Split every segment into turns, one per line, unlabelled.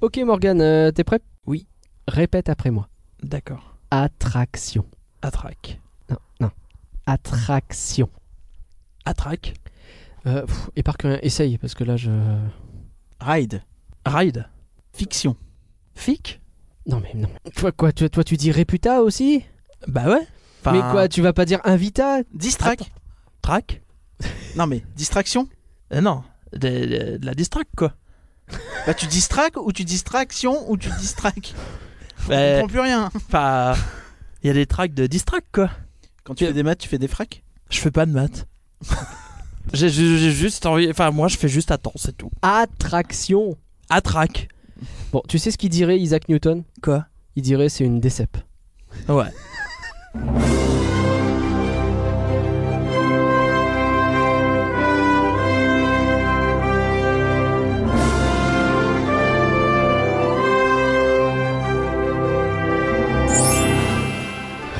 Ok Morgane, euh, t'es prêt?
Oui.
Répète après moi.
D'accord.
Attraction.
Attraque.
Non, non. Attraction.
Attraque.
Euh, pff, et par que essaye parce que là je.
Ride.
Ride.
Fiction.
Fic?
Non mais non. Toi quoi toi, toi tu dis réputa aussi?
Bah ouais. Enfin,
Mais quoi tu vas pas dire invita?
Distrac.
Track
Non mais distraction?
Euh, Non. De, de- de la distract quoi.
Bah tu distraques ou tu distraction ou tu distraques. Je
Bah,
comprends plus rien.
Enfin. Il y a des tracks de distract quoi.
Quand tu fais des maths, tu fais des fracs?
Je fais pas de maths. J'ai juste envie. Enfin, moi je fais juste attends, c'est tout.
Attraction.
Attraque.
Bon, tu sais ce qu'il dirait Isaac Newton?
Quoi?
Il dirait c'est une décep.
Ouais.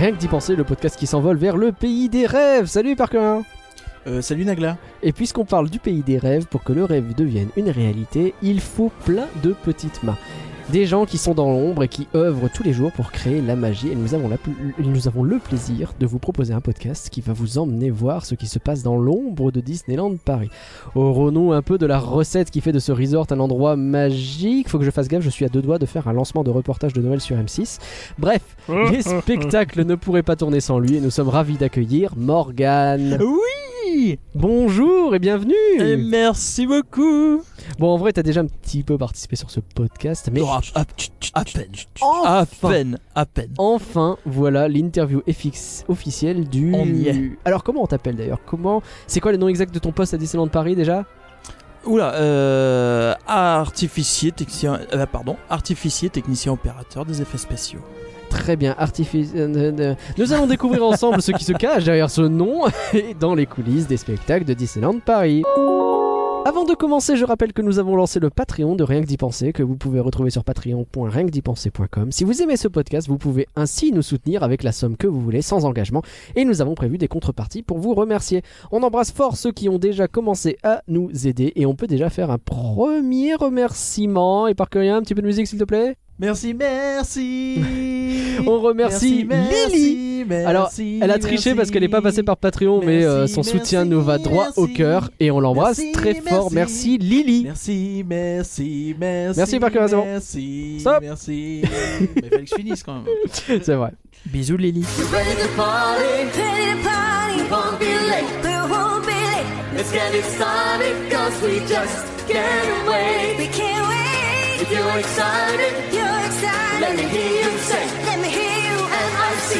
Rien que d'y penser, le podcast qui s'envole vers le pays des rêves. Salut Parker
Euh, salut Nagla.
Et puisqu'on parle du pays des rêves, pour que le rêve devienne une réalité, il faut plein de petites mains. Des gens qui sont dans l'ombre et qui œuvrent tous les jours pour créer la magie. Et nous avons, la pl- nous avons le plaisir de vous proposer un podcast qui va vous emmener voir ce qui se passe dans l'ombre de Disneyland Paris. Aurons-nous un peu de la recette qui fait de ce resort un endroit magique? Faut que je fasse gaffe, je suis à deux doigts de faire un lancement de reportage de Noël sur M6. Bref, les spectacles ne pourraient pas tourner sans lui et nous sommes ravis d'accueillir Morgane.
Oui
Bonjour et bienvenue
Et merci beaucoup
Bon, en vrai, t'as déjà un petit peu participé sur ce podcast, mais
Oh, à, peine.
Enfin.
À peine. À peine.
enfin, voilà l'interview officielle du...
On y est.
Alors, comment on t'appelle d'ailleurs? Comment C'est quoi le nom exact de ton poste à Disneyland Paris déjà?
Oula, euh, artificier, technicien, euh, pardon, artificier, technicien opérateur des effets spéciaux.
Très bien, artifice... euh, Nous allons découvrir ensemble ce qui se cache derrière ce nom et dans les coulisses des spectacles de Disneyland Paris. Avant de commencer, je rappelle que nous avons lancé le Patreon de Rien que d'y penser, que vous pouvez retrouver sur patreon.rienquedipenser.com. Si vous aimez ce podcast, vous pouvez ainsi nous soutenir avec la somme que vous voulez, sans engagement, et nous avons prévu des contreparties pour vous remercier. On embrasse fort ceux qui ont déjà commencé à nous aider, et on peut déjà faire un premier remerciement. Et par un petit peu de musique s'il te plaît
Merci, merci.
On remercie Lily Alors, Elle a triché parce qu'elle n'est pas passée par Patreon, mais euh,
Merci,
son soutien nous va droit au cœur et on l'embrasse
Merci,
très fort. Merci. Lily.
Merci, merci, merci.
Merci, bon.
Merci,
Stop.
merci. Mais il fallait que je finisse quand même.
C'est vrai.
Bisous Lily.
Let's get it started, cause just can't wait. We can't wait. If you're excited, you're excited. Let me hear you say, let me hear you. M-I-C,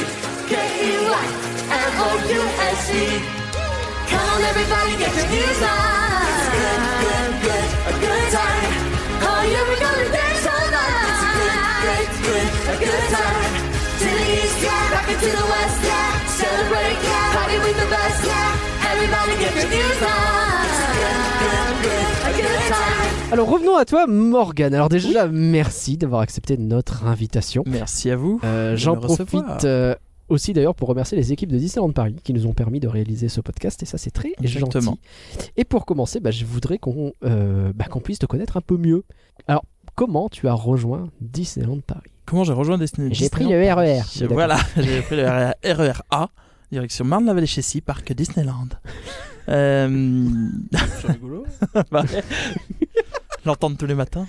K-E-Y, M-O-U-S-E. Come on everybody, get your news on. It's good, good, good, a good time. Oh yeah, we're gonna dance all night. It's good, good, good, a good time. To the east, yeah, rock to the west, yeah. Celebrate, yeah, party with the best, yeah. Everybody get your news on.
Alors revenons à toi, Morgan. Alors déjà, merci d'avoir accepté notre invitation.
Merci à vous.
Euh, J'en profite euh, aussi d'ailleurs pour remercier les équipes de Disneyland Paris qui nous ont permis de réaliser ce podcast et ça c'est très
Exactement.
gentil. Et pour commencer, bah, je voudrais qu'on euh, bah, qu'on puisse te connaître un peu mieux. Alors comment tu as rejoint Disneyland Paris?
Comment j'ai rejoint Disney
J'ai pris
Disneyland
le RER.
Voilà, j'ai pris le RER, RER A, direction Marne-la-Vallée-Chessy, parc Disneyland. Euh...
C'est rigolo.
bah, L'entendre tous les matins.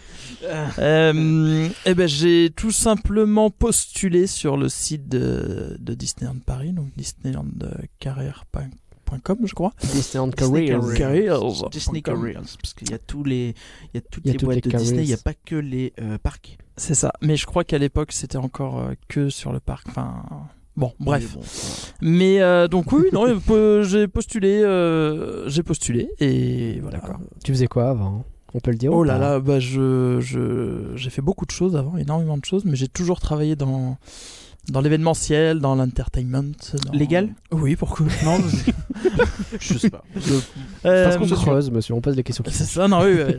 Euh, eh ben, j'ai tout simplement postulé sur le site de, de Disneyland Paris, donc disneylandcarrière.com, je crois.
Disneyland
Disney
Careers.
Careers.
Careers.
Disney Careers. Parce qu'il y a tous les, il y a toutes
Il y a
les
toutes
boîtes
les
de Disney. Il n'y a pas que les euh, parcs.
C'est ça. Mais je crois qu'à l'époque, c'était encore euh, que sur le parc. Enfin, bon, bref.
Mais bon, ça-
Mais euh, donc oui, non, j'ai postulé, euh, j'ai postulé et voilà.
Tu faisais quoi avant? On peut le dire
Oh là là, bah je, je, j'ai fait beaucoup de choses avant, énormément de choses, mais j'ai toujours travaillé dans, dans l'événementiel, dans l'entertainment. dans-
Légal?
Oui, pourquoi Non,
Je sais pas.
euh,
Parce qu'on se
je
creuse, monsieur, on pose des questions.
C'est ça, non, oui, oui,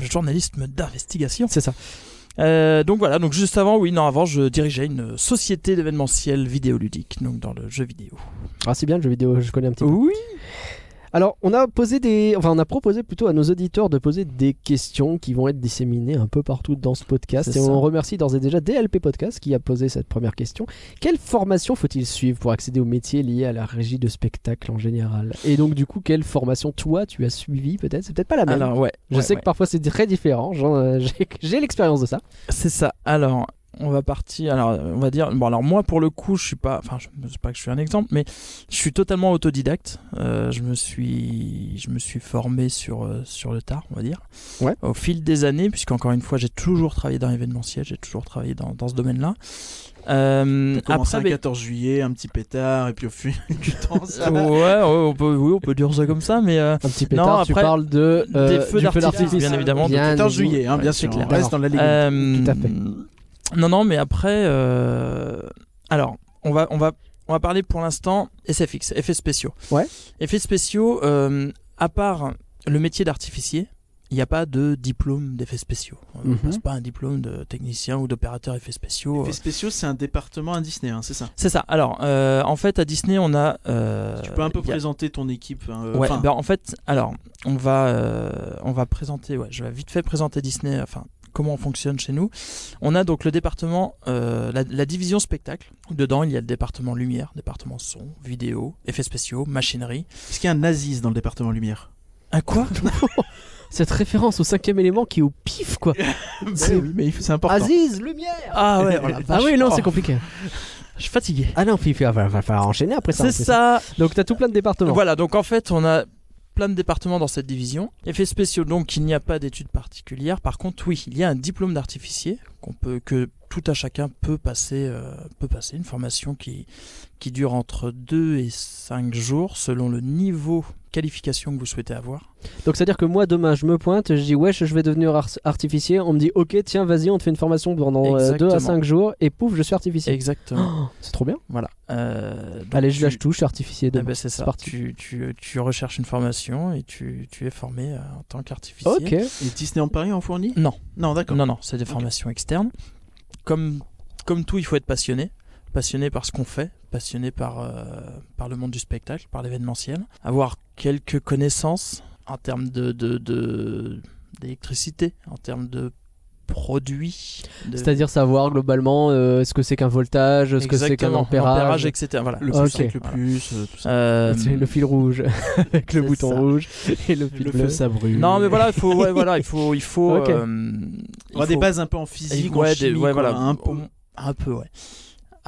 le journalisme d'investigation.
C'est ça.
Euh, donc voilà, donc juste avant, oui, non, avant, je dirigeais une société d'événementiel vidéoludique, donc dans le jeu vidéo.
Ah, c'est bien le jeu vidéo, je connais un petit peu.
Oui.
Alors, on a posé des, enfin, on a proposé plutôt à nos auditeurs de poser des questions qui vont être disséminées un peu partout dans ce podcast. Et
ça.
on remercie d'ores et déjà DLP Podcast qui a posé cette première question. Quelle formation faut-il suivre pour accéder au métier lié à la régie de spectacle en général? Et donc, du coup, quelle formation toi tu as suivi peut-être? C'est peut-être pas la même.
Alors ouais.
Je
ouais,
sais
ouais.
que parfois c'est très différent. Euh, j'ai l'expérience de ça.
C'est ça. Alors, on va partir. Alors, on va dire. Bon, alors moi, pour le coup, je suis pas. Enfin, je ne sais pas que je suis un exemple, mais je suis totalement autodidacte. Euh, je me suis, je me suis formé sur euh, sur le tard, on va dire.
Ouais.
Au fil des années, puisqu'encore une fois, j'ai toujours travaillé dans l'événementiel, j'ai toujours travaillé dans, dans ce domaine-là. Euh,
commencé
après,
un
ben,
14 juillet, un petit pétard, et puis au fil du temps, ça
ouais, ouais, on peut, oui, on peut dire ça comme ça, mais euh,
Un petit pétard. tu
après,
parles de euh,
des feux d'artifice,
d'artifice,
bien évidemment.
Le
Bien
14
évidemment.
juillet, hein, bien sûr.
c'est
On
clair.
reste dans la.
Euh,
Tout à fait.
Non, non, mais après, euh, alors, on va, on va, on va parler pour l'instant SFX, effets spéciaux.
Ouais.
Effets spéciaux, euh, à part le métier d'artificier, il n'y a pas de diplôme d'effets spéciaux. On ne
Mhm.
passe pas un diplôme de technicien ou d'opérateur effets spéciaux.
Effets spéciaux, c'est un département à Disney, hein, c'est ça?
C'est ça. Alors, euh, en fait, à Disney, on a. euh,
Tu peux un peu
a-
présenter ton équipe. hein, euh,
Ouais,
enfin,
ben, en fait, alors, on va, euh, on va présenter, ouais, je vais vite fait présenter Disney, enfin, comment on fonctionne chez nous. On a donc le département, euh, la, la division spectacle. Dedans, il y a le département lumière, département son, vidéo, effets spéciaux, machinerie.
Est-ce qu'il y a un Aziz dans le département lumière?
Un quoi?
Cette référence au cinquième élément qui est au pif quoi.
C'est oui, mais c'est important.
Aziz, lumière.
Ah ouais, oh
Ah oui, non,
Oh,
c'est compliqué.
Je suis fatigué.
Ah non, il va, falloir enchaîner après ça.
C'est ça.
Donc t'as tout plein de départements.
Voilà, donc en fait, on a plein de départements dans cette division. Effets spéciaux, donc il n'y a pas d'études particulières. Par contre, oui, il y a un diplôme d'artificier qu'on peut, que tout à chacun peut passer, euh, peut passer une formation qui, qui dure entre 2 et 5 jours selon le niveau qualification que vous souhaitez avoir.
Donc c'est à dire que moi demain je me pointe, je dis wesh je vais devenir ar- artificier, on me dit ok tiens vas-y on te fait une formation pendant 2 à
Exactement.
5 jours et pouf je suis artificier.
Exactement.
Oh, c'est trop bien.
voilà. Euh,
Allez je lâche tout, je suis artificier
Eh
demain.
ben, c'est ça.
parti.
Tu, tu, tu recherches une formation et tu, tu es formé euh, en tant qu'artificier.
ok.
Et Disney en Paris en fournit
Non.
Non, d'accord.
Non, non, c'est des formations externes. Comme, comme tout, il faut être passionné. Passionné par ce qu'on fait, passionné par, euh, par le monde du spectacle, par l'événementiel. Avoir quelques connaissances en termes de, de, de- d'électricité, en termes de produits. de-
C'est-à-dire savoir globalement euh, ce que c'est qu'un voltage, ce que c'est qu'un ampérage.
etc. Voilà.
Le
Ok.
plus avec le
Voilà.
plus, euh, tout ça.
Euh,
C'est le fil rouge avec le bouton
ça.
rouge et le fil
Le
bleu.
feu, ça brûle.
Non, mais voilà, il faut, ouais, voilà, il faut, il faut,
Ok.
euh, il
On a des bases un peu en physique,
ouais,
en
des-
chimie,
ouais,
quoi,
voilà,
un peu.
un peu, ouais.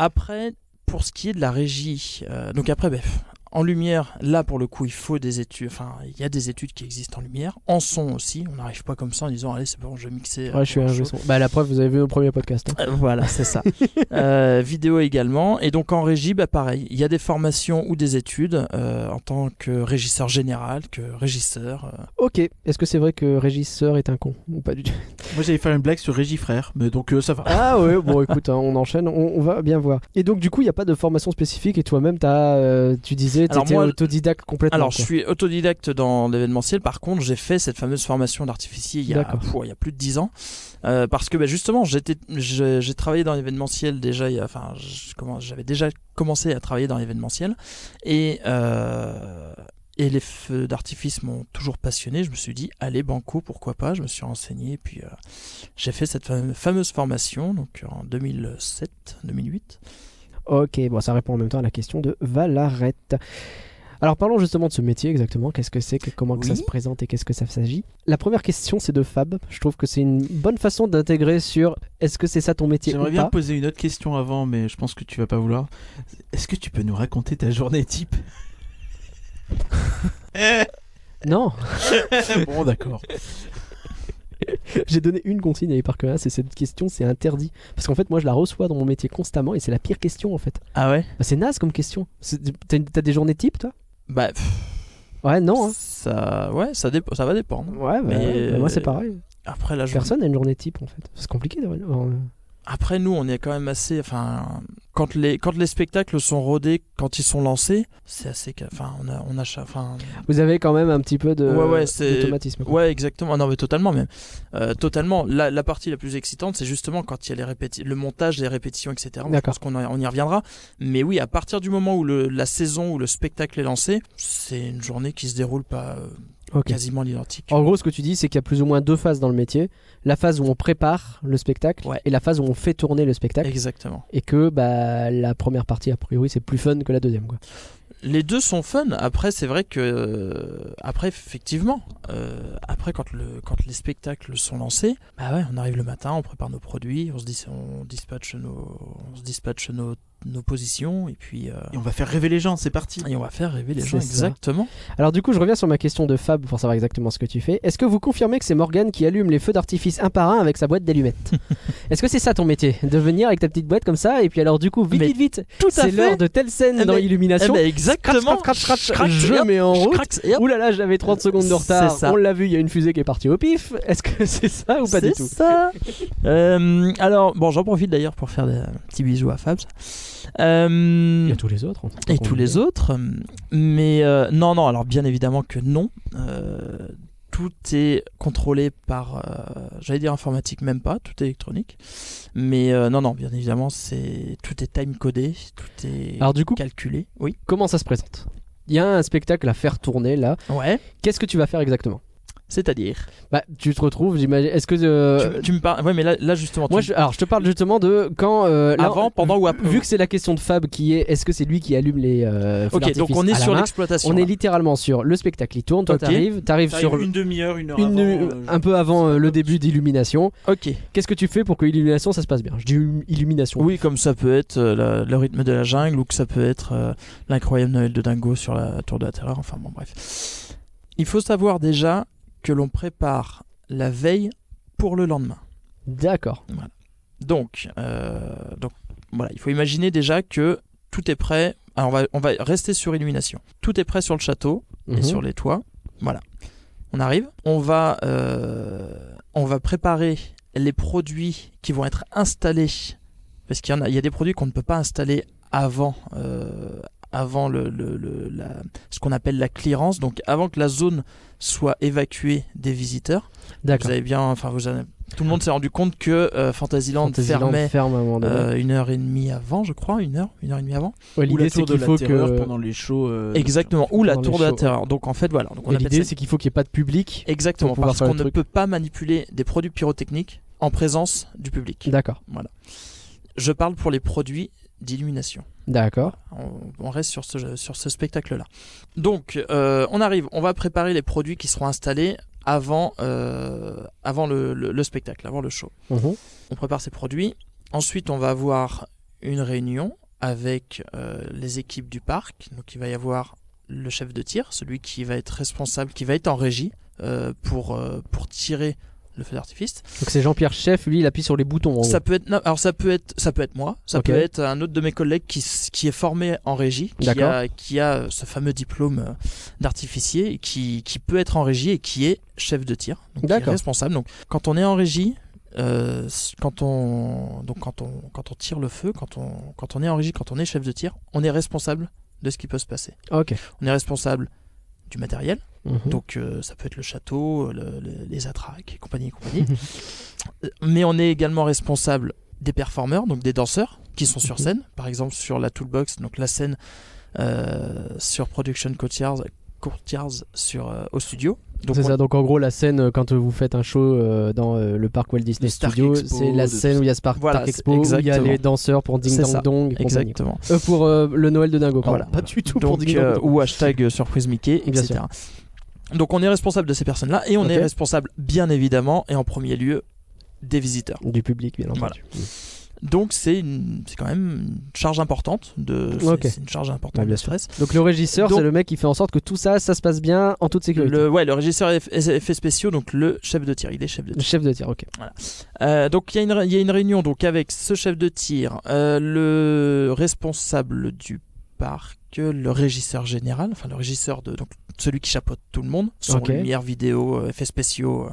Après, pour ce qui est de la régie, euh, donc après, bref, en lumière, là pour le coup, il faut des études. Enfin, il y a des études qui existent en lumière, en son aussi. On n'arrive pas comme ça en disant, allez, c'est bon, je vais mixer. euh,
Ouais, je suis
pour
un jeu son. Bah la preuve vous avez vu au premier podcast. hein.
Euh, Voilà, c'est ça. Euh, vidéo également. Et donc en régie, bah pareil. Il y a des formations ou des études euh, en tant que régisseur général, que régisseur. euh.
Ok. Est-ce que c'est vrai que régisseur est un con ou pas du tout?
Moi j'allais faire une blague sur Régis Frère, mais donc euh, ça va.
Ah ouais, bon écoute, hein, on enchaîne, on, on va bien voir. Et donc du coup, il n'y a pas de formation spécifique et toi-même, t'as, euh, tu disais,
Alors, moi-
autodidacte complètement.
Alors,
quoi.
je suis autodidacte dans l'événementiel. Par contre, j'ai fait cette fameuse formation d'artificier il, y a-
D'accord.
pff, il y a plus de 10 ans. Euh, parce que bah, justement, j'ai travaillé dans l'événementiel déjà. il y a- Enfin, j'avais déjà commencé à travailler dans l'événementiel. Et, euh, et les feux d'artifice m'ont toujours passionné. Je me suis dit, allez, banco, pourquoi pas? Je me suis renseigné. Et puis, euh, j'ai fait cette fame- fameuse formation donc en 2007-2008.
Ok, bon, ça répond en même temps à la question de Valarette. Alors parlons justement de ce métier exactement. Qu'est-ce que c'est, que- comment que ça se présente et qu'est-ce que ça s'agit? La première question, c'est de Fab. Je trouve que c'est une bonne façon d'intégrer sur est-ce que c'est ça ton métier
J'aimerais bien
pas?
poser une autre question avant, mais je pense que tu vas pas vouloir. Est-ce que tu peux nous raconter ta journée type?
Non,
Bon, d'accord.
j'ai donné une consigne à Hypercula, c'est cette question, c'est interdit. Parce qu'en fait, moi, je la reçois dans mon métier constamment et c'est la pire question en fait.
Ah ouais?
Bah, c'est naze comme question. T'as une- des journées type, toi?
Bah, pff,
Ouais, non. Hein.
ça, ouais, ça, dép- ça va dépendre.
Ouais, bah,
Mais,
bah, moi, c'est pareil.
Après la journée.
Personne n'a une journée type en fait. C'est compliqué d'avoir.
Après, nous, on est quand même assez. Enfin, quand les, quand les spectacles sont rodés, quand ils sont lancés, c'est assez. Enfin, on a. On a enfin,
Vous avez quand même un petit peu de
Ouais, ouais, c'est-
d'automatisme. quoi.
Ouais, exactement. Non, mais totalement même. Euh, totalement. La, la partie la plus excitante, c'est justement quand il y a les répéti- le montage, les répétitions, etc. Moi, Je
D'accord.
pense qu'on on y reviendra. Mais oui, à partir du moment où le, la saison ou le spectacle est lancé, c'est une journée qui se déroule pas euh, Quasiment l'identique.
En gros, ce que tu dis, c'est qu'il y a plus ou moins deux phases dans le métier. La phase où on prépare le spectacle
Ouais.
et la phase où on fait tourner le spectacle.
Exactement.
Et que bah, la première partie, a priori, c'est plus fun que la deuxième. Quoi.
Les deux sont fun. Après, c'est vrai que euh, après, effectivement, euh, après quand le quand les spectacles sont lancés, bah ouais, on arrive le matin, on prépare nos produits, on se dis, on dispatche nos, on se dispatche nos, nos positions et puis euh,
Et on va faire rêver les gens, c'est parti.
et on va faire rêver les
C'est
gens.
ça.
Exactement.
Alors du coup, je reviens sur ma question de Fab pour savoir exactement ce que tu fais. Est-ce que vous confirmez que c'est Morgane qui allume les feux d'artifice un par un avec sa boîte d'allumettes Est-ce que c'est ça ton métier De venir avec ta petite boîte comme ça et puis alors du coup, vite,
Mais
vite, vite
Tout à
C'est
fait.
l'heure de telle scène
Eh
dans Illumination.
Eh exactement.
Scratch, scratch, scratch,
Scratch,
je mets en route. Ouh là là, j'avais 30 secondes de
C'est
retard.
ça.
On l'a vu, il y a une fusée qui est partie au pif. Est-ce que c'est ça ou pas du
C'est
tout
ça. Euh, alors, bon, j'en profite d'ailleurs pour faire des petits bisous à Fabs. Euh,
a tous les autres.
et tous les autres. Mais euh, non, non, alors bien évidemment que non. Euh, tout est contrôlé par, euh, j'allais dire informatique, même pas, tout est électronique. Mais non, non, bien évidemment, c'est tout est time codé, tout est
Alors du coup,
calculé. Oui.
comment ça se présente? Il y a un spectacle à faire tourner là.
Ouais.
Qu'est-ce que tu vas faire exactement?
C'est-à-dire.
Bah, tu te retrouves, j'imagine. Est-ce que euh,
tu, tu me parles. Ouais, mais là, là justement.
moi, je... alors je te parle justement de quand euh, là,
Avant, pendant ou après.
Vu que c'est la question de Fab qui est, est-ce que c'est lui qui allume les euh, feux
Ok, donc on est sur l'exploitation.
On est littéralement sur le spectacle. Il tourne. Toi,
Ok.
t'arrives, t'arrives sur
une demi-heure, une heure
une,
avant. euh,
un peu avant euh, le début d'illumination.
Ok.
Qu'est-ce que tu fais pour que l'illumination ça se passe bien? Je dis illum- illumination.
Oui, comme ça peut être euh, la- le rythme de la jungle ou que ça peut être euh, l'incroyable Noël de Dingo sur la Tour de la Terreur. Enfin bon, bref. Il faut savoir déjà que l'on prépare la veille pour le lendemain.
D'accord.
Donc, euh, donc voilà, il faut imaginer déjà que tout est prêt. Alors on va, on va rester sur illumination. Tout est prêt sur le château et
Mhm.
sur les toits. Voilà. On arrive. On va, euh, on va préparer les produits qui vont être installés. Parce qu'il y en a, il y a des produits qu'on ne peut pas installer avant, euh, avant le, le- le- la- ce qu'on appelle la clearance. Donc avant que la zone soit évacuée des visiteurs.
D'accord.
Vous avez bien, enfin vous avez- tout le monde s'est rendu compte que euh, Fantasyland,
Fantasyland
fermait
ferme un
euh, une heure et demie avant, je crois, une heure, une heure et demie avant.
Ouais, L'idée c'est
tour de
qu'il
la
faut
terreur
que.
pendant les shows. euh,
Exactement. Ou la tour de la terreur. Donc en fait voilà. Donc
L'idée
ça-
c'est qu'il faut qu'il n'y ait pas de public.
Exactement parce qu'on ne peut pas manipuler des produits pyrotechniques en présence du public.
D'accord.
Je parle pour les produits d'illumination.
D'accord.
On, on reste sur ce, sur ce spectacle-là. Donc, euh, on arrive, on va préparer les produits qui seront installés avant, euh, avant le, le- le spectacle, avant le show.
Mhm.
On prépare ces produits. Ensuite, on va avoir une réunion avec euh, les équipes du parc. Donc, il va y avoir le chef de tir, celui qui va être responsable, qui va être en régie euh, pour, pour tirer le feu d'artifice.
Donc c'est Jean-Pierre Chef, lui il appuie sur les boutons. en
Ça
gros.
peut être, non, alors ça peut être, ça peut être moi, ça peut être un autre de mes collègues qui, qui est formé en régie, qui a, qui a ce fameux diplôme euh, d'artificier, qui, qui peut être en régie et qui est chef de tir, donc qui est
D'accord.
responsable. Donc quand on est en régie, euh, quand on, donc quand on, quand on tire le feu, quand on, quand on est en régie, quand on est chef de tir, on est responsable de ce qui peut se passer.
Ok.
On est responsable du matériel,
Mhm.
donc euh, ça peut être le château, le- le- les attraques et compagnie et compagnie. Euh, Mais on est également responsable des performeurs, donc des danseurs qui sont sur
Mhm.
scène. Par exemple sur la Toolbox, donc la scène euh, sur Production Courtyard, Courtyards sur, euh, au studio.
C'est
on-
ça, donc en gros la scène euh, quand vous faites un show euh, dans euh, le parc Walt Disney
Le Stark
Studio,
Expo,
c'est la scène où il y a Spark
Voilà,
Expo, où il y a les danseurs pour Ding Dong Dong.
Exactement.
Euh, pour le Noël de Dingo.
Voilà.
pas du tout pour Ding Dong
ou hashtag surprise Mickey,
Bien
etc. Donc on est responsable de ces personnes-là et on est responsable bien évidemment et en premier lieu des visiteurs.
Du public, bien
Voilà.
entendu.
Donc c'est quand même une charge importante de c'est-
Ok.
c'est une charge importante
Ouais, bien
de
sûr.
stress.
Donc le régisseur, c'est le mec qui fait en sorte que tout ça, ça se passe bien en toute sécurité.
Le ouais le régisseur eff- effets spéciaux donc le chef de tir il est chef de
Le
tir.
chef de tir, ok.
Euh, donc il y y a une réunion donc avec ce chef de tir, euh, le responsable du parc, le régisseur général, enfin le régisseur de donc celui qui chapeaute tout le monde, son
Ok.
lumière vidéo, euh, effets spéciaux,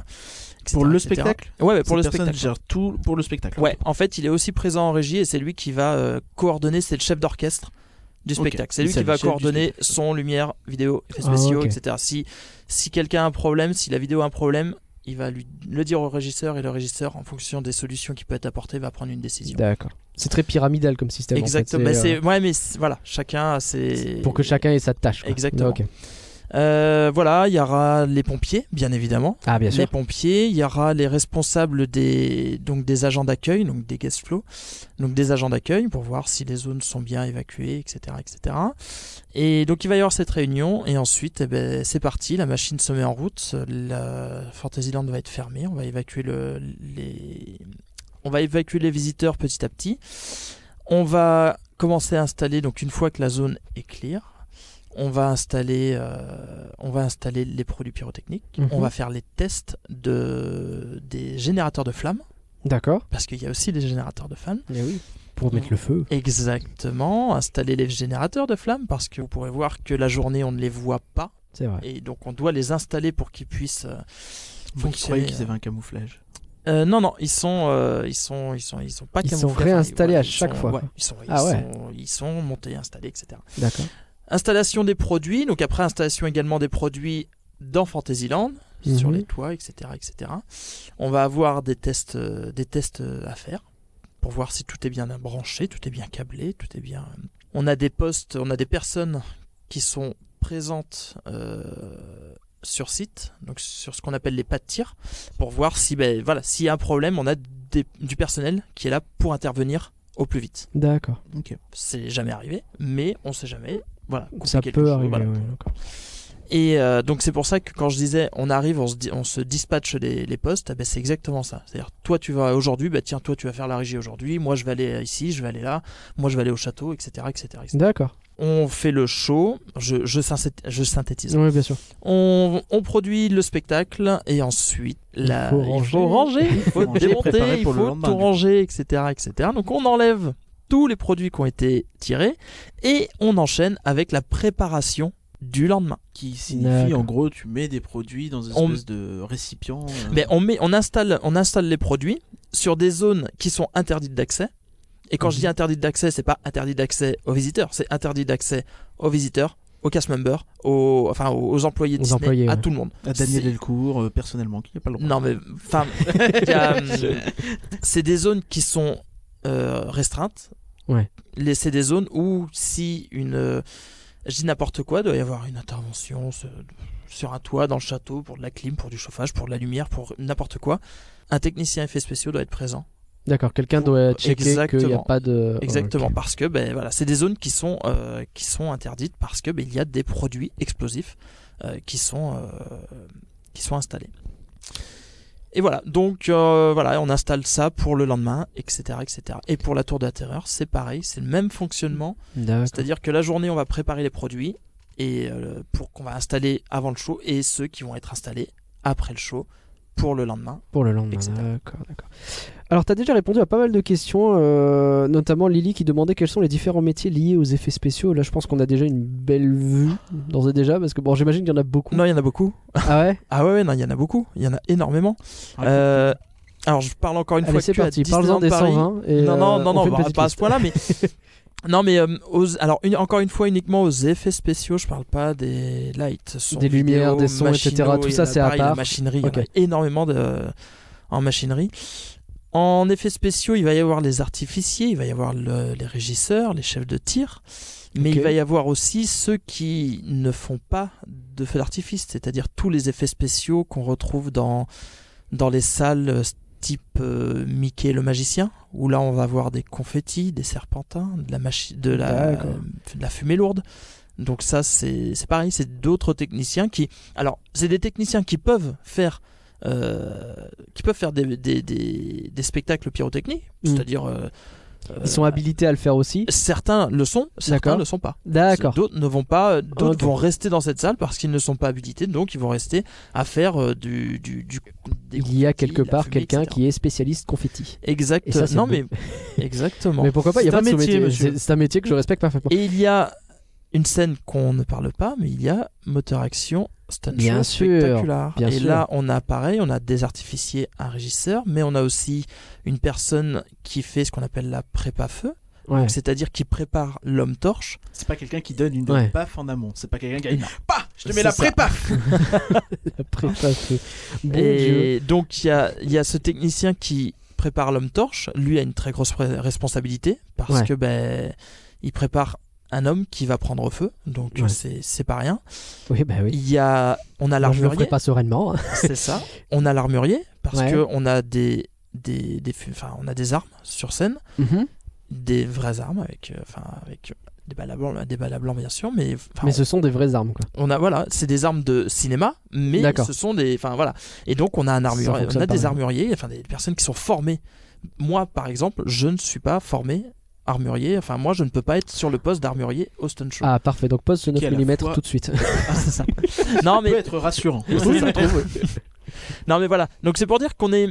etc.,
Pour le
etc.
spectacle
Ouais, ouais, pour le spectacle.
gère tout pour le spectacle.
Ouais, en fait, il est aussi présent en régie et c'est lui qui va euh, coordonner, c'est le chef d'orchestre du spectacle. C'est lui qui va coordonner son, lumière, vidéo, effets
Ah,
spéciaux, etc. Si, si quelqu'un a un problème, si la vidéo a un problème, il va lui le dire au régisseur et le régisseur, en fonction des solutions qui peuvent être apportées, va prendre une décision.
D'accord. C'est très pyramidal comme système. en fait.
Exactement.
C'est,
Mais c'est,
euh,
ouais, mais voilà, chacun a ses.
pour que chacun ait sa tâche. quoi.
Exactement. Euh, voilà, il y aura les pompiers, bien évidemment.
Ah bien
les
sûr.
pompiers, il y aura les responsables des donc des agents d'accueil, donc des guest flow, donc des agents d'accueil pour voir si les zones sont bien évacuées, etc., etc. Et donc il va y avoir cette réunion et ensuite eh ben, c'est parti, la machine se met en route, la Fantasyland va être fermée, on va évacuer le, les on va évacuer les visiteurs petit à petit. On va commencer à installer donc une fois que la zone est clear, on va installer euh, on va installer les produits pyrotechniques,
Mhm.
on va faire les tests de des générateurs de flammes
D'accord.
parce qu'il y a aussi des générateurs de flammes.
Eh oui. Pour mettre le feu.
Exactement, installer les générateurs de flammes parce que vous pourrez voir que la journée on ne les voit pas
C'est vrai.
et donc on doit les installer pour qu'ils puissent euh,
Vous
fonctionner.
croyez qu'ils avaient un camouflage
Euh, non non, ils sont euh, ils sont ils sont ils sont pas
Ils sont
enfin,
réinstallés à
ils
chaque
sont-
fois,
ouais, ils sont ils
Ah ouais.
sont ils sont montés, installés, etc.
D'accord.
Installation des produits, donc après installation également des produits dans Fantasyland, sur
Mhm.
les toits, etc., etc. On va avoir des tests, euh, des tests euh, à faire pour voir si tout est bien branché, tout est bien câblé, tout est bien. On a des postes, on a des personnes qui sont présentes euh, sur site, donc sur ce qu'on appelle les pas de tir, pour voir si, ben voilà, s'il y a un problème, on a des- du personnel qui est là pour intervenir au plus vite.
D'accord.
Ok.
C'est jamais arrivé, mais on sait jamais. Voilà,
Ça peut
chose,
arriver.
voilà.
ouais, d'accord.
Et euh, donc c'est pour ça que quand je disais on arrive, on se, on se dispatche les, les postes, eh ben, c'est exactement ça. C'est-à-dire toi tu vas aujourd'hui, bah tiens toi tu vas faire la régie aujourd'hui, moi je vais aller ici, je vais aller là, moi je vais aller au château, etc. etc., etc.
D'accord.
On fait le show, je, je, synthé- je synthétise.
Oui, bien sûr.
On, on produit le spectacle et ensuite la,
faut
il faut
ranger.
il faut
Ranger, préparer
démonter, il
pour le
faut tout ranger, etc., etc. Donc on enlève tous les produits qui ont été tirés et on enchaîne avec la préparation du lendemain.
Qui signifie en gros tu mets des produits dans une
On-
espèce de récipient. euh,
Mais on, met, on, installe, on installe les produits sur des zones qui sont interdites d'accès. Et quand je
Mhm.
dis interdites d'accès, c'est pas interdit d'accès aux visiteurs, c'est interdit d'accès aux visiteurs, aux cast members, aux, enfin aux, employés de
Aux
Disney,
employés,
à
ouais.
tout le monde.
à Daniel Delcourt euh, personnellement qui n'a pas le droit.
Non mais enfin, hum, c'est des zones qui sont euh, restreintes.
Ouais.
C'est des zones où si une, euh, je dis n'importe quoi, doit y avoir une intervention sur un toit, dans le château, pour de la clim, pour du chauffage, pour de la lumière, pour n'importe quoi. Un technicien effets spéciaux doit être présent.
D'accord. Quelqu'un doit checker qu'il n'y a pas de.
Exactement, parce que ben voilà, c'est des zones qui sont euh, qui sont interdites parce que ben, il y a des produits explosifs euh, qui sont euh, qui sont installés. Et voilà, donc euh, voilà, on installe ça pour le lendemain, etc., etc. Et pour la tour de la terreur, c'est pareil, c'est le même fonctionnement, c'est-à-dire que la journée, on va préparer les produits et euh, pour qu'on va installer avant le show et ceux qui vont être installés après le show pour le lendemain.
Pour le lendemain. D'accord, d'accord. Alors, tu as déjà répondu à pas mal de questions, euh, notamment Lily qui demandait quels sont les différents métiers liés aux effets spéciaux. Là, je pense qu'on a déjà une belle vue, d'ores et déjà, parce que bon, j'imagine qu'il y en a beaucoup.
Non, il y en a beaucoup.
Ah ouais?
Ah ouais, ouais, non, il y en a beaucoup, il y en a énormément.
Raconte.
Euh, alors je parle encore une
Allez,
fois
c'est
que
parti, parle-en
Disneyland
des
Paris.
120. Et,
non, non,
euh,
non,
on
non, bah, pas à ce point-là, mais non, mais euh, aux- alors une- encore une fois uniquement aux effets spéciaux. Je parle pas des lights, son
Des lumières, des sons, etc., tout ça, c'est à
pareil, la
part.
machinerie, il y en a énormément de en machinerie. En effets spéciaux, il va y avoir les artificiers, il va y avoir le- les régisseurs, les chefs de tir, mais il va y avoir aussi ceux qui ne font pas de feux d'artifice, c'est-à-dire tous les effets spéciaux qu'on retrouve dans, dans les salles euh, type euh, Mickey le magicien, où là on va avoir des confettis, des serpentins, de la, de la,
D'accord.
de la fumée lourde. Donc ça c'est c'est pareil, c'est d'autres techniciens qui... Alors c'est des techniciens qui peuvent faire... euh, qui peuvent faire des, des, des, des spectacles pyrotechniques,
Mm.
c'est-à-dire euh,
Ils sont
euh,
habilités à le faire aussi.
Certains le sont, certains ne le sont pas.
D'accord.
D'autres ne vont pas, d'autres vont rester dans cette salle parce qu'ils ne sont pas habilités, donc ils vont rester à faire du, du, du des
Il y a quelque part quelqu'un qui est spécialiste confetti.
Exact.
Ça,
non mais exactement.
Mais pourquoi pas
C'est un
un métier que je respecte parfaitement.
Et il y a une scène qu'on ne parle pas, mais il y a moteur action
Bien
show
sûr,
spectaculaire.
bien
et
sûr.
là, on a pareil, on a des artificiers, un régisseur, mais on a aussi une personne qui fait ce qu'on appelle la prépa feu,
Ouais.
Donc, c'est-à-dire qui prépare l'homme torche.
C'est pas quelqu'un qui donne une
Ouais.
paf en amont. C'est pas quelqu'un qui dit
Non.
Pah Je te mets la prépa
La prépa feu. Bon Dieu.
et donc, il y a, il y a ce technicien qui prépare l'homme torche. Lui a une très grosse responsabilité parce
Ouais.
que ben, il prépare un homme qui va prendre feu. Donc,
Ouais.
c'est pas rien.
Oui, bah oui.
Il y a, on a l'armurier.
pas sereinement. hein.
C'est ça. On a l'armurier parce
Ouais.
que on a des des, des enfin, on a des armes sur scène,
Mhm.
des vraies armes avec euh, enfin avec des balles à blanc, des balles à blanc bien sûr, mais
Mais ce sont des vraies armes, quoi.
on a voilà, c'est des armes de cinéma, mais ce sont des enfin voilà. Et donc on a un armurier, on a des armuriers, enfin des personnes qui sont formées. Moi par exemple, je ne suis pas formé armurier, enfin moi je ne peux pas être sur le poste d'armurier au stun show.
Ah, parfait. Donc pose ce 9
Qui à la
mm
fois-
tout de suite.
Ah, c'est ça. non
peut être rassurant.
Oui, je trouve, oui. non mais voilà, donc c'est pour dire qu'on est,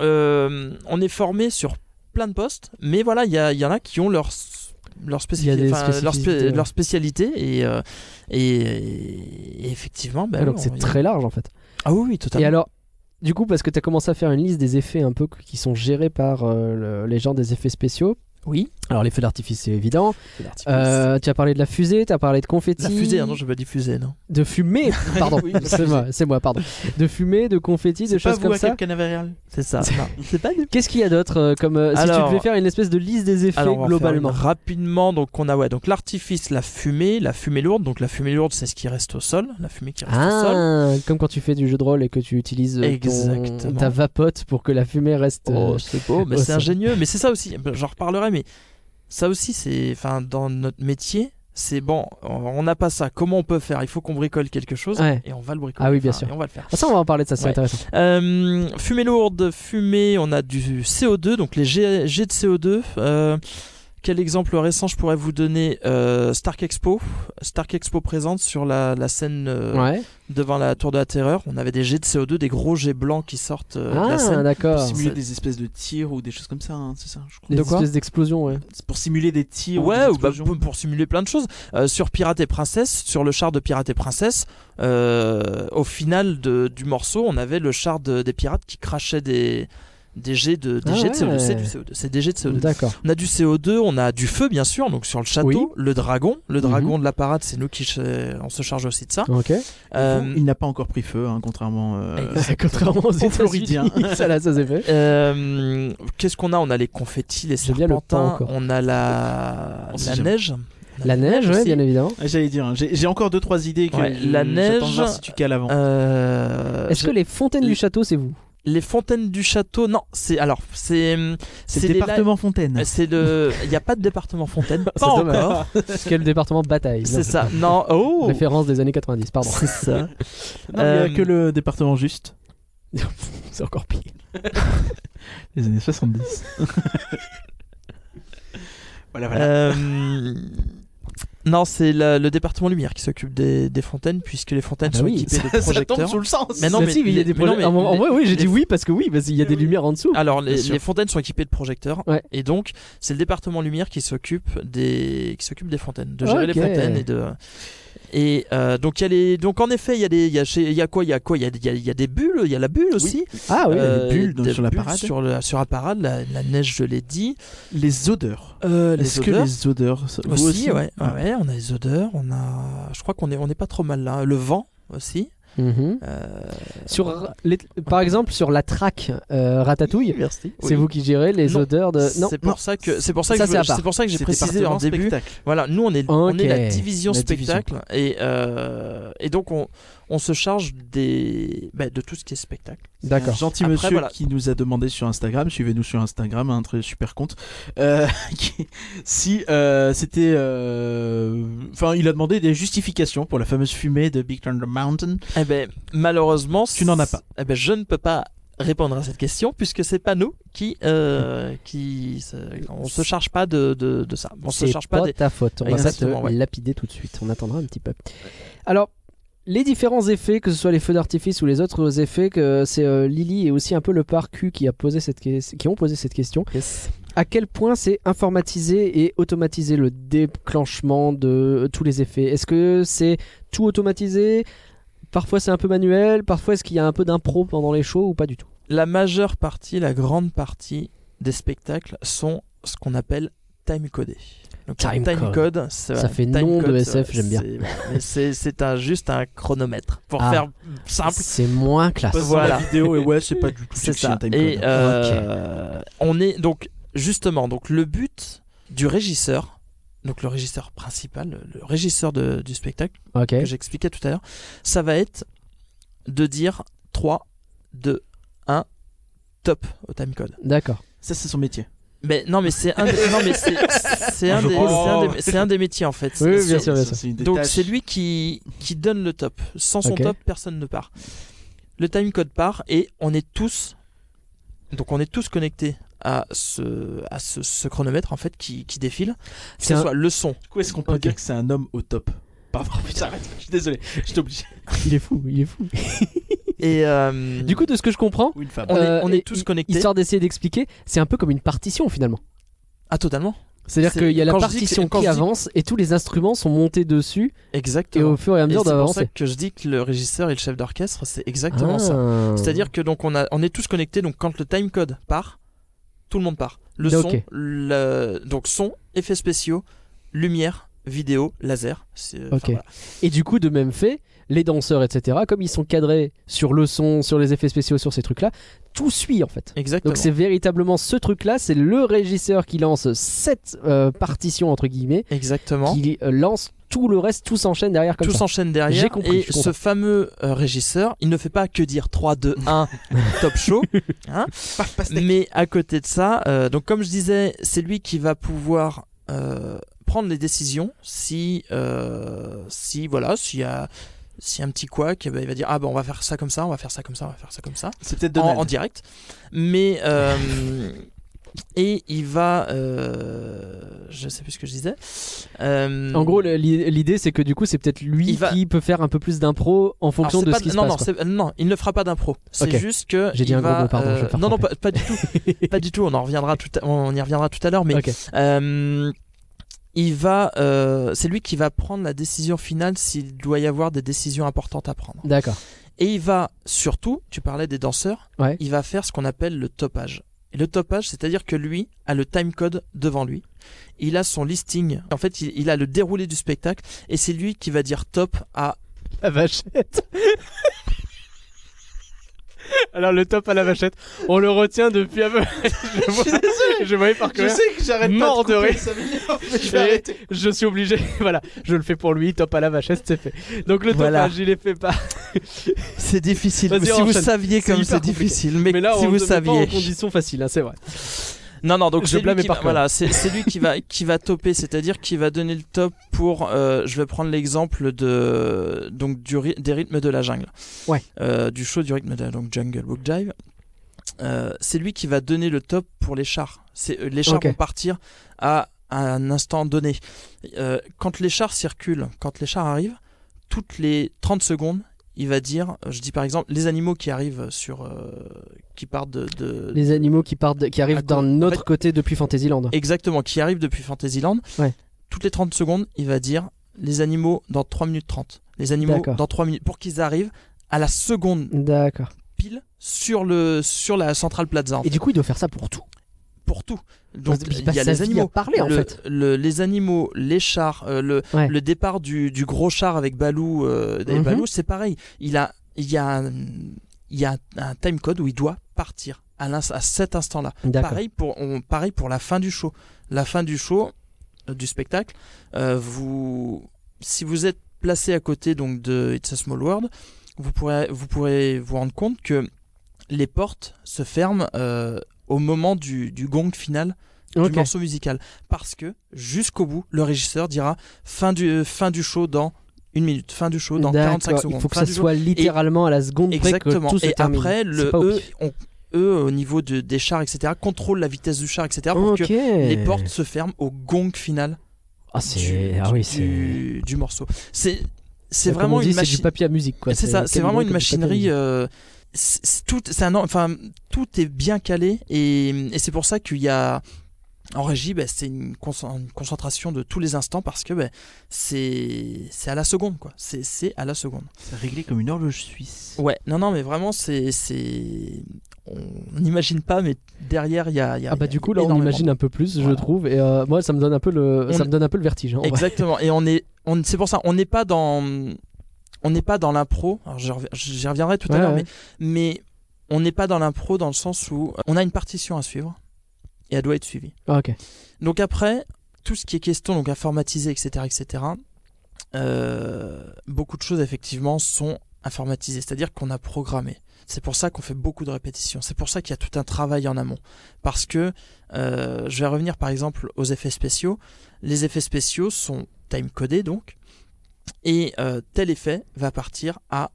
euh, on est formé sur plein de postes, mais voilà, il y, en a qui ont leur, leur,
Il y a
spécifi-
des
enfin, leur, spé-
spécificités, ouais.
leur spécialité et, euh, et, et effectivement, bah,
Ah, donc c'est très large, en fait.
Ah oui, oui, totalement.
Et alors, du coup, parce que tu as commencé à faire une liste des effets un peu qui sont gérés par euh, le- les gens des effets spéciaux.
Oui,
Alors, les feux d'artifice, c'est évident. Euh, tu as parlé de la fusée, tu as parlé de confetti.
la fusée, hein, non, je vais pas diffuser, non.
De fumée, pardon.
Oui,
c'est
fusée.
moi, c'est moi, pardon. De fumée, de confetti, de choses comme ça.
C'est ça. c'est pas
Qu'est-ce qu'il y a d'autre euh, comme euh, si tu devais faire une espèce de liste des effets
Alors,
globalement?
rapidement, donc on a ouais, donc l'artifice, la fumée, la fumée lourde. Donc la fumée lourde, c'est ce qui reste au sol, la fumée qui reste au sol.
Ah, comme quand tu fais du jeu de rôle et que tu utilises euh, ton- ta vapote pour que la fumée reste.
Oh, c'est beau, mais c'est ingénieux. Mais c'est ça aussi, j'en reparlerai, mais ça aussi, c'est. Enfin, dans notre métier, c'est bon, on n'a pas ça. Comment on peut faire? Il faut qu'on bricole quelque chose
Ouais.
et on va le bricoler.
Ah oui, bien
Enfin,
sûr.
Et on va le faire.
Ah, ça, on va en parler de ça, c'est
Ouais.
intéressant.
Euh, fumée lourde, fumée, on a du CO2, donc les jets, jets de CO2. euh, quel exemple récent je pourrais vous donner Euh, Stark Expo. Stark Expo présente sur la, la scène euh,
Ouais.
devant la tour de la terreur. On avait des jets de CO2, des gros jets blancs qui sortent euh, de la
Ah,
scène.
d'accord.
Pour simuler des espèces de tirs ou des choses comme ça, hein, c'est ça, je crois.
Des
De quoi
espèces d'explosions, ouais.
C'est pour simuler des tirs ou
Ouais,
des
ou bah,
explosions.
pour, pour simuler plein de choses. Euh, sur Pirate et Princesse, sur le char de Pirate et Princesse, euh, au final de- du morceau, on avait le char de- des pirates qui crachait des, des jets de, des
Ah
jets de CO2.
ouais.
C'est du CO2. C'est des jets de CO2.
D'accord.
On a du CO2, on a du feu bien sûr, donc sur le château,
Oui.
le dragon, le
Mhm.
dragon de la parade, c'est nous qui on se charge aussi de ça.
Ok.
Euh,
Il n'a pas encore pris feu, hein, contrairement. euh,
Contrairement aux
aux Floridiens.
États-Unis, ça là, ça s'est fait.
euh, Qu'est-ce qu'on a? On a les confettis, les
le
serpentins,
encore.
on a la, la neige.
La neige, ouais, bien évidemment.
Ah, J'allais dire, hein, j'ai encore deux trois idées que
Ouais,
je-
la neige,
voir si tu cales avant.
Euh,
Est-ce que les fontaines du château, c'est vous?
Les fontaines du château Non, c'est alors c'est
c'est le
la-
département Fontaine.
C'est le. Il n'y a pas de département fontaine.
C'est
pas
dommage.
encore.
C'est le département bataille.
C'est ça. Non. Oh.
Référence des années 90, pardon.
C'est ça.
Non, il n'y a
Euh,
que le département juste.
C'est encore pire.
Les années 70. voilà, voilà.
Euh, Non, c'est la- le département lumière qui s'occupe des, des fontaines, puisque les fontaines
Ah bah
sont
oui,
équipées de
ça tombe
projecteurs.
sous le sens.
Mais non,
Bah
mais
si, il y a des
mais non,
projets-
mais
en, en
les-
vrai, oui, j'ai
les-
dit oui parce que oui, parce qu'il y a des lumières en dessous.
Alors, les,
Bien sûr.
les fontaines sont équipées de projecteurs,
Ouais.
et donc c'est le département lumière qui s'occupe des qui s'occupe des fontaines, de gérer
Ok.
les fontaines et de et euh, donc y a les donc en effet il y a des y a chez- il y a quoi il y a quoi il y a, y a- y a des bulles il y a la bulle aussi
Ah oui,
Euh,
des bulles, donc,
des
sur la
bulles
parade.
sur, le- sur la parade la, la neige je l'ai dit
Les odeurs.
Euh, les
Est-ce que les odeurs. ça- vous
aussi, ouais,
Ah.
ouais, on a les odeurs on a je crois qu'on est on est pas trop mal là le vent aussi
Mhm.
euh,
Sur les- par exemple, sur la track euh, Ratatouille, c'est vous qui gérez les
Non,
odeurs de. Non,
c'est pour ça que c'est pour ça que
c'est
pour ça que j'ai précisé en début
spectacle.
Voilà, nous on est, on est la
Ok.
division
La division.
spectacle et, euh, et donc on, on se charge des, bah, de tout ce qui est spectacle.
d'accord.
Un gentil
Après,
monsieur
voilà.
qui nous a demandé sur Instagram, suivez-nous sur Instagram, un très super compte, euh, qui- si euh, c'était... euh, Enfin, il a demandé des justifications pour la fameuse fumée de Big Thunder Mountain.
Eh ben, malheureusement,
Tu n'en as pas.
Eh ben, je ne peux pas répondre à cette question puisque c'est pas nous qui, euh, qui se, on se charge pas de, de, de ça. On se charge pas,
pas
des.
ta faute. On va pas te
ouais.
lapider tout de suite. On attendra un petit peu. Alors, les différents effets, que ce soit les feux d'artifice ou les autres effets, que c'est euh, Lily et aussi un peu le parcu qui a posé cette que- qui ont posé cette question. À quel point c'est informatisé et automatisé le déclenchement de tous les effets? Est-ce que c'est tout automatisé? Parfois c'est un peu manuel, parfois est-ce qu'il y a un peu d'impro pendant les shows ou pas du tout?
La majeure partie, la grande partie des spectacles sont ce qu'on appelle time codés. Donc,
Time
un
code. Ça fait
time
nom de SF, j'aime bien.
c'est- un, juste un chronomètre pour
Ah.
faire simple.
C'est moins classe.
Voilà.
la vidéo et ouais, c'est pas du tout
C'est
sexy,
ça.
un time
Et euh, on est donc justement donc le but du régisseur, donc le régisseur principal, le, le régisseur de- du spectacle que j'expliquais tout à l'heure, ça va être de dire 3, 2, 1, top au timecode.
D'accord.
Ça, c'est son métier.
Mais non, mais c'est un, des- non, mais c'est c'est un, des- c'est un des- c'est un des métiers en fait.
Oui, bien sûr, bien
Ça,
sûr.
c'est une
Donc c'est lui qui, qui donne le top. Sans son top, personne ne part. Le timecode part et on est tous donc on est tous connectés à ce, à ce, ce chronomètre en fait qui, qui défile. Que
C'est
ce
un-
soit le son.
Du coup, est-ce qu'on peut dire que c'est un homme au top? Pardon, putain, arrête, je suis désolé, je t'oblige.
Il est fou, il est fou.
Et euh,
Du coup, de ce que je comprends,
on est,
euh,
on
et-
est tous connectés.
histoire d'essayer d'expliquer, c'est un peu comme une partition finalement.
Ah totalement.
C'est-à-dire
C'est-
qu'il y a la partition qui
dis-
avance et tous les instruments sont montés dessus et
Exactement.
au fur et à
Et
mesure
c'est pour ça
d'avancer.
que je dis que le régisseur et le chef d'orchestre, c'est exactement ça.
Ah.
C'est-à-dire que donc on, a, on est tous connectés, donc quand le timecode part, tout le monde part. Le son, le, donc son, effets spéciaux, lumière, vidéo, laser. c'est- enfin,
Ok.
voilà.
Et du coup, de même fait, les danseurs, etc., comme ils sont cadrés sur le son, sur les effets spéciaux, sur ces trucs-là, tout suit en fait.
Exactement.
Donc c'est véritablement ce truc-là, c'est le régisseur qui lance cette euh, partition entre guillemets,
Exactement.
qui euh, lance tout le reste, tout s'enchaîne derrière comme
Tout s'enchaîne derrière.
J'ai compris,
et ce fameux euh, régisseur, il ne fait pas que dire 3, 2, 1, top show. hein. Mais à côté de ça, donc comme je disais, c'est lui qui va pouvoir prendre les décisions si, si voilà, s'il y a, a un petit couac, eh ben, il va dire ah ben on va faire ça comme ça, on va faire ça comme ça, on va faire ça comme ça,
C'est peut-être
en, en direct. Mais euh, et il va, euh, je sais plus ce que je disais. Euh,
En gros, l'idée c'est que du coup, c'est peut-être lui
va-
qui peut faire un peu plus d'impro en fonction de
pas-
ce qui se
non,
passe.
non, non, il ne fera pas d'impro. C'est juste que
J'ai dit
il un
gros
va,
mot, pardon, je vais
euh,
faire
non, non, pas, pas du tout, pas du tout. On en reviendra tout, à- on y reviendra tout à l'heure, mais
Ok.
Il va, euh, c'est lui qui va prendre la décision finale s'il doit y avoir des décisions importantes à prendre.
D'accord.
Et il va surtout, tu parlais des danseurs,
Ouais.
il va faire ce qu'on appelle le topage. Et le topage, c'est-à-dire que lui a le timecode devant lui. Il a son listing. En fait, il, il a le déroulé du spectacle et c'est lui qui va dire top à.
La vachette. Alors le top à la vachette, on le retient depuis un peu. je, vois, je voyais par
Je sais que j'arrête
Mort
pas
de
de couper,
rire.
ça je
suis obligé, voilà, je le fais pour lui, top à la vachette, c'est fait. Donc le
Voilà.
topage, il est fait pas.
C'est difficile. Si vous saviez comme c'est difficile, mais,
Mais là,
si
on
vous
met pas en
saviez.
condition facile, hein, c'est vrai.
Non, non, donc
Je
c'est lui,
blâme
qui
par
va, voilà, c'est, lui qui va, qui va topper, c'est-à-dire qui va donner le top pour, euh, je vais prendre l'exemple de, donc, du, ry- des rythmes de la jungle.
Ouais.
Euh, du show du rythme de la donc Jungle Book Jive. Euh, c'est lui qui va donner le top pour les chars. C'est, les chars vont partir à, un instant donné. Quand les chars circulent, quand les chars arrivent, toutes les 30 secondes, il va dire, je dis par exemple, les animaux qui arrivent sur, euh, qui partent de, de-
Les animaux qui partent, de- qui arrivent d'un
en
autre
fait-
côté depuis Fantasyland.
Exactement, qui arrive depuis Fantasyland.
Ouais.
Toutes les 30 secondes, il va dire les animaux dans 3 minutes 30. Les animaux dans 3 minutes. Pour qu'ils arrivent à la seconde
D'accord.
pile sur, le, sur la Central Plaza. en
Et du coup, il doit faire ça pour tout.
Pour tout. Donc il y a les animaux.
parler, en
le-
fait.
le- les animaux, les chars, euh, le,
Ouais.
le départ du, du gros char avec Balou. euh,
Mhm.
Balou, c'est pareil. Il, a, il y a, un, il y a un time code où il doit partir à, cet instant-là. Pareil pour, on- pareil pour la fin du show. La fin du show, euh, du spectacle, vous, si vous êtes placé à côté donc de It's a Small World, vous pourrez, vous pourrez vous rendre compte que les portes se ferment au moment du, du gong final du morceau musical. Parce que jusqu'au bout, le régisseur dira fin du, fin du show dans une minute, fin du show dans 45
D'accord.
secondes.
Il faut que
fin
ça
show-
soit littéralement à la seconde près que
Exactement.
tout se
Et après,
C'est
le, eux, on- eux, au niveau de, des chars, etc., contrôlent la vitesse du char, etc., pour que les portes se ferment au gong final
Ah,
du,
c'est. Ah
du-
oui, c'est.
du, du morceau. C'est c'est vraiment
dit,
une
c'est
machine.
du papier à musique, quoi.
C'est ça, c'est vraiment une machinerie. euh, tout, c'est un, enfin, tout est bien calé et, et c'est pour ça qu'il y a, En régie, bah, c'est une, concent- une concentration de tous les instants parce que bah, c'est c'est à la seconde, quoi. C'est c'est à la seconde.
C'est réglé comme une horloge suisse.
Ouais, non, non, mais vraiment, c'est. c'est- On n'imagine pas, mais derrière, il y a. il y a-
Ah bah
il y a
du coup là on imagine un peu plus je trouve et euh, moi ça me donne un peu le
On-
ça me donne un peu le vertige. hein.
Exactement. Et on est, on, c'est pour ça, on n'est pas dans, on n'est pas dans l'impro. Alors j'y revi- j'y reviendrai tout à l'heure,
ouais.
mais, mais on n'est pas dans l'impro dans le sens où on a une partition à suivre et elle doit être suivie.
Ah, ok.
Donc après, tout ce qui est question, donc informatisé, etc., etc. euh, beaucoup de choses effectivement sont informatisées, c'est-à-dire qu'on a programmé. C'est pour ça qu'on fait beaucoup de répétitions. C'est pour ça qu'il y a tout un travail en amont. Parce que euh, je vais revenir par exemple aux effets spéciaux. Les effets spéciaux sont time codés donc, et euh, tel effet va partir à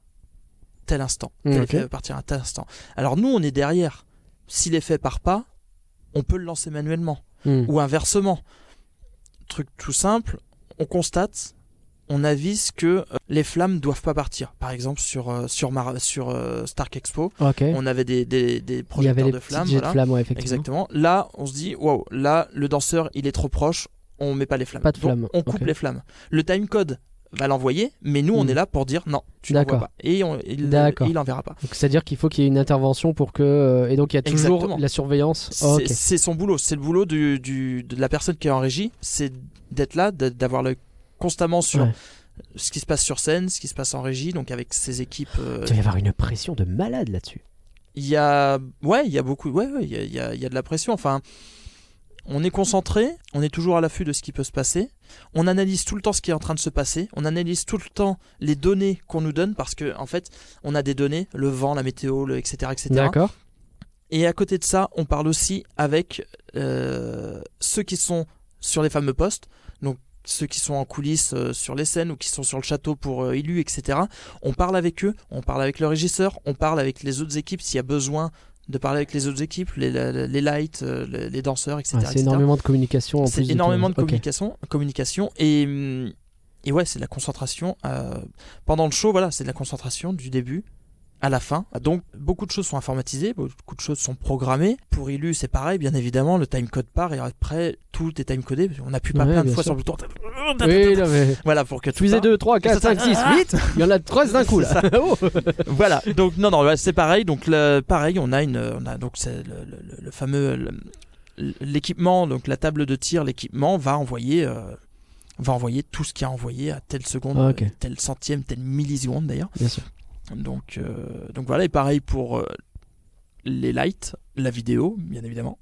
tel instant. Tel effet va partir à tel instant. Alors nous, on est derrière. Si l'effet part pas, on peut le lancer manuellement
Hmm.
ou inversement. Truc tout simple, on constate, on avise que euh, les flammes doivent pas partir. Par exemple sur euh, sur Mar- sur euh, Stark Expo, on avait des, des, des
Il y
projecteurs
avait
de flammes, voilà.
de flammes ouais, effectivement.
Exactement. Là, on se dit waouh, là le danseur, il est trop proche, on met pas les flammes.
Pas de
Donc,
flammes,
on coupe les flammes. Le time code va l'envoyer, mais nous on
Hmm.
est là pour dire non, tu
D'accord.
pas et on, il
D'accord.
il enverra pas.
C'est-à-dire qu'il faut qu'il y ait une intervention pour que euh, et donc il y a toujours
Exactement.
la surveillance.
C'est
Oh, ok.
c'est son boulot, c'est le boulot du, du- de la personne qui est en régie, c'est d'être là, d'avoir l'œil constamment sur
Ouais.
ce qui se passe sur scène, ce qui se passe en régie, donc avec ses équipes. euh,
Il doit y avoir une pression de malade là-dessus.
Il y a, ouais, il y a beaucoup, ouais, ouais, il y a, il y a- il y a de la pression. Enfin, on est concentré, on est toujours à l'affût de ce qui peut se passer. On analyse tout le temps ce qui est en train de se passer. On analyse tout le temps les données qu'on nous donne parce que, en fait, on a des données, le vent, la météo, le etc., etc.
D'accord.
Et à côté de ça, on parle aussi avec euh, ceux qui sont sur les fameux postes, donc ceux qui sont en coulisses euh, sur les scènes ou qui sont sur le château pour euh, élus, etc. On parle avec eux, on parle avec le régisseur, on parle avec les autres équipes s'il y a besoin de parler avec les autres équipes, les, les, les lights, euh, les, les danseurs, etc.
C'est énormément de communication en
C'est énormément de communication, communication et, hum, et ouais, c'est de la concentration. euh, pendant le show, voilà, c'est de la concentration du début à la fin. Donc beaucoup de choses sont informatisées, beaucoup de choses sont programmées. Pour Ilu, c'est pareil, bien évidemment, le timecode part et après tout est timecodé. On appuie pas
Ouais,
plein de fois
sûr.
sur le bouton.
Oui, là, mais...
Voilà pour que
Fusée
parte.
2, 3, 4, 5, 6,
Ah
8 Il y en a 3 d'un coup là. Oh.
voilà donc non non c'est pareil donc le, pareil on a une on a donc c'est le, le- le- le fameux le- l'équipement donc la table de tir l'équipement va envoyer euh, va envoyer tout ce qu'il y a envoyé à telle seconde
Ah,
euh, telle centième telle milliseconde d'ailleurs
Bien sûr.
Donc euh, donc voilà et pareil pour euh, les lights la vidéo bien évidemment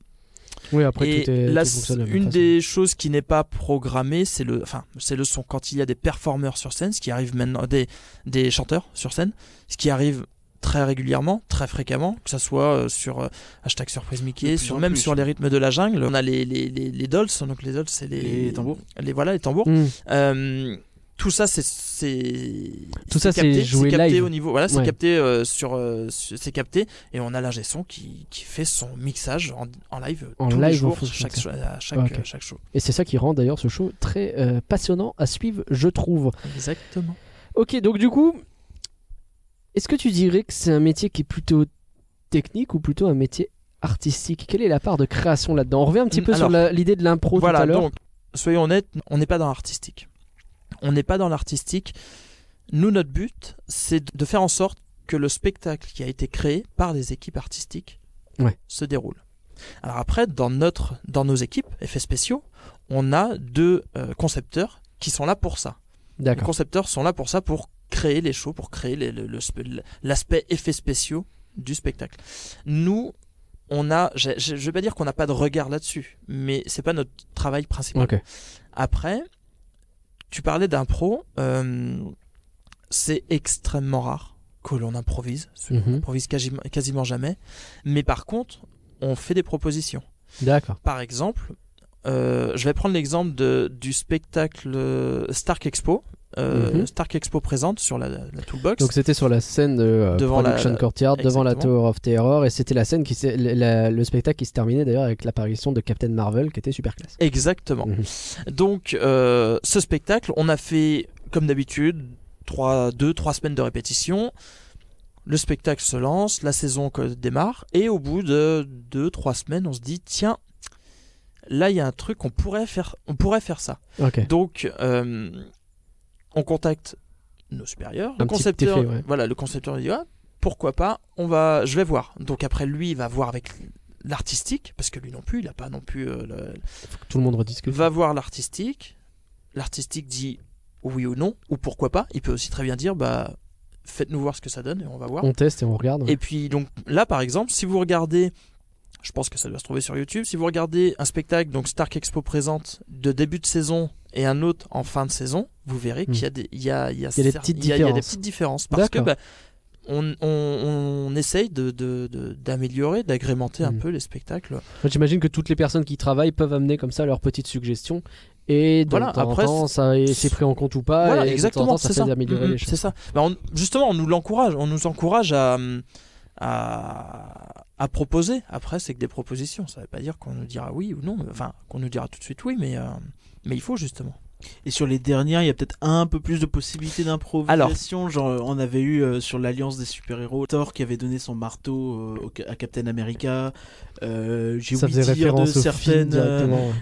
Oui, après
et
tout, est,
là,
tout fonctionne de la même
une
façon.
des choses qui n'est pas programmée, c'est le, enfin, c'est le son quand il y a des performeurs sur scène, ce qui arrive maintenant, des, des chanteurs sur scène, ce qui arrive très régulièrement, très fréquemment, que ça soit euh, sur euh, hashtag surprise Mickey, sur même
plus.
sur les rythmes de la jungle. On a les les les, les dolls, donc les dolls, c'est les,
Les tambours.
les voilà les tambours. Euh, tout ça, c'est
Tout ça, c'est
capté,
joué
capté
live.
au niveau. Voilà, c'est
Ouais.
capté euh, sur, euh, c'est capté et on a l'ingé son qui, qui fait son mixage en, en live
En
tous les
live, en
jours, chaque, à chaque, chaque show.
Et c'est ça qui rend d'ailleurs ce show très euh, passionnant à suivre, je trouve.
Exactement.
Ok, donc du coup, est-ce que tu dirais que c'est un métier qui est plutôt technique ou plutôt un métier artistique? Quelle est la part de création là-dedans? On revient un petit peu sur
Alors,
l'idée de l'impro tout à
voilà,
l'heure.
donc soyons honnêtes, on n'est pas dans l'artistique. On n'est pas dans l'artistique. Nous, notre but, c'est de faire en sorte que le spectacle qui a été créé par des équipes artistiques
Ouais.
se déroule. Alors après, dans, notre, dans nos équipes, effets spéciaux, on a deux euh, concepteurs qui sont là pour ça. Les concepteurs sont là pour ça, pour créer les shows, pour créer l'aspect effets spéciaux du spectacle. Nous, on a, je, je vais pas dire qu'on n'a pas de regard là-dessus, mais c'est pas notre travail principal. Après, tu parlais d'impro, euh, c'est extrêmement rare que l'on improvise, on
Mhm.
improvise quasiment, quasiment jamais, mais par contre, on fait des propositions.
D'accord.
Par exemple, euh, je vais prendre l'exemple de- du spectacle euh, Stark Expo. Euh,
Mhm.
Stark Expo présente sur la, la Toolbox.
Donc c'était sur la scène de euh,
Devant la-
Production Courtyard, devant la
Exactement.
Tower of Terror, et c'était la scène qui la- le spectacle qui se terminait d'ailleurs avec l'apparition de Captain Marvel, qui était super classe.
Exactement.
Mhm.
Donc, euh, ce spectacle, on a fait, comme d'habitude, trois, deux, trois semaines de répétition. Le spectacle se lance, la saison démarre, et au bout de deux, trois semaines, on se dit, tiens, là il y a un truc on pourrait faire on pourrait faire ça donc euh, on contacte nos supérieurs le concepteur
effet, ouais.
voilà le concepteur dit ah, pourquoi pas on va je vais voir donc après lui il va voir avec l'artistique parce que lui non plus il a pas non plus euh, le-
Faut que tout le monde rediscute.
va voir l'artistique l'artistique dit oui ou non ou pourquoi pas il peut aussi très bien dire bah faites-nous voir ce que ça donne et on va voir
On teste et on regarde.
et puis donc là par exemple, si vous regardez, je pense que ça doit se trouver sur YouTube, si vous regardez un spectacle, donc Stark Expo présente de début de saison et un autre en fin de saison, vous verrez qu'il y a des, il y a, il y a.
Il y a des
cer-
petites
il y a- il y a des
différences.
petites différences parce que bah, on, on, on essaye de, de- de- d'améliorer, d'agrémenter un
Hmm.
peu les spectacles.
J'imagine que toutes les personnes qui travaillent peuvent amener comme ça leurs petites suggestions. Et
Voilà,
temps
après,
temps, ça est- c'est pris en compte ou pas.
voilà,
et
exactement, c'est ça.
d'améliorer les choses.
c'est ça. Bah, on- justement, on nous l'encourage, on nous encourage à, à, à proposer. Après, c'est que des propositions. Ça veut pas dire qu'on nous dira oui ou non. Enfin, qu'on nous dira tout de suite oui, mais, euh, mais il faut justement.
Et sur les dernières, il y a peut-être un peu plus de possibilités d'improvisation. Genre, on avait eu euh, sur l'Alliance des super-héros Thor qui avait donné son marteau euh, au- à Captain America. Euh, J'ai
Ça
oublié dire de certaines.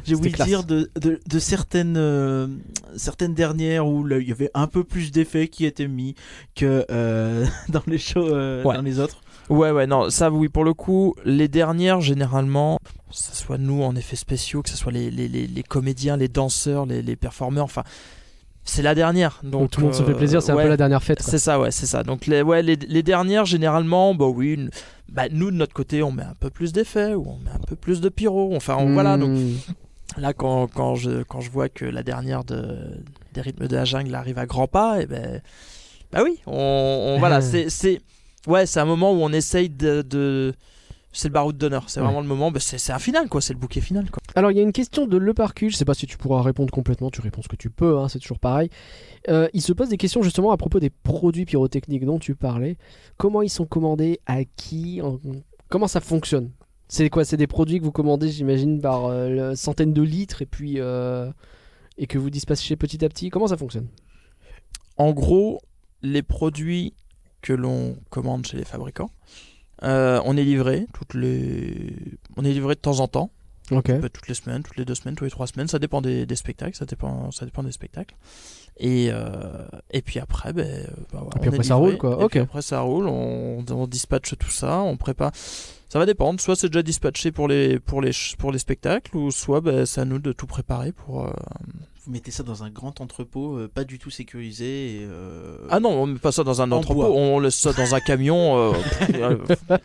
J'ai oublié dire de, de, de certaines, euh, certaines dernières où là, il y avait un peu plus d'effets qui étaient mis que euh, dans les shows, euh,
Ouais.
dans les autres.
Ouais, ouais, non, ça oui, pour le coup, les dernières, généralement, que ce soit nous en effets spéciaux, que ce soit les, les, les, les comédiens, les danseurs, les, les performeurs, enfin, c'est la dernière. Donc,
tout le monde se fait
euh,
plaisir, c'est un peu la dernière fête.
C'est ça, ouais, c'est ça. Donc les, ouais, les, les dernières, généralement, bah oui, bah, nous de notre côté, on met un peu plus d'effets ou on met un peu plus de pyro. Enfin, on- voilà. Donc
Hmm.
là, quand, quand, je, quand je vois que la dernière de, des rythmes de la jungle arrive à grands pas, et ben, bah oui, on, on- voilà, c'est, c'est, ouais, c'est un moment où on essaye de, de- c'est le baroud d'honneur. C'est
Ouais.
vraiment le moment, bah, c'est, un final, quoi. C'est le bouquet final, quoi.
Alors, il y a une question de Le Parcu. Je sais pas si tu pourras répondre complètement. Tu réponds ce que tu peux, hein, c'est toujours pareil. Euh, il se pose des questions justement à propos des produits pyrotechniques dont tu parlais. Comment ils sont commandés À qui En- Comment ça fonctionne? C'est quoi C'est des produits que vous commandez, j'imagine, par euh, centaines de litres et puis. euh, et que vous dispatchez petit à petit? Comment ça fonctionne?
En gros, les produits que l'on commande chez les fabricants, euh, on est livré toutes les, on est livré de temps en temps.
Ok.
Bah, toutes les semaines, toutes les deux semaines, toutes les trois semaines, ça dépend des, des spectacles, ça dépend, ça dépend des spectacles. Et, euh, et puis après, ben, bah,
Et puis
on est
après, ça
livré.
roule, quoi.
Et
Ok.
puis après ça roule, on, on dispatche tout ça, on prépare. Ça va dépendre, soit c'est déjà dispatché pour les, pour les, pour les spectacles, ou soit ben, c'est à nous de tout préparer pour. euh,
Vous mettez ça dans un grand entrepôt, euh, pas du tout sécurisé. Et, euh,
Ah non, on met pas ça dans un
En
entrepôt,
bois.
on laisse ça dans un camion, euh, euh,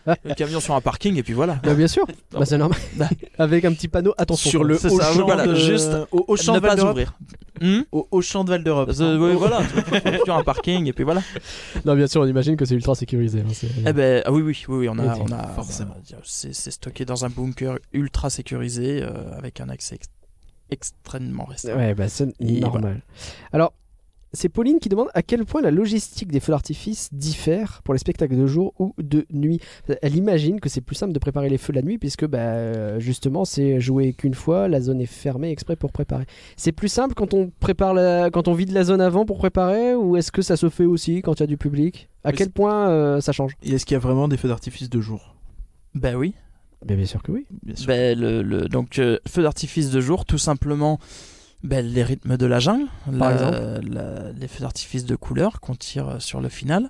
un camion sur un parking, et puis voilà.
Bah, bien sûr, bah, c'est normal.
Bah.
Avec un petit panneau, attention.
sur le haut champ
voilà,
de,
juste
au, au champ
ne
de Val
pas
d'Europe.
ouvrir. Hmm
Au, au champ de Val d'Europe.
Euh, oui, voilà, sur un parking, et puis voilà.
Non, bien sûr, on imagine que c'est ultra sécurisé. hein, c'est-
Eh ben, ah oui, oui, oui, oui, on a, on a
forcément.
c'est, stocké dans un bunker ultra sécurisé euh, avec un accès extrêmement restreint.
Ouais, bah c'est normal. Alors, c'est Pauline qui demande à quel point la logistique des feux d'artifice diffère pour les spectacles de jour ou de nuit. Elle imagine que c'est plus simple de préparer les feux la nuit puisque bah, justement c'est joué qu'une fois, la zone est fermée exprès pour préparer. C'est plus simple quand on prépare la... quand on vide la zone avant pour préparer ou est-ce que ça se fait aussi quand il y a du public? À
Mais
quel point euh, ça change?
Et est-ce qu'il y a vraiment des feux d'artifice de jour?
Ben oui.
Ben, Bien sûr que oui.
Bien sûr.
Ben, le, le- donc, euh, feu d'artifice de jour, tout simplement, ben, les rythmes de la jungle,
Par
la-
exemple
la- les feux d'artifice de couleur qu'on tire euh, sur le final,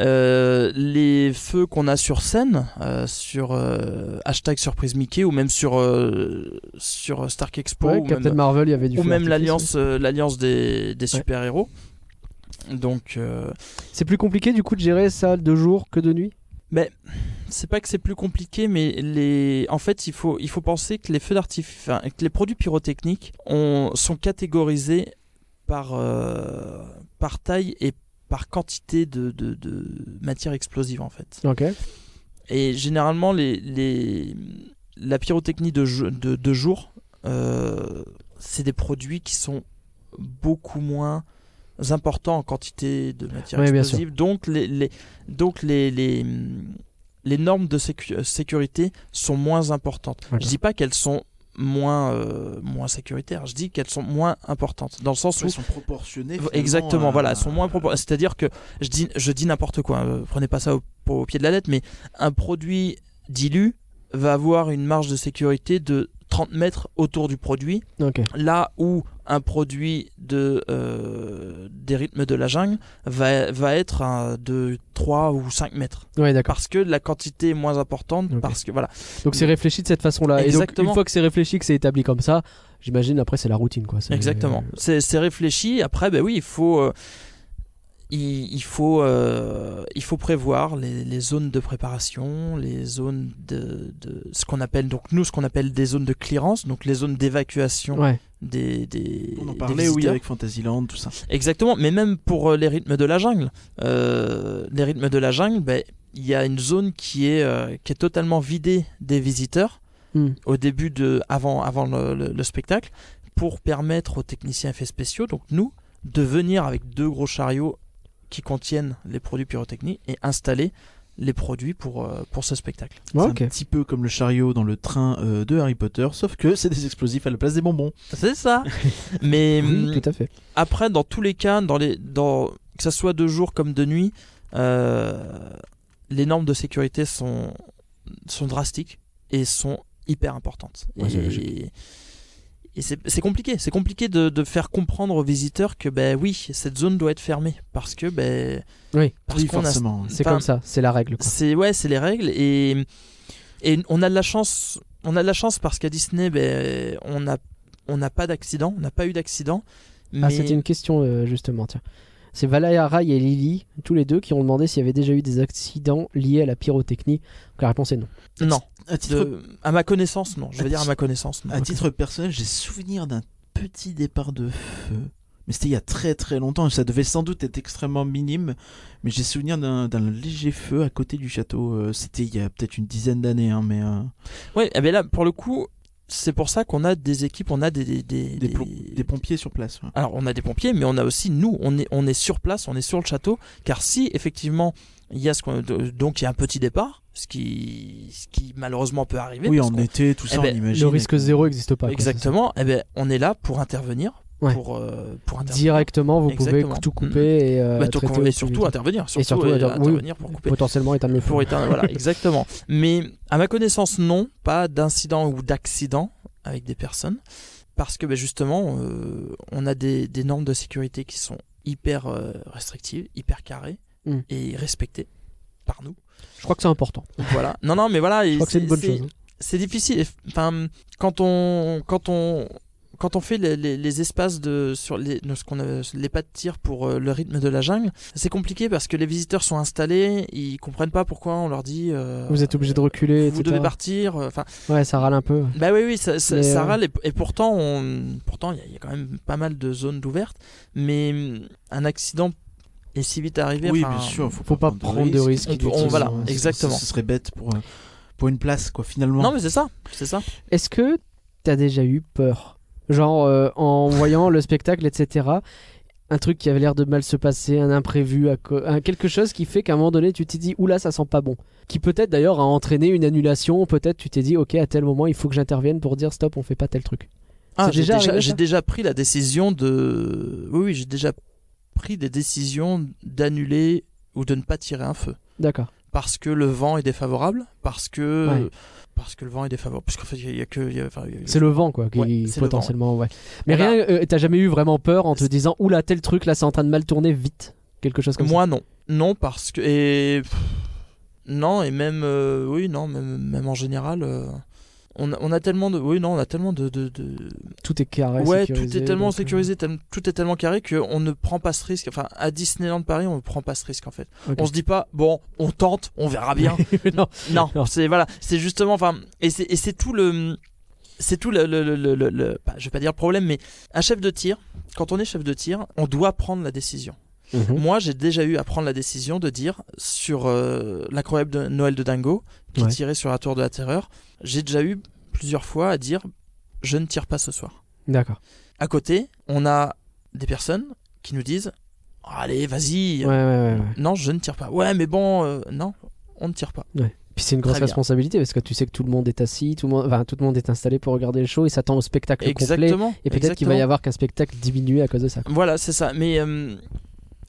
Euh, les feux qu'on a sur scène, euh, sur euh, hashtag surprise Mickey ou même sur, euh, sur Stark Expo
Ouais,
ou
Captain
même,
Marvel, il y avait du
ou
feu
même l'alliance euh, l'alliance des, des
Ouais.
super-héros. Donc, euh,
C'est plus compliqué du coup de gérer ça de jour que de nuit?
C'est pas que c'est plus compliqué, mais les... en fait, il faut, il faut penser que les feux d'artifice, enfin, que les produits pyrotechniques ont, sont catégorisés par, euh, par taille et par quantité de, de, de matière explosive, en fait.
Ok.
Et généralement, les, les, la pyrotechnie de, de, de jour, euh, c'est des produits qui sont beaucoup moins importants en quantité de matière explosive. Donc, les, les, donc les, les, les normes de sécu- sécurité sont moins importantes. Je dis pas qu'elles sont moins, euh, moins sécuritaires, je dis qu'elles sont moins importantes. Dans le sens où
Elles sont proportionnées.
Exactement,
à-
voilà, elles sont moins propor- C'est-à-dire que je dis, je dis n'importe quoi, euh, prenez pas ça au, au pied de la lettre, mais un produit dilu va avoir une marge de sécurité de 30 mètres autour du produit, là où un produit de, euh, des rythmes de la jungle va, va être de 3 ou 5 mètres.
Ouais.
Parce que la quantité est moins importante, parce que voilà.
Donc c'est réfléchi de cette façon-là. Et donc une fois que c'est réfléchi, que c'est établi comme ça, j'imagine après c'est la routine quoi.
Exactement. C'est c'est réfléchi. Après, ben oui, il faut, euh, il, il faut, euh, il faut prévoir les, les zones de préparation, les zones de, de ce qu'on appelle donc nous ce qu'on appelle des zones de clearance, donc les zones d'évacuation
Ouais.
des, des.
On en parlait, oui, avec Fantasyland, tout ça.
Exactement. Mais même pour euh, les rythmes de la jungle, euh, les rythmes de la jungle, ben il y a une zone qui est euh, qui est totalement vidée des visiteurs
Hmm.
au début de avant avant le, le- le spectacle pour permettre aux techniciens effets spéciaux donc nous de venir avec deux gros chariots qui contiennent les produits pyrotechniques et installer les produits pour euh, pour ce spectacle.
Ouais,
c'est un petit peu comme le chariot dans le train euh, de Harry Potter, sauf que c'est des explosifs à la place des bonbons.
C'est ça. Mais hum,
Oui, tout à fait.
après dans tous les cas dans les dans que ça soit de jour comme de nuit euh, les normes de sécurité sont sont drastiques et sont hyper importantes
Ouais,
et. Et c'est compliqué c'est compliqué de, de faire comprendre aux visiteurs que ben oui cette zone doit être fermée parce que ben
Oui.
parce
forcément.
C'est comme ça, c'est la règle
c'est ouais, c'est les règles et et on a de la chance, on a de la chance parce qu'à Disney, ben on a on n'a pas d'accident, on n'a pas eu d'accident.
Ah, c'était une question euh, justement, tiens. C'est Valaya Rai et Lily, tous les deux, qui ont demandé s'il y avait déjà eu des accidents liés à la pyrotechnie. Donc la réponse est non.
non,
À titre,
de- à ma connaissance, non. Je
À
veux dire à ma connaissance, non.
à titre personnel, j'ai souvenir d'un petit départ de feu. Mais c'était il y a très très longtemps. Ça devait sans doute être extrêmement minime. Mais j'ai souvenir d'un d'un léger feu à côté du château. Euh, C'était il y a peut-être une dizaine d'années. Hein, mais euh,
Ouais, eh ben là pour le coup, c'est pour ça qu'on a des équipes, on a des des, des,
des, pompiers sur place. ouais.
Alors on a des pompiers, mais on a aussi nous, on est on est sur place, on est sur le château, car si effectivement il y a ce qu'on- donc il y a un petit départ, ce qui ce qui malheureusement peut arriver.
Oui,
parce
en été, tout ça,
Eh ben,
on imagine.
Le risque zéro n'existe pas. quoi,
Exactement. Eh ben, on est là pour intervenir.
Ouais.
Pour, euh, pour.
Directement, vous
Exactement.
pouvez tout couper et, euh,
Bah,
traiter
et surtout intervenir. Surtout,
surtout,
euh,
oui.
intervenir pour couper.
potentiellement éteindre le feu.
Pour éteindre, voilà, exactement. Mais à ma connaissance, non, pas d'incident ou d'accident avec des personnes. Parce que bah, justement, on a des, des normes de sécurité qui sont hyper restrictives, hyper carrées
Mm.
et respectées par nous.
Je crois que c'est important.
Voilà. Non, non, mais voilà.
Je
et
crois que c'est une bonne chose.
c'est difficile. Enfin, quand on, quand on, quand on fait les, les- les espaces de sur les, de ce qu'on a- les pas de tir pour euh, le rythme de la jungle, c'est compliqué parce que les visiteurs sont installés, ils comprennent pas pourquoi on leur dit. euh,
Vous êtes obligé de reculer,
Vous
etc.
devez partir. euh, Enfin,
Ouais, ça râle un peu.
bah oui, oui, ça, ça, râle et, et pourtant, on, pourtant, il y, a- il y a quand même pas mal de zones d'ouvertes, mais hum, un accident est si vite arrivé.
Oui, bien sûr. Faut,
Faut pas prendre de risques.
On peut- on-
inutiles,
voilà,
hein.
Ce-
exactement.
Ce, serait bête pour, pour une place, quoi, finalement.
Non, mais c'est ça, c'est ça.
Est-ce que t'as déjà eu peur? Genre euh, en voyant le spectacle, etc. Un truc qui avait l'air de mal se passer, un imprévu, un- quelque chose qui fait qu'à un moment donné tu t'es dit oula ça sent pas bon. Qui peut-être d'ailleurs a entraîné une annulation, peut-être tu t'es dit ok à tel moment il faut que j'intervienne pour dire stop on fait pas tel truc.
Ah, j'ai
déjà
déjà, déjà pris la décision de. Oui, oui, j'ai déjà pris des décisions d'annuler ou de ne pas tirer un feu.
D'accord.
Parce que le vent est défavorable, parce que.
Ouais.
Parce que le vent est défavorable. Parce qu'en fait, il y a que. enfin,
C'est le vent quoi qui
Ouais, le
potentiellement ouais. Mais
Eh ben-
rien, euh, t'as jamais eu vraiment peur en te disant oula tel truc là c'est en train de mal tourner vite. Quelque chose comme
Moi, non. Non, parce que. Et. pff, Non, et même. euh, Oui, non, même, même en général. On a, on a tellement de. Oui, non, on a tellement de. de, de-.
Tout est carré.
ouais,
sécurisé,
tout est tellement
donc, euh,
sécurisé, tout est tellement carré qu'on ne prend pas ce risque. Enfin, à Disneyland Paris, on ne prend pas ce risque en fait.
ok.
On se dit pas, bon, on tente, on verra bien.
non.
non,
Non.
c'est voilà, c'est justement, enfin, et c'est et c'est tout le, c'est tout le, le, le, le- le- le- bah, je vais pas dire le problème, mais un chef de tir, quand on est chef de tir, on doit prendre la décision.
Mhm.
Moi, j'ai déjà eu à prendre la décision de dire sur euh, l'incroyable de Noël de Dingo, qui
Ouais.
tirait sur la tour de la terreur, j'ai déjà eu plusieurs fois à dire, je ne tire pas ce soir.
D'accord.
À côté, on a des personnes qui nous disent, allez, vas-y,
Ouais, ouais,
non, je ne tire pas. Ouais, mais bon, euh, non, on ne tire pas.
Puis c'est une grosse responsabilité parce que tu sais que tout le monde est assis, tout le monde, enfin, tout le monde est installé pour regarder le show et s'attend au spectacle complet.
Exactement.
Et peut-être qu'il va y avoir qu'un spectacle diminué à cause de ça.
Voilà, c'est ça. Mais euh,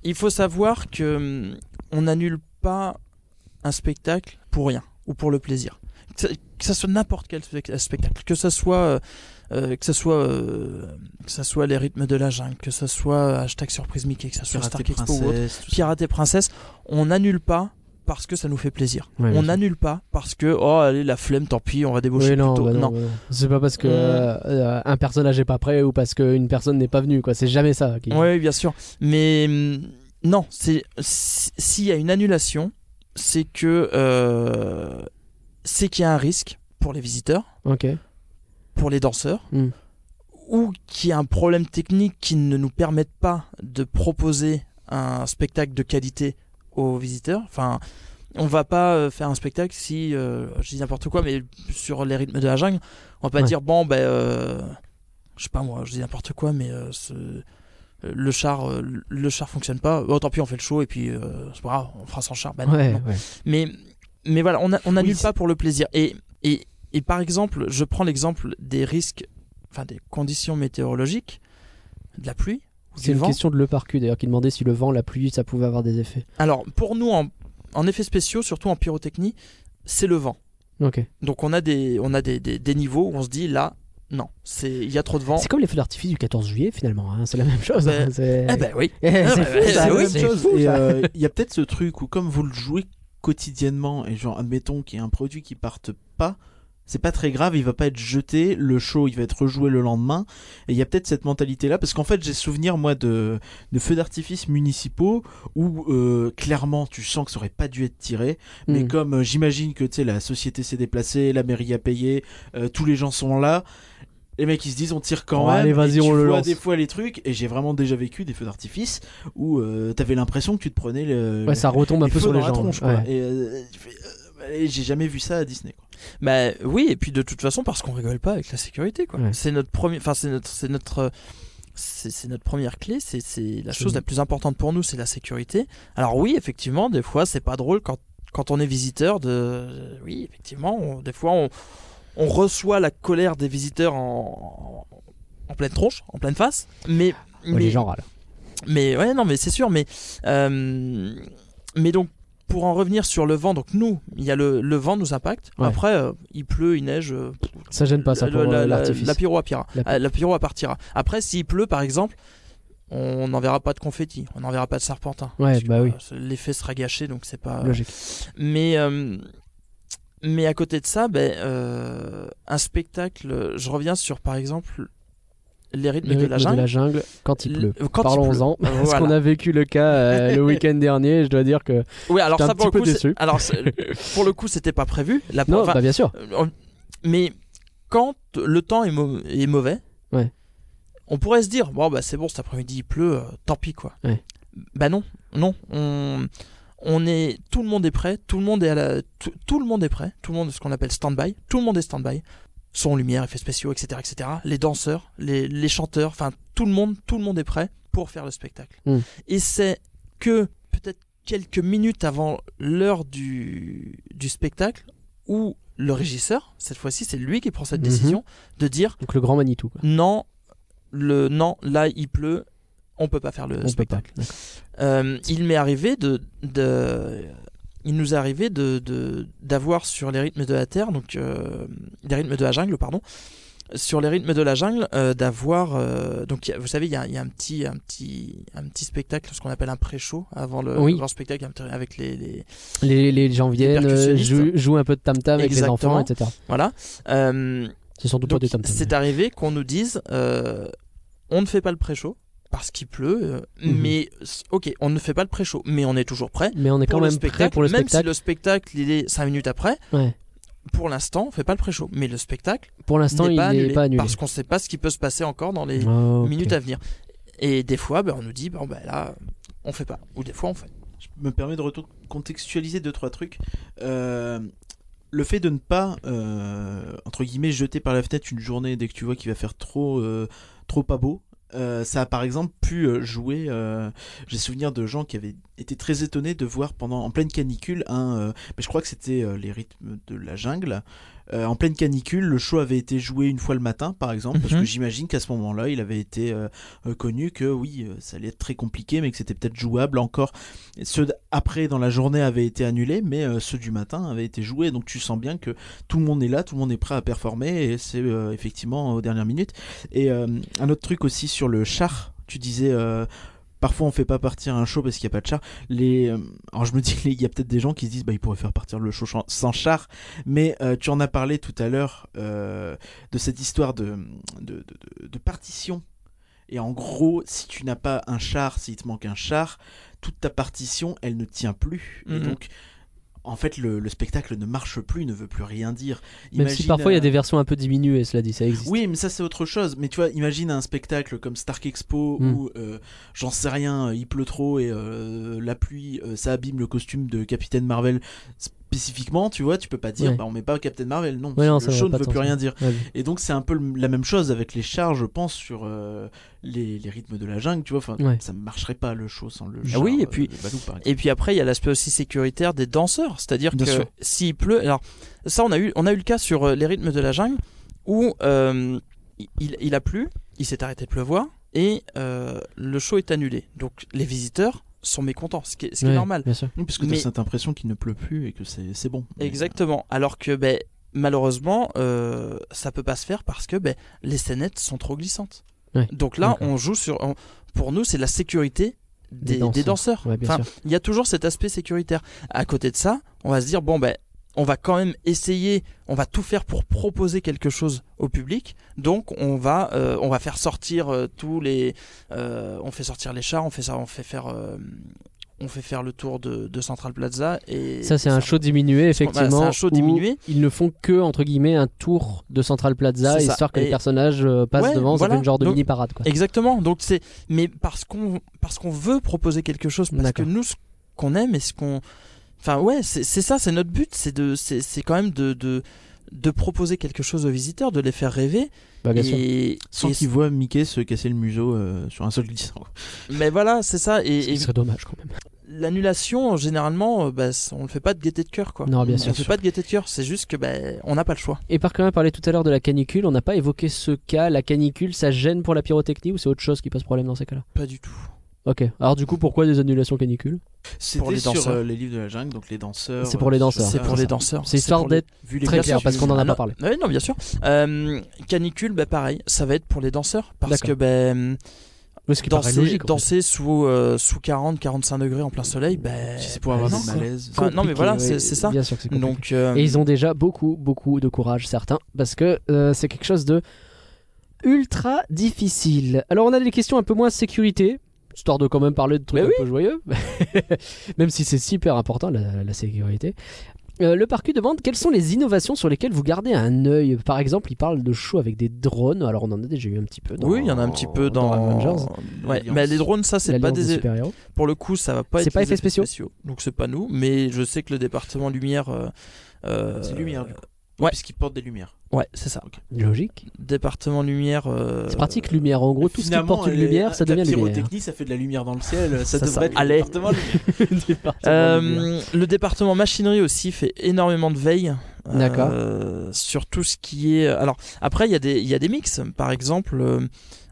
il faut savoir que euh, on n'annule pas un spectacle pour rien ou pour le plaisir. Que- que ça soit n'importe quel spec- spectacle, que ça soit euh, euh, que ça soit euh, que ça soit les rythmes de la jungle, que ça soit hashtag surprise Mickey, que ça soit Stark Expo ou autre,
ça.
Pirates et Princesse, on n'annule pas parce que ça nous fait plaisir.
Ouais,
on n'annule pas parce que oh allez la flemme, tant pis, on va débaucher
Oui, non,
plutôt.
bah non,
non.
bah non. c'est pas parce que euh, euh, un personnage est pas prêt ou parce qu'une personne n'est pas venue, quoi. C'est jamais ça. qui-
Oui, bien sûr. Mais hum, non, c'est si- s'il y a une annulation, c'est que euh, c'est qu'il y a un risque pour les visiteurs, pour les danseurs,
Mm.
ou qu'il y a un problème technique qui ne nous permette pas de proposer un spectacle de qualité aux visiteurs. Enfin, on va pas euh, faire un spectacle si euh, je dis n'importe quoi, mais sur les rythmes de la jungle, on va pas
Ouais.
dire bon ben euh, je sais pas moi, je dis n'importe quoi, mais euh, ce- le char le char fonctionne pas. Oh, tant pis, on fait le show et puis c'est pas grave, on fera sans char. Non,
ouais,
non.
ouais.
Mais, mais voilà, on, a- on annule
c'est-
pas pour le plaisir. Et, et, et par exemple, je prends l'exemple des risques, enfin des conditions météorologiques, de la pluie.
C'est une
vent.
question de Le Parcu d'ailleurs qui demandait si le vent, la pluie, ça pouvait avoir des effets.
Alors, pour nous, en, en effets spéciaux, surtout en pyrotechnie, c'est le vent.
Ok.
Donc, on a des, on a des, des, des niveaux où on se dit là, non, c'est il y a trop de vent.
C'est comme les feux d'artifice du 14 juillet finalement. hein, C'est la même chose.
Ben,
hein, c'est
Eh ben oui.
Eh,
ah
c'est
bah,
fou,
c'est
ça,
C'est la
oui,
c'est fou,
euh, il y a peut-être ce truc où, comme vous le jouez quotidiennement, et genre, admettons qu'il y a un produit qui parte pas, c'est pas très grave, il va pas être jeté, le show il va être rejoué le lendemain. Et il y a peut-être cette mentalité là, parce qu'en fait j'ai souvenir moi de, de feux d'artifice municipaux où euh, clairement tu sens que ça aurait pas dû être tiré, mais
Hmm.
comme euh, j'imagine que tu sais la société s'est déplacée, la mairie a payé, euh, tous les gens sont là. Les mecs ils se disent on tire quand même.
allez, vas-y, on le
vois
lance.
des fois les trucs et j'ai vraiment déjà vécu des feux d'artifice où t'avais l'impression que tu te prenais le,
Ouais, ça retombe un peu sur les gens.
tronche, quoi.
ouais.
Et et j'ai jamais vu ça à Disney. Quoi.
Bah oui, et puis de toute façon, parce qu'on rigole pas avec la sécurité, quoi.
Ouais.
C'est notre premier, enfin c'est notre, c'est notre, c'est notre première clé. C'est la chose la plus importante pour nous, c'est la sécurité. Alors oui, effectivement, des fois c'est pas drôle quand quand on est visiteur de, oui, effectivement, on- des fois on on reçoit la colère des visiteurs en, en, en pleine tronche, en pleine face, mais
Ouais,
mais
les gens râlent.
mais ouais, non, mais c'est sûr. Mais, euh, mais donc, pour en revenir sur le vent, donc nous, il y a le, le vent nous impacte.
Ouais.
Après, euh, il pleut, il neige. euh,
Ça gêne pas ça
la-
pour
la,
euh,
la-
l'artifice.
la pyro partira.
La-
Euh, La pyro partira. Après, s'il pleut, par exemple, on n'enverra pas de confetti, on n'enverra pas de serpentin.
Ouais,
que,
bah oui.
L'effet sera gâché, donc c'est pas.
Logique.
Mais, euh, mais à côté de ça, ben, euh, un spectacle. Je reviens sur, par exemple, les rythmes,
Les
de la jungle.
jungle quand il pleut. Parlons-en. Parce
Voilà.
qu'on a vécu le cas euh, le week-end dernier. Je dois dire que
Oui, alors ça
un
pour
petit
le
peu
coup, c'est-
déçu.
alors pour le coup, c'était pas prévu. La
non,
enfin,
bah bien sûr.
euh, mais quand le temps est, mau- est mauvais,
Ouais.
on pourrait se dire bon bah c'est bon cet après-midi il pleut, euh, tant pis quoi.
Ouais.
Bah non, non, on on est tout le monde est prêt, tout le monde est à la tout, tout le monde est prêt, tout le monde est ce qu'on appelle stand-by, tout le monde est stand-by. Son lumière, effets spéciaux, etc., etc. Les danseurs, les, les chanteurs, enfin tout le monde, tout le monde est prêt pour faire le spectacle.
Mm.
Et c'est que peut-être quelques minutes avant l'heure du, du spectacle où le régisseur, cette fois-ci, c'est lui qui prend cette
Mhm.
décision de dire
Donc le grand Manitou. Quoi.
non, le non, là il pleut, on peut pas faire le
On
spectacle. Euh, il m'est arrivé de, de il nous est arrivé de de- d'avoir sur les rythmes de la terre, donc euh, les rythmes de la jungle, pardon, sur les rythmes de la jungle, euh, d'avoir euh, donc vous savez il y a, il y a un petit un petit un petit spectacle, ce qu'on appelle un pré-show avant le
Oui.
grand spectacle avec les, les
Les, les gens viennent,
percussionnistes.
jouent, jouent un peu de tam-tam avec les enfants, etc.
voilà. Euh,
C'est surtout pas
Donc,
des tam-tam.
c'est arrivé qu'on nous dise on ne fait pas le pré-show parce qu'il pleut, euh,
Mhm.
mais ok, on ne fait pas le pré-show, mais on est toujours prêt.
Mais on est
Pour
quand
le
même
spectacle,
prêt pour le
même
spectacle.
si le spectacle il est 5 minutes après,
Ouais.
pour l'instant on fait pas le pré-show, mais le spectacle
Pour l'instant, il n'est pas annulé.
parce qu'on sait pas ce qui peut se passer encore dans les
Ah,
minutes à venir. Et des fois, ben, on nous dit bon ben là on fait pas, ou des fois on fait.
Je me permets de retour- contextualiser deux trois trucs. Euh, le fait de ne pas euh, entre guillemets jeter par la fenêtre une journée dès que tu vois qu'il va faire trop euh, trop pas beau. Euh, ça a par exemple pu euh, jouer. euh, J'ai souvenir de gens qui avaient été très étonné de voir pendant en pleine canicule un, mais je crois que c'était les rythmes de la jungle. Euh, en pleine canicule, le show avait été joué une fois le matin, par exemple, parce
Mhm.
que j'imagine qu'à ce moment-là, il avait été euh, euh, connu que oui, ça allait être très compliqué, mais que c'était peut-être jouable encore. Ceux après dans la journée avaient été annulés, mais ceux du matin avaient été joués. Donc tu sens bien que tout le monde est là, tout le monde est prêt à performer, et c'est effectivement aux dernières minutes. Et un autre truc aussi sur le char, tu disais. Parfois, on fait pas partir un show parce qu'il n'y a pas de char. Les, euh, alors, je me dis qu'il y a peut-être des gens qui se disent, bah, ils pourraient faire partir le show sans char. Mais euh, tu en as parlé tout à l'heure euh, de cette histoire de, de, de- de- de partition. Et en gros, si tu n'as pas un char, s'il te manque un char, toute ta partition, elle ne tient plus. Et
Mhm.
donc, en fait, le, le spectacle ne marche plus, ne veut plus rien dire.
Même si parfois il y a
euh,
des versions un peu diminuées, cela dit, ça existe.
oui, mais ça c'est autre chose. Mais tu vois, imagine un spectacle comme Stark Expo
Mm.
où euh, j'en sais rien, il pleut trop et euh, la pluie, euh, ça abîme le costume de Capitaine Marvel spécifiquement. Tu vois, tu peux pas dire,
Ouais.
bah on met pas Captain Marvel. Non,
Ouais, non,
le
ça
show ne veut plus rien
ouais.
dire.
Ouais,
Et donc c'est un peu la même chose avec les chars, je pense, sur euh, les, les rythmes de la jungle. Tu vois, enfin,
Ouais.
ça ne marcherait pas le show sans le
Ah
char.
oui, et
euh,
puis-
Balou.
Et puis après, il y a l'aspect aussi sécuritaire des danseurs, c'est-à-dire que s'il pleut, alors ça, on a eu, on a eu le cas sur euh, les rythmes de la jungle où euh, il, il a plu, il s'est arrêté de pleuvoir et euh, le show est annulé. Donc les visiteurs sont mécontents, ce qui est, ce qui est
Ouais,
normal.
Bien sûr.
Oui, parce que
mais-
t'as cette impression qu'il ne pleut plus et que c'est bon. Mais,
Exactement. Alors que ben, malheureusement, euh, ça peut pas se faire parce que ben, les scénettes sont trop glissantes.
Ouais,
Donc là, on joue sur. on- pour nous, c'est la sécurité des,
Des
des
danseurs.
danseurs.
Ouais, bien
Enfin,
sûr.
il y a toujours cet aspect sécuritaire. À côté de ça, on va se dire bon ben, on va quand même essayer, on va tout faire pour proposer quelque chose au public. Donc on va, euh, on va faire sortir euh, tous les, euh, on fait sortir les chars, on fait ça, on fait faire. on fait faire le tour de, de Central Plaza et
Ça, c'est un show diminué, effectivement.
c'est un show diminué.
Ils ne font que, entre guillemets, un tour de Central Plaza,
C'est
histoire que les personnages passent
Ouais,
devant,
voilà.
fait une genre de
Donc-
mini parade. Quoi.
Exactement. Donc c'est, mais parce qu'on, parce qu'on veut proposer quelque chose, parce que nous, ce qu'on aime et ce qu'on, enfin ouais, c'est ça, c'est notre but, c'est de, c'est c'est quand même de, de de proposer quelque chose aux visiteurs, de les faire rêver.
Bah, bien sûr.
et,
Sans qu'ils voient Mickey se casser le museau euh, sur un sol glissant.
mais voilà, c'est ça.
Ce
Et,
qui
et
serait dommage quand même.
l'annulation, généralement, euh, bah, on le fait pas de gaieté de cœur, quoi.
Non, bien
on
sûr.
fait pas de gaieté de cœur. C'est juste que ben, on n'a pas le choix.
Et par quand même parler tout à l'heure de la canicule, on n'a pas évoqué ce cas. La canicule, ça gêne pour la pyrotechnie ou c'est autre chose qui pose problème dans ces cas-là?
Pas du tout.
Ok. Alors du coup, pourquoi des annulations canicules
C'était
les
sur
danseurs.
euh, les livres de la jungle, donc les danseurs.
C'est pour les
euh,
danseurs.
C'est pour les danseurs.
C'est histoire d'être
Vu les
très clair parce qu'on en a pas parlé.
ouais, non, bien sûr. Euh, canicule, bah pareil, ça va être pour les danseurs parce que ben
Oui, ce qui paraît
danser,
logique. en fait.
danser sous euh, sous 40 45 degrés en plein soleil, ben
Si c'est pour avoir
non,
des.
Enfin, non, mais voilà, c'est- ça.
Bien sûr que.
Donc euh,
Et ils ont déjà beaucoup, beaucoup de courage, certains, parce que euh, c'est quelque chose de ultra difficile. Alors, on a des questions un peu moins sécurité, histoire de quand même parler de trucs
Mais
un
oui.
peu joyeux, même si c'est super important, la, la sécurité. Euh, le parcu demande quelles sont les innovations sur lesquelles vous gardez un œil. Par exemple, il parle de show avec des drones. Alors, on en a déjà eu un petit peu. Dans,
oui, il y en a un petit peu dans,
Avengers.
Ouais, mais les drones, ça c'est pas
des
des pour le coup, ça va pas
C'est
être
pas effets spéciaux
Donc c'est pas nous, mais je sais que le département lumière euh, euh,
C'est lumière du coup.
ouais.
Ouais. Puisqu'ils portent des lumières.
Ouais, c'est ça.
Logique.
Département lumière euh,
C'est pratique, lumière. En gros, tout ce qui porte une
les-
lumière, ça
la
devient lumière.
pyrotechnie, ça fait de la lumière dans le ciel. Ça,
Ça, ça-
devrait être le
allez.
département lumière.
Département lumière.
Euh, le département machinerie aussi fait énormément de veille. euh,
D'accord.
sur tout ce qui est. Alors, après, il y, a des- il y a des mix. Par exemple, euh,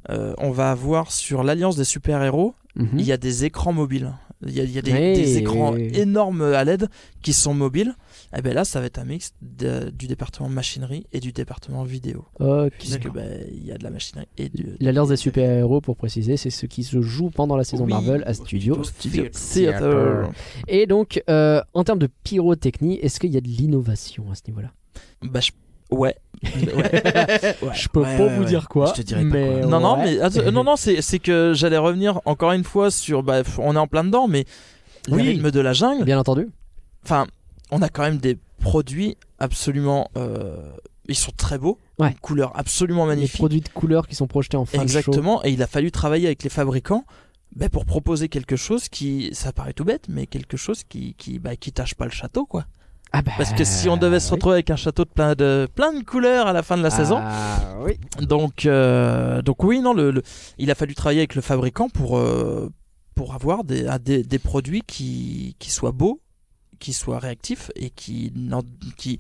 euh, on va avoir sur l'Alliance des super-héros,
Mhm.
il y a des écrans mobiles. Il y a, il y a des, écrans énormes à LED qui sont mobiles. Et ben là, ça va être un mix de- du département machinerie et du département vidéo.
Ok.
Puisque
D'accord.
ben, il y a de la machinerie et du.
L'Alliance des super-héros, pour préciser, c'est ce qui se joue pendant la saison
Oui,
Marvel à Studio.
Studio
Theater.
Et donc, euh, en termes de pyrotechnie, est-ce qu'il y a de l'innovation à ce niveau-là?
Bah, je- Ouais.
Je peux
Ouais,
pas
ouais,
vous dire quoi.
Je te dirai pas
mais
quoi.
Non, non, mais attends, non, non, c'est que j'allais revenir encore une fois sur. Bah, on est en plein dedans, mais
Oui.
le rythme de la jungle.
Bien entendu.
Enfin, on a quand même des produits absolument. euh, ils sont très beaux.
Ouais.
Une couleur absolument magnifique.
produits de couleurs qui sont projetés en fin de show.
Exactement. Et il a fallu travailler avec les fabricants. bah, pour proposer quelque chose qui, ça paraît tout bête, mais quelque chose qui, qui, bah, qui tâche pas le château, quoi.
Ah bah,
Parce que si on devait se
oui.
retrouver avec un château de plein de, plein de couleurs à la fin de la saison,
Ah oui.
donc, euh, donc oui, non, le, le- il a fallu travailler avec le fabricant pour, euh, pour avoir des, des, des produits qui, qui soient beaux, qui soient réactifs et qui, qui,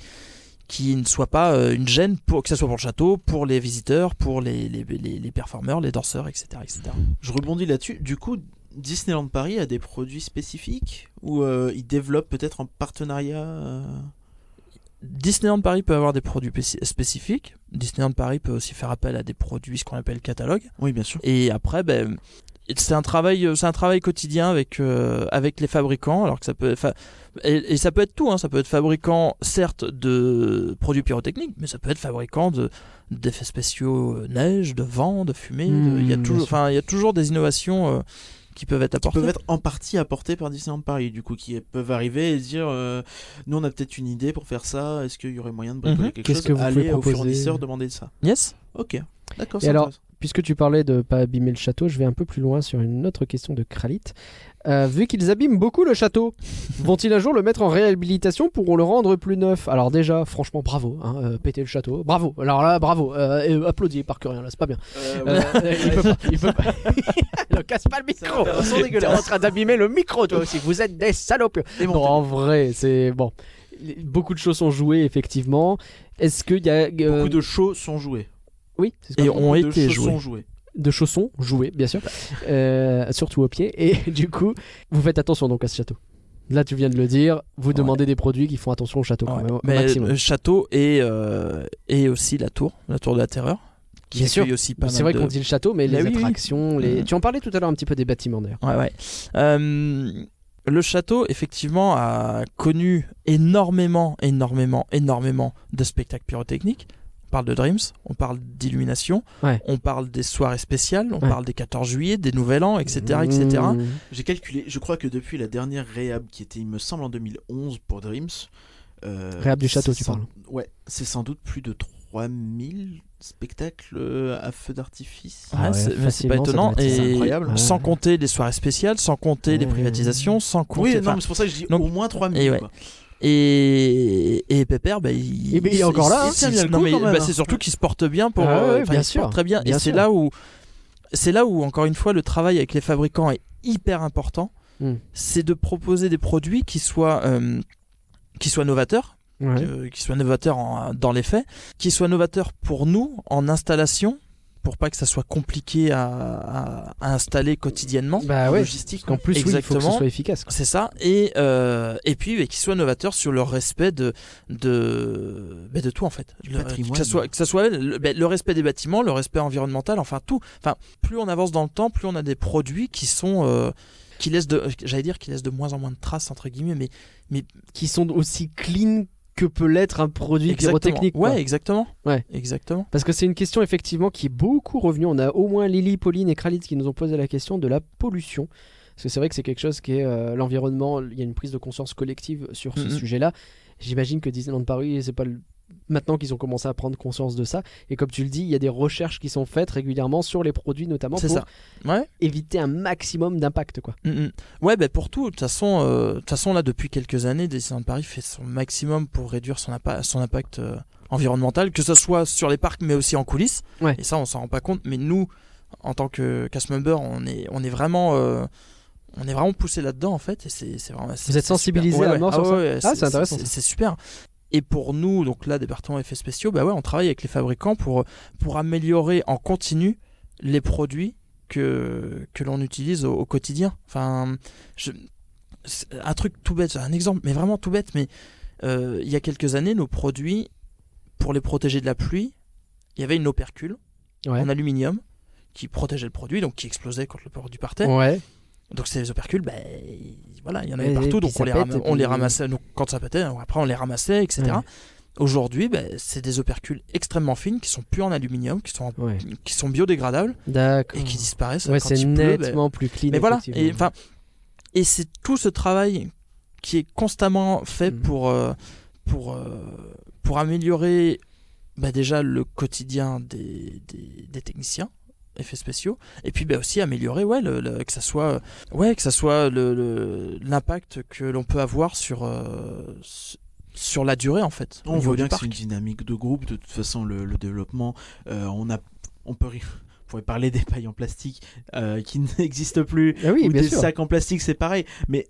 qui ne soient pas euh, une gêne, pour, que ce soit pour le château, pour les visiteurs, pour les, les, les, les performeurs, les danseurs, etc. etc.
Je rebondis là-dessus. Du coup, Disneyland Paris a des produits spécifiques ou euh, ils développent peut-être en partenariat euh,
Disneyland Paris peut avoir des produits spéci- spécifiques. Disneyland Paris peut aussi faire appel à des produits, ce qu'on appelle catalogue.
Oui, bien sûr.
Et après, ben, c'est un travail, c'est un travail quotidien avec euh, avec les fabricants. Alors que ça peut, enfin, et, et ça peut être tout. Hein, ça peut être fabricant, certes, de produits pyrotechniques, mais ça peut être fabricant de d'effets spéciaux euh, neige, de vent, de fumée. de-
Mmh,
Il y a
bien
toujours, enfin, il y a toujours des innovations euh, qui peuvent être
Qui
apportées.
peuvent être en partie apportés par Disneyland Paris, du coup, qui peuvent arriver et dire euh, nous on a peut-être une idée pour faire ça, est-ce qu'il y aurait moyen de bricoler
Mhm.
quelque
Qu'est-ce
chose?
que vous pouvez
Allez au
proposer?
fournisseur demander ça.
Yes.
Ok, d'accord.
Et alors. Puisque tu parlais de pas abîmer le château, je vais un peu plus loin sur une autre question de Kralit. Euh, vu qu'ils abîment beaucoup le château, vont-ils un jour le mettre en réhabilitation pour le rendre plus neuf? Alors déjà, franchement, bravo, hein, euh, péter le château, bravo. Alors là, bravo, euh, et applaudis par que rien, là, c'est pas bien.
Euh,
Euh,
ouais.
il peut pas, il peut pas. ne casse pas le micro. T'es en train d'abîmer le micro, toi aussi. Vous êtes des salopes. Non, en vrai, c'est bon. Beaucoup de choses sont jouées, effectivement. Est-ce qu'il y a euh,
Beaucoup de shows sont joués.
Oui, c'est ce
Et ont
de
été joués.
de chaussons joués, bien sûr, Euh, surtout au pied. Et du coup, vous faites attention donc à ce château. Là, tu viens de le dire, vous
Ouais.
demandez des produits qui font attention au château quand même, au
Mais
maximum.
le château et euh, et aussi la tour, la tour de la terreur, qui
Bien sûr.
aussi pas
C'est vrai
de-
qu'on dit le château, mais les
oui, oui.
attractions, les...
Mhm.
tu en parlais tout à l'heure un petit peu des bâtiments d'ailleurs.
Ouais, ouais. Euh, le château, effectivement, a connu énormément, énormément, énormément de spectacles pyrotechniques. On parle de Dreams, on parle d'illumination,
Ouais.
on parle des soirées spéciales, on
Ouais.
parle des 14 juillet, des Nouvel An, etc. etc.
Mmh.
J'ai calculé, je crois que depuis la dernière réhab qui était, il me semble, en 2011 pour Dreams. euh,
Réhab du château, tu
sans-
parles.
Ouais, c'est sans doute plus de 3000 spectacles euh, à feu d'artifice.
Ah ouais,
c'est- mais c'est
facilement,
pas étonnant. Et
incroyable.
Ouais.
sans compter les soirées spéciales, sans compter les privatisations, sans compter.
Oui, non, c'est pour ça que je dis
donc-
au moins 3000.
et ouais.
quoi.
Et, et Pépère, bah, il,
Eh ben, il est encore là, hein.
Il
non,
coup,
mais, bah,
hein.
c'est surtout qu'il se porte bien pour.
Ah ouais,
euh,
bien
il se
sûr,
porte très bien.
bien
et c'est
sûr.
là où, c'est là où encore une fois le travail avec les fabricants est hyper important.
Mm.
C'est de proposer des produits qui soient, euh, qui soient novateurs,
Ouais.
euh, qui soient novateurs en- dans les faits, qui soient novateurs pour nous en installation, pour pas que ça soit compliqué à, à- à installer quotidiennement.
Bah ouais,
Logistique,
qu'en plus, oui, il faut que ce
Exactement.
soit efficace.
C'est ça, et, euh, et puis et qu'ils soient novateurs sur leur respect de, de, ben, de tout en fait. Le, que, ça soit, que ça soit le, ben, le respect des bâtiments, le respect environnemental, enfin tout. Enfin, plus on avance dans le temps, plus on a des produits qui sont. euh, qui laissent de, j'allais dire, qui laissent de moins en moins de traces entre guillemets, mais
Qui sont aussi clean que peut l'être un produit
exactement.
pyrotechnique. quoi.
Ouais, exactement.
Ouais.
Exactement.
Parce que c'est une question effectivement qui est beaucoup revenue. On a au moins Lily, Pauline et Kralitz qui nous ont posé la question de la pollution. Parce que c'est vrai que c'est quelque chose qui est euh, l'environnement. Il y a une prise de conscience collective sur ce
Mhm.
sujet-là. J'imagine que Disneyland Paris, c'est pas le- maintenant qu'ils ont commencé à prendre conscience de ça. Et comme tu le dis, il y a des recherches qui sont faites régulièrement sur les produits, notamment pour
ça. Ouais.
éviter un maximum d'impact. quoi.
Mm, mm. Ouais, ben pour tout. De toute façon, euh, façon, là, depuis quelques années, Disneyland Paris fait son maximum pour réduire son, impa- son impact euh, environnemental, que ce soit sur les parcs, mais aussi en coulisses.
Ouais.
Et ça, on s'en rend pas compte. Mais nous, en tant que cast member, on est, on est vraiment. euh, on est vraiment poussé là-dedans en fait et c'est
Vous êtes sensibilisé à mort
Ah ouais, ouais,
Ah, c'est intéressant,
c'est super et pour nous donc là département effets spéciaux bah ouais on travaille avec les fabricants pour pour améliorer en continu les produits que, que l'on utilise au, au quotidien. Enfin, je- un truc tout bête, un exemple, mais vraiment tout bête, mais euh, il y a quelques années, nos produits, pour les protéger de la pluie, il y avait une opercule
Ouais.
en aluminium qui protégeait le produit, donc qui explosait quand le produit partait.
Ouais.
Donc ces opercules, ben, voilà, il y en avait partout, donc on les,
pète,
on ramassait, donc quand ça pétait, après on les ramassait, etc.
Ouais.
Aujourd'hui, ben, c'est des opercules extrêmement fines qui sont plus en aluminium, qui sont, en-
Ouais.
qui sont biodégradables et qui disparaissent
Ouais, c'est
pleut. ben,
nettement plus clean.
mais voilà,
effectivement.
et, c'est tout ce travail qui est constamment fait
Mhm.
pour, euh, pour, euh, pour améliorer bah, déjà le quotidien des, des, des techniciens effets spéciaux et puis bah, aussi améliorer ouais le, le- que ça soit ouais que ça soit le- l'impact que l'on peut avoir sur euh, sur la durée en fait
On voit bien que c'est une dynamique de groupe. De toute façon, le, le développement, euh, on a, on peut On pourrait parler des pailles en plastique euh, qui n'existent plus,
Ah oui,
ou des
sûr.
sacs en plastique, c'est pareil. Mais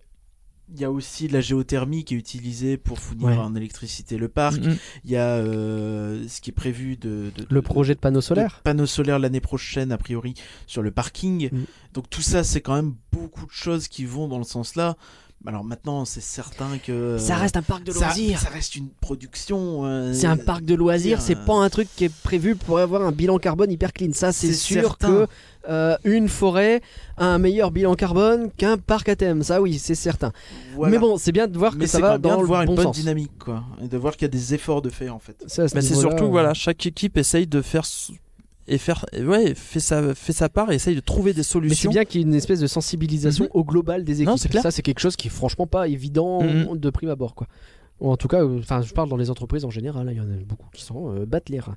il y a aussi de la géothermie qui est utilisée pour fournir
Ouais.
en électricité le parc.
Mhm.
Il y a euh, ce qui est prévu de, de-
Le projet de panneaux solaires.
panneaux solaires l'année prochaine, a priori, sur le parking.
Mm.
Donc tout ça, c'est quand même beaucoup de choses qui vont dans le sens là. Alors maintenant, c'est certain que
Ça reste un parc de loisirs.
Ça, reste une production. euh,
C'est un parc de loisirs, c'est
euh,
pas un truc qui est prévu pour avoir un bilan carbone hyper clean. Ça, c'est
C'est
sûr
certain.
que euh, une forêt a un meilleur bilan carbone qu'un parc à thème. Ça, oui, c'est certain.
voilà.
Mais bon, c'est bien de voir
Mais
que ça va
bien
dans
de
le
voir
bon
une bonne
sens.
dynamique, quoi, et de voir qu'il y a des efforts de fait en fait.
Ça, à ce
Bah, c'est surtout
euh,
voilà, chaque équipe essaye de faire et faire ouais fait sa fait sa part et essaye de trouver des
Mais c'est
solutions.
bien qu'il y ait une espèce de sensibilisation
Mhm.
au global des équipes.
Non, c'est clair.
Ça, c'est quelque chose qui est franchement pas évident
Mhm.
de prime abord, quoi. Ou en tout cas, euh, enfin, je parle dans les entreprises en général. hein, Il y en a beaucoup qui s'en euh, battent les reins.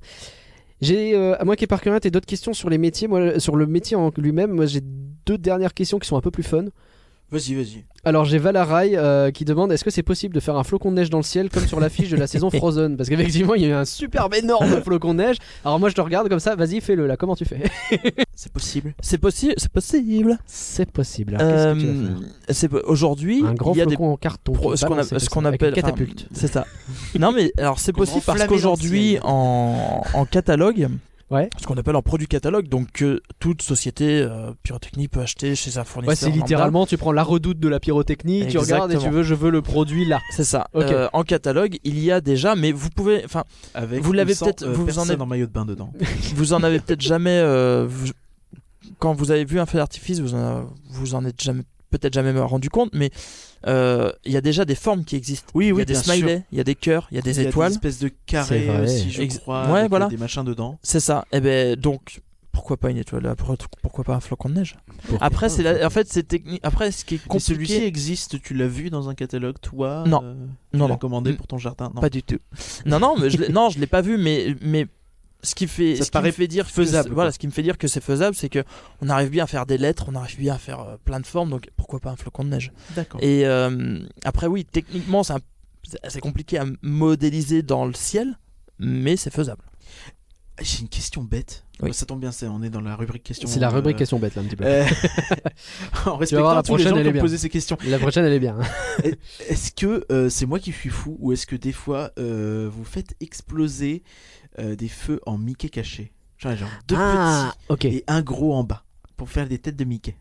J'ai, euh, à moins qu'il y ait par d'autres questions sur les métiers, moi, sur le métier en lui-même, moi j'ai deux dernières questions qui sont un peu plus fun.
Vas-y, vas-y.
Alors j'ai Valarai euh, qui demande est-ce que c'est possible de faire un flocon de neige dans le ciel comme sur l'affiche de la saison Frozen? Parce qu'effectivement il y a eu un superbe énorme flocon de neige. Alors moi je te regarde comme ça, vas-y fais-le là, comment tu fais?
C'est possible.
C'est possible, c'est possible.
C'est possible.
Euh, c'est aujourd'hui
Un grand
il y a des
flocon en carton.
pro- ce qu'on a- appelle
catapulte.
c'est ça. non mais alors c'est possible parce qu'aujourd'hui en catalogue
Ouais.
ce qu'on appelle en produit catalogue donc que toute société euh, pyrotechnique peut acheter chez un fournisseur
Ouais, c'est littéralement, tu prends la redoute de la pyrotechnie, tu regardes et tu
Exactement.
veux, je veux le produit là.
c'est ça
Ok.
Euh, en catalogue il y a déjà mais vous pouvez enfin
Avec
Vous l'avez peut-être-
euh,
vous en avez-
en maillot de bain dedans.
vous en avez peut-être jamais euh, vous- quand vous avez vu un feu d'artifice vous en, vous en êtes jamais peut-être jamais rendu compte mais euh, il y a déjà des formes qui existent
Oui,
il y
oui,
a des
bien
smileys
sûr.
il y a des cœurs il y a des
Il y a
étoiles
des espèces de carrés aussi, je
Ex-
crois.
ouais,
avec,
voilà.
Des machins dedans.
c'est ça et ben donc pourquoi pas une étoile? Après, pourquoi pas un flocon de neige? Après c'est la- en fait c'est technique après ce qui est
Mais celui-ci
compliqué
existe, tu l'as vu dans un catalogue, toi
Non.
euh, tu
Non,
l'as
non.
commandé
Mm.
pour ton jardin? Non.
pas du tout non non mais je non je l'ai pas vu mais mais ce qui fait
Ça
ce
te paraît
qui me fait dire que
faisable,
c'est- voilà ce qui me fait dire que c'est faisable c'est que on arrive bien à faire des lettres on arrive bien à faire euh, plein de formes donc pourquoi pas un flocon de neige
D'accord.
Et euh, après, oui, techniquement, c'est compliqué à modéliser dans le ciel, mais c'est faisable.
J'ai une question bête.
Oui.
Ça tombe bien, c'est- on est dans la rubrique question.
C'est la
euh,
rubrique question bête là un petit peu.
euh, en
voir,
respectant
la
tous les
prochaine,
gens
elle
qui
est
ont posé ces questions.
La prochaine elle est bien.
Est-ce que euh, c'est moi qui suis fou ou est-ce que des fois euh, vous faites exploser euh, des feux en Mickey caché Genre, genre deux
ah,
petits et un gros en bas pour faire des têtes de Mickey.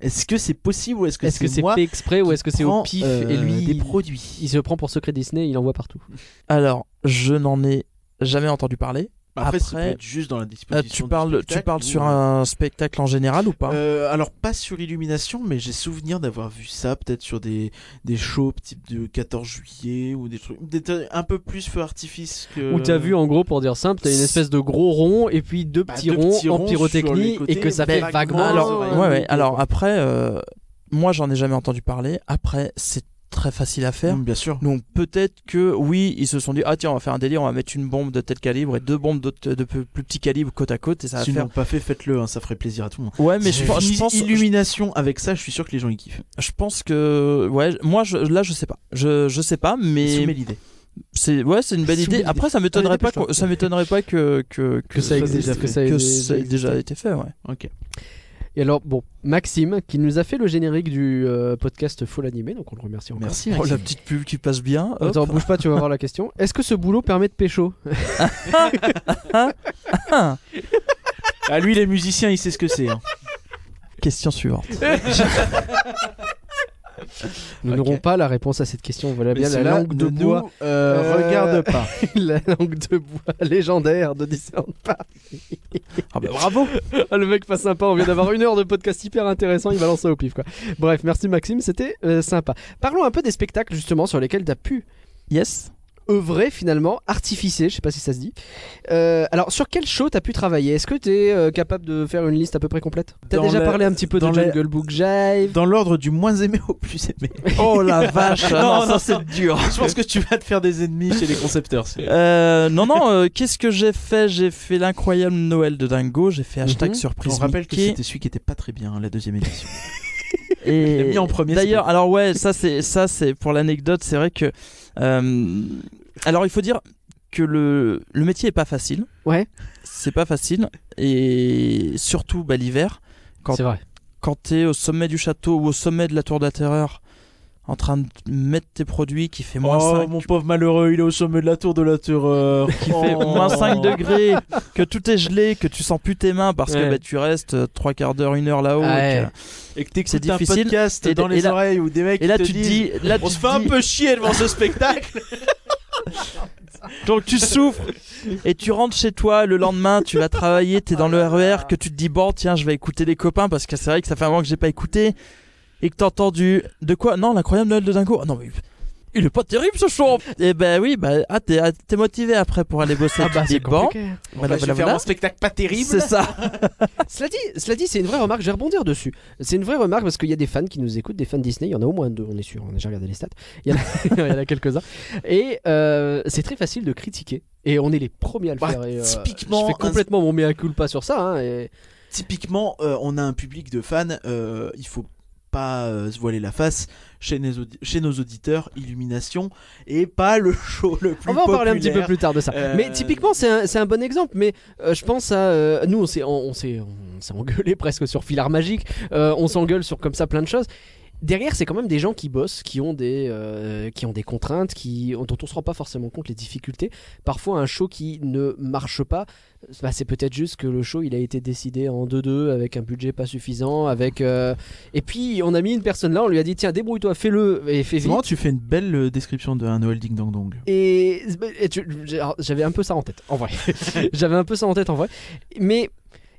Est-ce que c'est possible ou est-ce que
Est-ce que
c'est
c'est
moi
fait exprès ou est-ce que c'est au pif
euh,
et lui
des
il-
produits?
il se prend pour secret Disney, il envoie partout.
Alors, je n'en ai jamais entendu parler.
Après, ça peut
après,
être juste dans la
Euh,
disposition.
tu
du
parles, tu
spectacle
parles
ou,
sur
euh,
un spectacle en général ou pas?
Euh, alors pas sur Illumination, mais j'ai souvenir d'avoir vu ça peut-être sur des, des shows type de 14 juillet ou des trucs des un peu plus feu artifice que.
Où t'as vu en gros pour dire simple, t'as une espèce de gros rond et puis deux
Bah,
petits
deux
ronds
petits
en
ronds
pyrotechnie
côtés,
et que ça fait vaguement.
Alors,
ouais,
ouais, après, euh, moi, j'en ai jamais entendu parler. Après, c'est très facile à faire.
Mm, bien sûr.
Donc peut-être que oui, ils se sont dit ah tiens on va faire un délire, on va mettre une bombe de tel calibre et deux bombes de, de plus plus petit calibre côte à côte et ça va faire.
pas fait, faites-le, hein, ça ferait plaisir à tout le monde.
Ouais mais je, je pense
Illumination avec ça, je suis sûr que les gens y kiffent.
je pense que ouais moi je, là je sais pas je je sais pas mais
Soumets l'idée.
c'est ouais c'est une belle idée. Après ça m'étonnerait
Allez,
pas que- ça m'étonnerait pas que que
que ça
ça
existe,
déjà
que
fait.
ça ait
que
déjà
ça ait déjà
existé.
été fait ouais.
Ok.
Et alors, bon, Maxime, qui nous a fait le générique du euh, podcast Full Animé, donc on le remercie encore.
Merci.
Oh, la petite pub qui passe bien. hop.
Attends, bouge pas, tu vas voir la question. Est-ce que ce boulot permet de pécho
Ah,
Ah lui, les musiciens, il sait ce que c'est. hein.
question suivante.
Nous n'aurons pas la réponse à cette question. Voilà bien la langue de bois.
nous, euh,
Euh,
regarde pas.
la langue de bois légendaire de Disneyland Paris.
Ah bah bravo.
Ah, le mec pas sympa, on vient d'avoir une heure de podcast hyper intéressant, il balance ça au pif quoi. Bref, merci Maxime, c'était euh, sympa. Parlons un peu des spectacles justement sur lesquels tu as pu
Yes.
Œuvrer finalement, artificer, je sais pas si ça se dit. Euh, alors sur quel show t'as pu travailler? Est-ce que t'es euh, capable de faire une liste à peu près complète? T'as
Dans
déjà
la-
parlé un petit peu de
dans la-
Jungle Book Jive
Dans l'ordre du moins aimé au plus aimé.
Oh la vache.
Non,
non, c'est dur.
Je pense que tu vas te faire des ennemis chez les concepteurs. c'est-
Euh, non, non, euh, qu'est-ce que j'ai fait? J'ai fait l'incroyable Noël de Dingo, j'ai fait hashtag
Mhm.
surprise.
On rappelle que
Mickey,
c'était celui qui était pas très bien, la deuxième édition.
et
mis en premier,
D'ailleurs, alors ouais, ça c'est ça c'est pour l'anecdote, c'est vrai que euh, alors il faut dire que le, le métier est pas facile.
Ouais.
C'est pas facile. Et surtout bah, l'hiver, quand,
C'est vrai.
quand tu es au sommet du château ou au sommet de la tour de la terreur, en train de mettre tes produits qui fait moins
Oh
5,
mon pauvre malheureux, il est au sommet de la tour de la terreur.
qui fait
Oh.
moins 5 degrés, que tout est gelé, que tu sens plus tes mains parce
Ouais.
que bah, tu restes euh, trois quarts d'heure, une heure là-haut.
Ouais.
et que-
Et que t'écoutes un
difficile.
podcast
Et-
dans
et
les
là-
oreilles ou des mecs
Et là
qui
tu te
disent
dis, là
on
tu
se fait un peu chier devant ce spectacle.
Donc tu souffres et tu rentres chez toi le lendemain, tu vas travailler, t'es dans le RER, que tu te dis bon tiens je vais écouter les copains parce que c'est vrai que ça fait un moment que j'ai pas écouté et que t'as entendu de quoi? Non l'incroyable Noël de Dingo. Ah non mais il est pas terrible ce show. Et ben oui bah ah t'es ah, t'es motivé après pour aller bosser.
Ah bah, c'est
bon voilà voilà
faire un spectacle pas terrible.
C'est ça.
Cela dit, cela dit, c'est une vraie remarque. Je vais rebondir dessus. C'est une vraie remarque parce qu'il y a des fans qui nous écoutent, des fans Disney. Il y en a au moins deux, on est sûr. On a déjà regardé les stats. Il y en a, il y en a quelques-uns. Et euh, c'est très facile de critiquer. Et on est les premiers à le
Bah,
faire. Et, euh,
typiquement,
je fais complètement mon mea culpa sur ça. hein, et...
Typiquement, euh, on a un public de fans, euh, il faut pas euh, se voiler la face chez, nos audi- chez nos auditeurs, Illumination et pas le show le plus
On va en parler un petit peu plus tard de ça.
Euh,
Mais typiquement, c'est un, bon exemple. Mais euh, je pense à. nous, on s'est, engueulé presque sur Filard Magique. On s'engueule sur comme ça plein de choses. Derrière, c'est quand même des gens qui bossent, qui ont des, euh, qui ont des contraintes, qui, dont on se rend pas forcément compte les difficultés. Parfois, un show qui ne marche pas, bah, c'est peut-être juste que le show il a été décidé en 2-2 avec un budget pas suffisant, avec. euh, Et puis, on a mis une personne là, on lui a dit tiens, débrouille-toi, fais-le et fais vite.
tu fais une belle euh, description d'un Noël Ding Dong Dong.
Et, j'avais un peu ça en tête, en vrai. j'avais un peu ça en tête, en vrai. Mais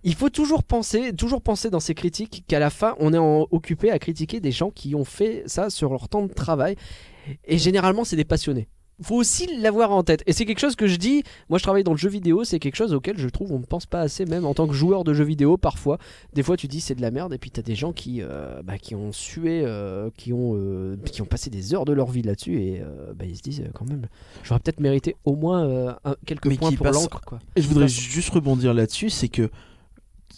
il faut toujours penser, toujours penser dans ces critiques qu'à la fin, on est en- occupé à critiquer des gens qui ont fait ça sur leur temps de travail. Et généralement, c'est des passionnés. faut aussi l'avoir en tête. Et c'est quelque chose que je dis, moi je travaille dans le jeu vidéo, c'est quelque chose auquel je trouve on ne pense pas assez, même en tant que joueur de jeux vidéo, parfois. Des fois tu dis c'est de la merde, et puis tu as des gens qui, euh, bah, qui ont sué, euh, qui, ont, euh, qui ont passé des heures de leur vie là-dessus, et bah, ils se disent quand même, j'aurais peut-être mérité au moins un- quelques
Mais
points pour
passent-
l'encre.
je voudrais juste rebondir là-dessus, c'est que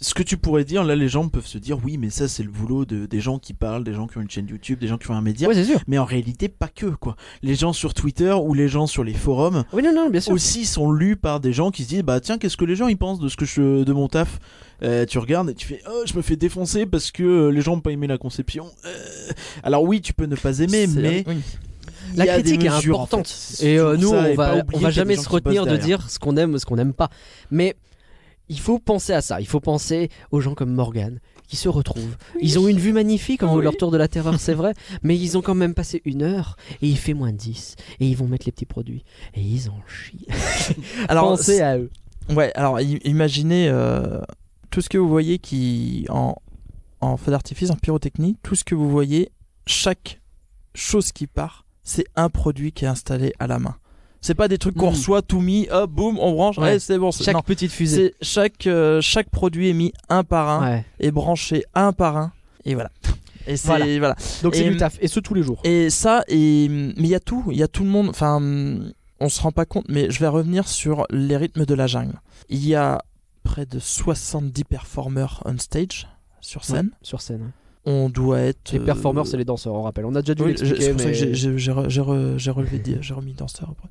ce que tu pourrais dire, là les gens peuvent se dire oui mais ça c'est le boulot de, des gens qui parlent, des gens qui ont une chaîne YouTube, des gens qui font un média.
Ouais, c'est sûr.
Mais en réalité pas que quoi. Les gens sur Twitter ou les gens sur les forums
Oui, non, non, bien sûr.
aussi sont lus par des gens qui se disent bah tiens qu'est-ce que les gens ils pensent de ce que je de mon taf? Euh, tu regardes et tu fais oh je me fais défoncer parce que euh, les gens n'ont pas aimé la conception Euh, alors oui tu peux ne pas aimer mais
oui.
La critique est
mesures, en
importante.
fait.
Et euh, nous, on va, on va jamais se retenir de dire ce qu'on aime, ce qu'on n'aime pas. Mais il faut penser à ça. Il faut penser aux gens comme Morgan qui se retrouvent. Ils ont une vue magnifique en
Oui.
leur tour de la terreur, c'est vrai. Mais ils ont quand même passé une heure et il fait moins de 10. Et ils vont mettre les petits produits. Et ils en chient.
Alors,
Pensez à eux.
Ouais, alors imaginez euh, tout ce que vous voyez qui en, en feu d'artifice, en pyrotechnie, tout ce que vous voyez, chaque chose qui part, c'est un produit qui est installé à la main. C'est pas des trucs qu'on
Mm.
reçoit tout mis, hop, boum, on branche,
Ouais.
c'est bon.
Chaque
non.
petite fusée.
Chaque euh, chaque produit est mis un par un
Ouais.
et branché un par un et voilà. Et c'est
Voilà.
voilà.
Donc c'est du taf. Et ce tous les jours.
Et ça, et, mais il y a tout, il y a tout le monde. Enfin, on se rend pas compte, mais je vais revenir sur les rythmes de la jungle. Il y a près de 70 performeurs on stage sur scène.
Ouais, sur scène.
On doit être.
Les
euh,
performeurs, c'est les danseurs, on rappelle. On a déjà dû
oui,
l'expliquer.
c'est pour ça
mais-
que j'ai- j'ai re- relevé, remis danseur après.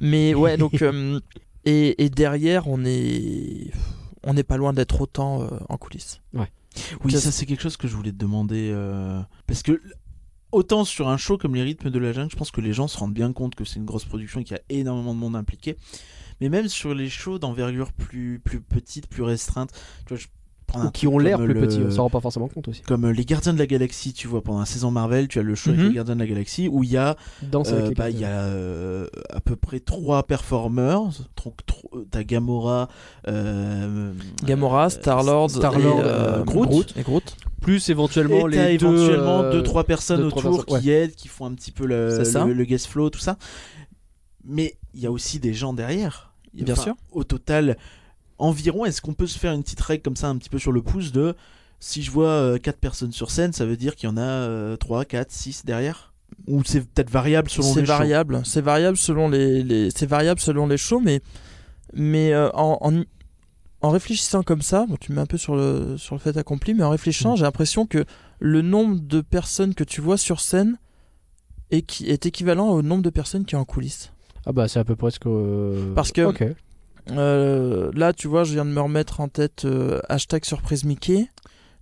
Mais ouais, donc euh, et, et derrière, on est, on n'est pas loin d'être autant euh, en coulisses.
Oui,
Ça,
ça c'est quelque chose que je voulais te demander. euh, Parce que autant sur un show comme les rythmes de la jungle, je pense que les gens se rendent bien compte que c'est une grosse production et qu'il y a énormément de monde impliqué. Mais même sur les shows d'envergure plus, plus petite, plus restreinte, tu vois, je
Ou qui ont l'air plus
le-
petits. On s'en rend pas forcément compte aussi.
Comme euh, les Gardiens de la Galaxie, tu vois, pendant la saison Marvel, tu as le show avec les Gardiens de la Galaxie où il y a, euh, bah, il y a euh, à peu près trois performers. Euh, T'as Gamora, euh,
Gamora,
euh,
Star-Lord,
Star-Lord,
et,
euh,
euh,
Groot.
et Groot.
Plus éventuellement
Et t'as
les deux.
éventuellement
euh,
deux trois personnes
deux, trois
autour
personnes,
qui aident, qui font un petit peu le, le, le guest flow, tout ça. Mais il y a aussi des gens derrière.
Bien
enfin,
sûr.
Au total, environ, est-ce qu'on peut se faire une petite règle comme ça, un petit peu sur le pouce de si je vois euh, quatre personnes sur scène, ça veut dire qu'il y en a euh, 3, 4, 6 derrière? Ou c'est peut-être variable selon
C'est
les shows?
variable, c'est variable selon les, les- c'est variable selon les shows, mais mais euh, en, en en réfléchissant comme ça, bon, tu me mets un peu sur le sur le fait accompli, mais en réfléchissant,
Mhm.
j'ai l'impression que le nombre de personnes que tu vois sur scène est, qui, est équivalent au nombre de personnes qui sont en coulisses.
Ah bah c'est à peu près ce que. euh,
Parce que-
Ok.
Euh, là, tu vois, je viens de me remettre en tête euh, hashtag surprise Mickey.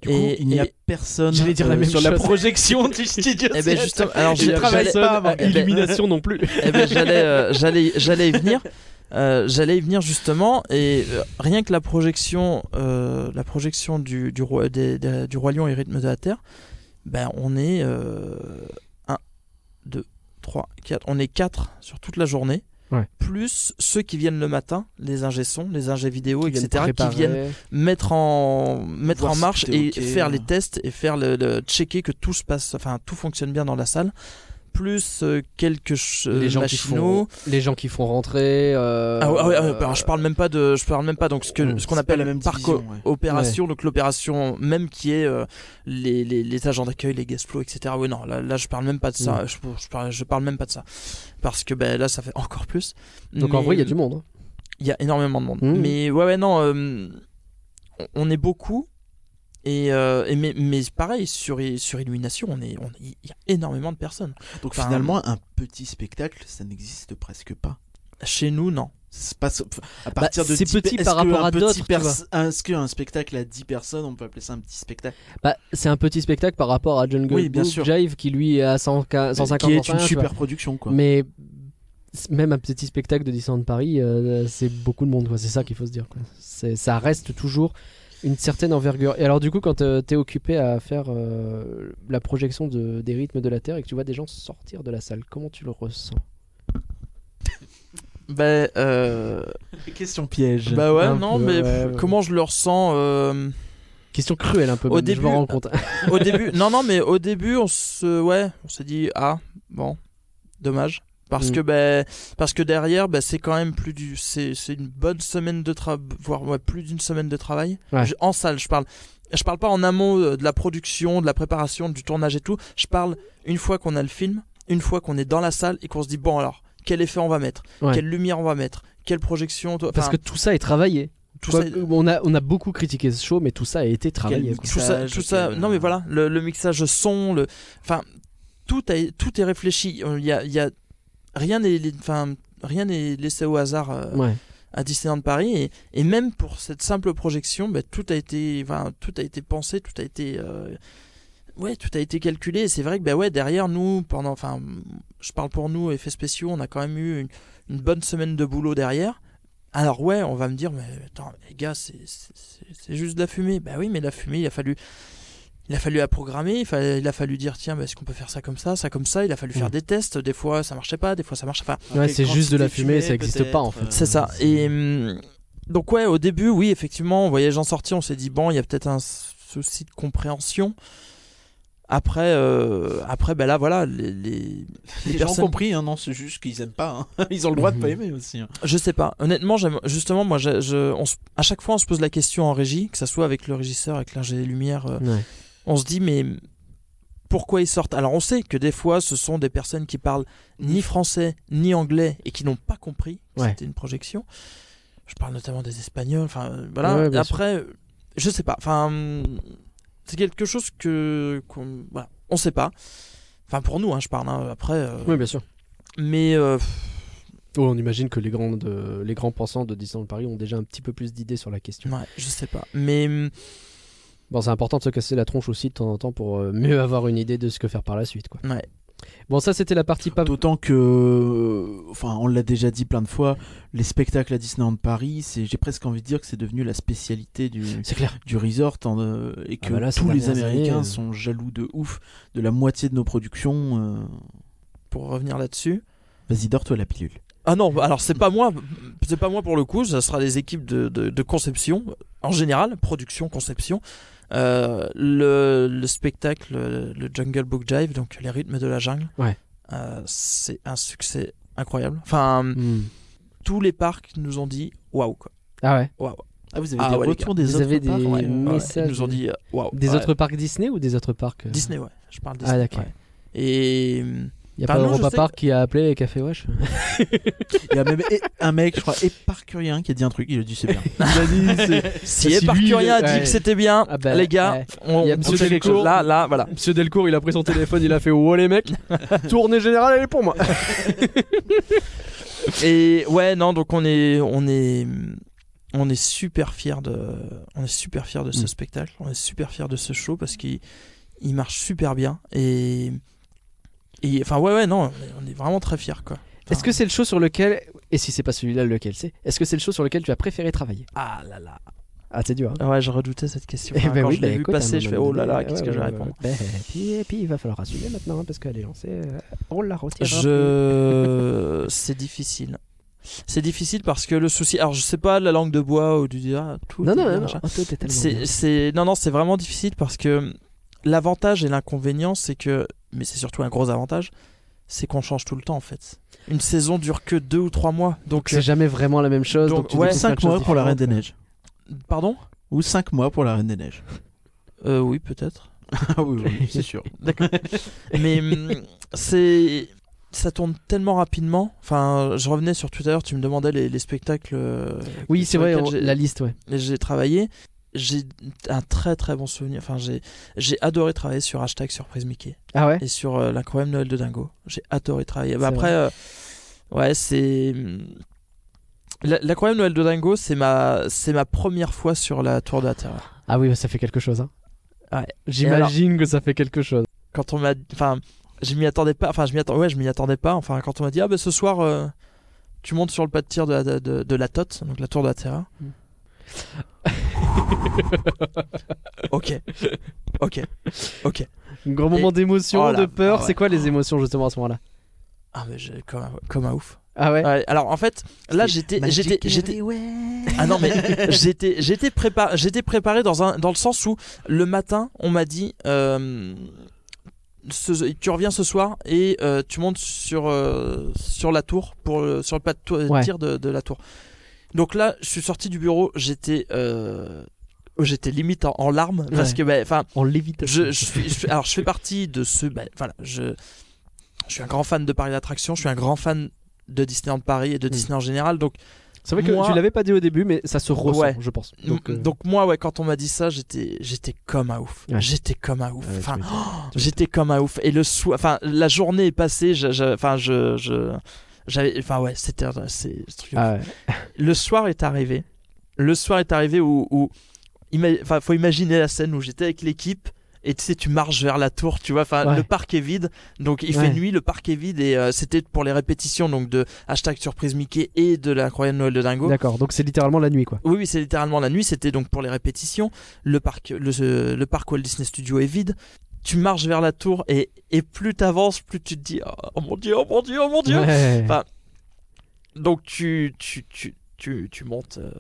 Du coup,
Et-
il n'y a
et-
personne
J'allais dire la
euh,
même
sur la
chose.
projection du studio.
Eh ben justement, alors
Je
j'ai-
travaille
j'allais-
pas avant.
ben-
illumination non plus.
Eh ben, j'allais, euh, j'allais, j'allais y venir. Euh, j'allais y venir justement et euh, rien que la projection, euh, la projection du, du roi, des- des- du roi lion et rythme de la terre, ben on est 1, 2, 3, 4, on est 4 sur toute la journée.
Ouais.
Plus ceux qui viennent le matin, les ingé sons, les ingé vidéo,
Qui viennent
etc., qui viennent mettre en mettre
Voir
en marche et faire les tests et faire le, le- checker que tout se passe enfin tout fonctionne bien dans la salle plus euh, quelques ch-
les gens qui
machinaux.
font les gens qui font rentrer euh,
Ah ouais, ouais, ouais,
euh,
alors je parle même pas de je parle même pas donc ce que
Mm.
ce qu'on appelle
la même
par
division,
co-
ouais.
opération donc l'opération même qui est euh, les, les, les agents d'accueil les guest flow etc oui non là, là je parle même pas de ça
Mm.
je, je parle je parle même pas de ça parce que ben là ça fait encore plus
donc en vrai il y a du monde hein.
il y a énormément de monde.
Mhm.
Mais ouais, ouais, non, euh, on- on est beaucoup. Et, euh, et mais, mais pareil, sur, sur Illumination, on est, on- il y a énormément de personnes.
Donc
Enfin,
finalement, un petit spectacle, ça n'existe presque pas.
Chez nous, non.
C'est pas à partir de
c'est
10
petit
pe-
par rapport à d'autres.
Est-ce qu'un spectacle à 10 personnes, on peut appeler ça un petit spectacle?
Bah, c'est un petit spectacle par rapport à Jungle
Oui, bien
Book
sûr.
Jive qui lui est à 100, 150
Qui est une super production, quoi.
mais même un petit spectacle de Disneyland Paris euh, c'est beaucoup de monde quoi. c'est ça qu'il faut se dire quoi. Ça reste toujours une certaine envergure et alors du coup quand tu t'es occupé à faire euh, la projection de, des rythmes de la Terre et que tu vois des gens sortir de la salle comment tu le ressens?
Ben, euh,
Question piège.
bah ouais,
Un
non,
peu,
mais
ouais,
pff,
ouais.
comment je le rends euh,
question cruelle un peu
Au
même, je
début-
me rends compte
Au début, non, non, mais au début, on se, ouais, on s'est dit, ah, bon, dommage. Parce
Mm.
que ben, parce que derrière, ben, c'est quand même plus du, c'est, c'est une bonne semaine de travail, voire ouais, plus d'une semaine de travail
Ouais.
Je- en salle. Je parle, je parle pas en amont euh, de la production, de la préparation, du tournage et tout. Je parle une fois qu'on a le film, une fois qu'on est dans la salle et qu'on se dit bon alors, quel effet on va mettre,
Ouais.
quelle lumière on va mettre, quelle projection, toi-
parce que tout ça est travaillé
tout
Quoi
ça,
que- on, a, on a beaucoup critiqué ce show mais tout ça a été travaillé
tout ça, tout ça.
quel-
Non mais voilà, le, le mixage son, le, enfin, tout a, tout est réfléchi. Il y a, il y a rien n'est, enfin, rien n'est laissé au hasard euh,
ouais
à Disneyland Paris et, et même pour cette simple projection, ben, tout a été, tout a été pensé, tout a été, euh, ouais, tout a été calculé. Et c'est vrai que ben ouais, derrière nous, pendant, enfin, je parle pour nous effets spéciaux, on a quand même eu une, une bonne semaine de boulot derrière. Alors ouais, on va me dire, mais attends, les gars, c'est juste de la fumée. Bah oui, mais la fumée, il a fallu, il a fallu la programmer, il, a fallu dire, tiens, bah, est-ce qu'on peut faire ça comme ça, ça comme ça. Il a fallu faire
Mm.
des tests. Des fois, ça marchait pas, des fois, ça marchait. Enfin,
Ouais,
Après,
c'est juste de la fumée, ça existe pas, en fait.
c'est ça.
euh,
Et hum, donc ouais, au début, oui, effectivement, on voyait les gens sortir, on s'est dit bon, il y a peut-être un souci de compréhension. Après, euh, après, ben là, voilà, les, les-
Les
les
gens
personnes-
compris, hein, non, c'est juste qu'ils aiment pas. hein. Ils ont le droit de pas aimer aussi. hein.
Je sais pas. Honnêtement, justement, moi, je, je- on se- à chaque fois, on se pose la question en régie, que ça soit avec le régisseur, avec l'ingé lumière, euh,
Ouais.
On se dit mais pourquoi ils sortent? Alors on sait que des fois, ce sont des personnes qui parlent ni français ni anglais et qui n'ont pas compris que
Ouais.
c'était une projection. Je parle notamment des Espagnols. Enfin, euh, voilà.
Ouais,
Après, euh, je sais pas. Enfin, hum, c'est quelque chose que, qu'on- voilà, on sait pas. Enfin, pour nous, hein, je parle. hein, après, euh,
Oui, bien sûr.
mais euh,
Oh, on imagine que les, grandes, les grands pensants de Disneyland Paris ont déjà un petit peu plus d'idées sur la question.
ouais, je sais pas. Mais hum,
Bon, c'est important de se casser la tronche aussi de temps en temps pour euh, mieux avoir une idée de ce que faire par la suite. Quoi.
ouais.
Bon, ça c'était la partie pas.
D'autant que, euh, enfin, on l'a déjà dit plein de fois, les spectacles à Disneyland Paris, c'est, j'ai presque envie de dire que c'est devenu la spécialité du,
C'est clair.
du resort en, euh, et que
Ah bah là, ces
tous les Américains
années, euh.
sont jaloux de ouf de la moitié de nos productions. euh.
pour revenir là-dessus.
Vas-y, dors-toi la pilule.
Ah non, alors c'est pas moi, c'est pas moi pour le coup, ça sera les équipes de, de, de conception, en général, production, conception. Euh, le, le spectacle, le, le Jungle Book Jive, donc les rythmes de la jungle,
Ouais.
euh, c'est un succès incroyable. Enfin,
Hmm.
tous les parcs nous ont dit waouh quoi.
Ah ouais.
Waouh.
Ah, vous avez
Ah
des
ouais,
retours des
Vous
autres
avez
parcs
des-
Ouais, ouais,
messages
ils nous ont dit euh, waouh.
Des
Ouais.
autres parcs Disney ou des autres parcs euh,
Disney, ouais. Je parle Disney.
Ah, d'accord.
ouais. Et
Il y a pas Europa Park qui a appelé Café Wesh
Il y a même et- un mec, je crois, éparcurien, qui a dit un truc. Il a dit c'est bien. Il a dit
si Eparcurien a dit
ouais.
que c'était bien,
Ah bah,
les gars,
ouais.
on,
Il y a Monsieur
fait
Delcourt.
chose. Là, là, voilà.
Monsieur Delcourt, il a pris son téléphone, il a fait Oh les mecs, tournée générale, elle est pour moi.
Et ouais, non, donc on est, on est, on est super fiers de, on est super fiers de ce
Mm.
spectacle. On est super fiers de ce show parce qu'il, il marche super bien et, et enfin ouais, ouais, non, on est- on est vraiment très fiers quoi.
Est-ce que c'est le show sur lequel, et si c'est pas celui-là, lequel c'est Est-ce que c'est le show sur lequel tu as préféré travailler?
Ah là là.
Ah, c'est dur. hein.
Ouais, je redoutais cette question.
Eh
Enfin,
ben
quand
oui,
je l'ai
bah
vu
écoute,
passer, je fais oh là là, qu'est-ce
ouais,
que je vais
ouais,
répondre
ouais. Ben, puis, et puis il va falloir assumer maintenant hein, parce qu'elle est lancée. euh, on la retire.
Je, c'est difficile. C'est difficile parce que le souci, alors je sais pas la langue de bois ou du ah, tout.
Non, non, non, non. Oh, bien.
c'est, non, non, c'est vraiment difficile parce que l'avantage et l'inconvénient, c'est que, mais c'est surtout un gros avantage, c'est qu'on change tout le temps en fait. Une saison dure que deux ou trois mois, donc.
C'est jamais vraiment la même chose.
Donc,
Donc, tu
ouais,
découvres plein
5
de choses
mois pour la Reine des. Neiges.
Pardon?
Ou 5 mois pour la Reine des Neiges.
euh, Oui, peut-être.
Ah oui, oui, c'est sûr.
D'accord. mais hum, c'est ça tourne tellement rapidement. Enfin, je revenais sur Twitter, tu me demandais les, les spectacles. euh,
Oui, c'est vrai, on- la liste, ouais.
j'ai travaillé. J'ai un très très bon souvenir. Enfin, j'ai adoré travailler sur hashtag surprise Mickey
Ah ouais?
Et sur euh, l'incroyable Noël de Dingo. J'ai adoré travailler. Bah, après, euh, ouais, c'est la- l'incroyable Noël de Dingo, c'est ma ma première fois sur la Tour de la Terreur.
Ah oui, bah, ça fait quelque chose. Hein.
Ouais.
J'imagine que ça fait quelque chose.
quand on m'a enfin je m'y attendais pas enfin je m'y attendais ouais je m'y attendais pas enfin quand on m'a dit ah ben ce soir euh, tu montes sur le pas de tir de la, de, de- de la TOT donc la tour de la terreur ok. Ok. Ok.
Un grand moment
Et-
d'émotion,
Oh
de peur.
ah ouais.
C'est quoi les émotions justement à ce moment-là?
Ah mais comme un, comme un ouf.
Ah ouais,
Ouais, alors en fait là j'étais j'étais j'étais ah non mais j'étais j'étais préparé j'étais préparé dans un dans le sens où le matin on m'a dit euh, ce- tu reviens ce soir et euh, tu montes sur euh, sur la tour pour sur le pas de
Ouais.
tir de, de la tour donc là je suis sorti du bureau j'étais euh, j'étais limite en, en larmes parce que bah, enfin
on l'évite.
je, je suis, je suis- alors je fais partie de ceux bah, voilà je je suis un grand fan de Paris d'attraction je suis un grand fan de Disneyland Paris et de
Mm.
Disney en général donc
C'est vrai que
moi-
tu l'avais pas dit au début, mais ça se ressent,
Ouais.
je pense.
donc,
Donc, euh,
moi ouais quand on m'a dit ça j'étais j'étais comme un ouf
Ouais.
j'étais comme un ouf
ouais, tu
enfin
m'étonnes.
j'étais comme un ouf et le soir enfin la journée est passée je- je- enfin je je j'avais enfin ouais c'était un- c'est ce truc de
Ah ouais.
le soir est arrivé le soir est arrivé où, où ima- enfin faut imaginer la scène où j'étais avec l'équipe et tu sais tu marches vers la tour tu vois enfin
Ouais.
le parc est vide donc il
Ouais.
fait nuit le parc est vide et euh, c'était pour les répétitions donc de hashtag surprise Mickey et de l'incroyable Noël de Dingo
D'accord, donc c'est littéralement la nuit quoi.
oui, oui, c'est littéralement la nuit. C'était donc pour les répétitions. Le parc, le, le parc Walt Disney Studio est vide. Tu marches vers la tour et, et plus t'avances, plus tu te dis oh, oh mon dieu, oh mon dieu, oh mon dieu.
Ouais.
Enfin, Donc tu tu tu tu, tu montes euh,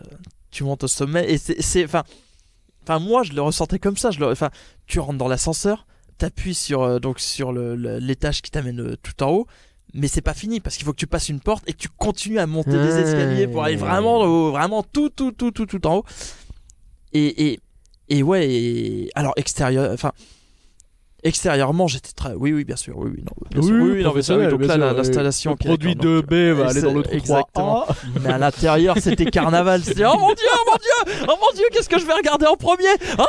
tu montes au sommet et c'est c'est enfin enfin moi je le ressentais comme ça. Je le enfin tu rentres dans l'ascenseur, t'appuies sur euh, donc sur l'étage qui t'amène euh, tout en haut. Mais c'est pas fini parce qu'il faut que tu passes une porte et que tu continues à monter des
Ouais.
escaliers pour aller vraiment au- vraiment tout tout tout tout tout en haut. Et et et ouais et- alors extérieur enfin extérieurement j'étais très oui oui bien sûr oui oui non bien sûr, oui, oui, non, mais ça, oui, donc là la- l'installation d'accord, donc,
b
va aller dans le trou exactement. mais à l'intérieur c'était carnaval. C'était oh mon dieu oh mon dieu oh mon dieu qu'est-ce que je vais regarder en premier? Bah,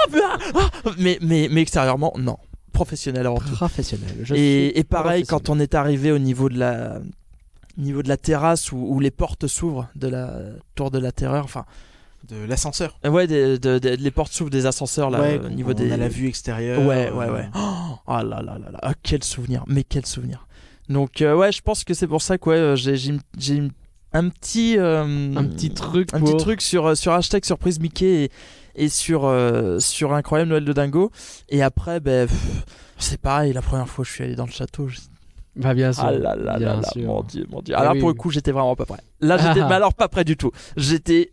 ah. mais mais mais extérieurement non. Professionnel avant tout.
Professionnel. je
et, et pareil, quand on est arrivé au niveau de la, niveau de la terrasse où, où les portes s'ouvrent de la tour de la terreur, enfin,
De l'ascenseur.
euh, ouais, des- de- de- les portes s'ouvrent des ascenseurs là,
ouais,
au niveau
on
des.
a la vue extérieure.
Ouais, ouais,
euh,
ouais. Oh, ah là là là là, ah, quel souvenir, mais quel souvenir. Donc euh, ouais, je pense que c'est pour ça que ouais, euh, j'ai j'ai j'ai un petit euh,
Un petit truc
un
pour-
petit truc sur euh, sur hashtag surprise Mickey et, et sur euh, sur incroyable Noël de Dingo. Et après, ben pff, c'est pareil. La première fois que je suis allé dans le château, je-
Bah bien sûr.
ah là là
bien
là là,
sûr.
mon dieu, mon dieu.
Ah
Alors
oui,
pour le coup, j'étais vraiment pas prêt. Là, j'étais,
Ah.
mais alors pas prêt du tout. J'étais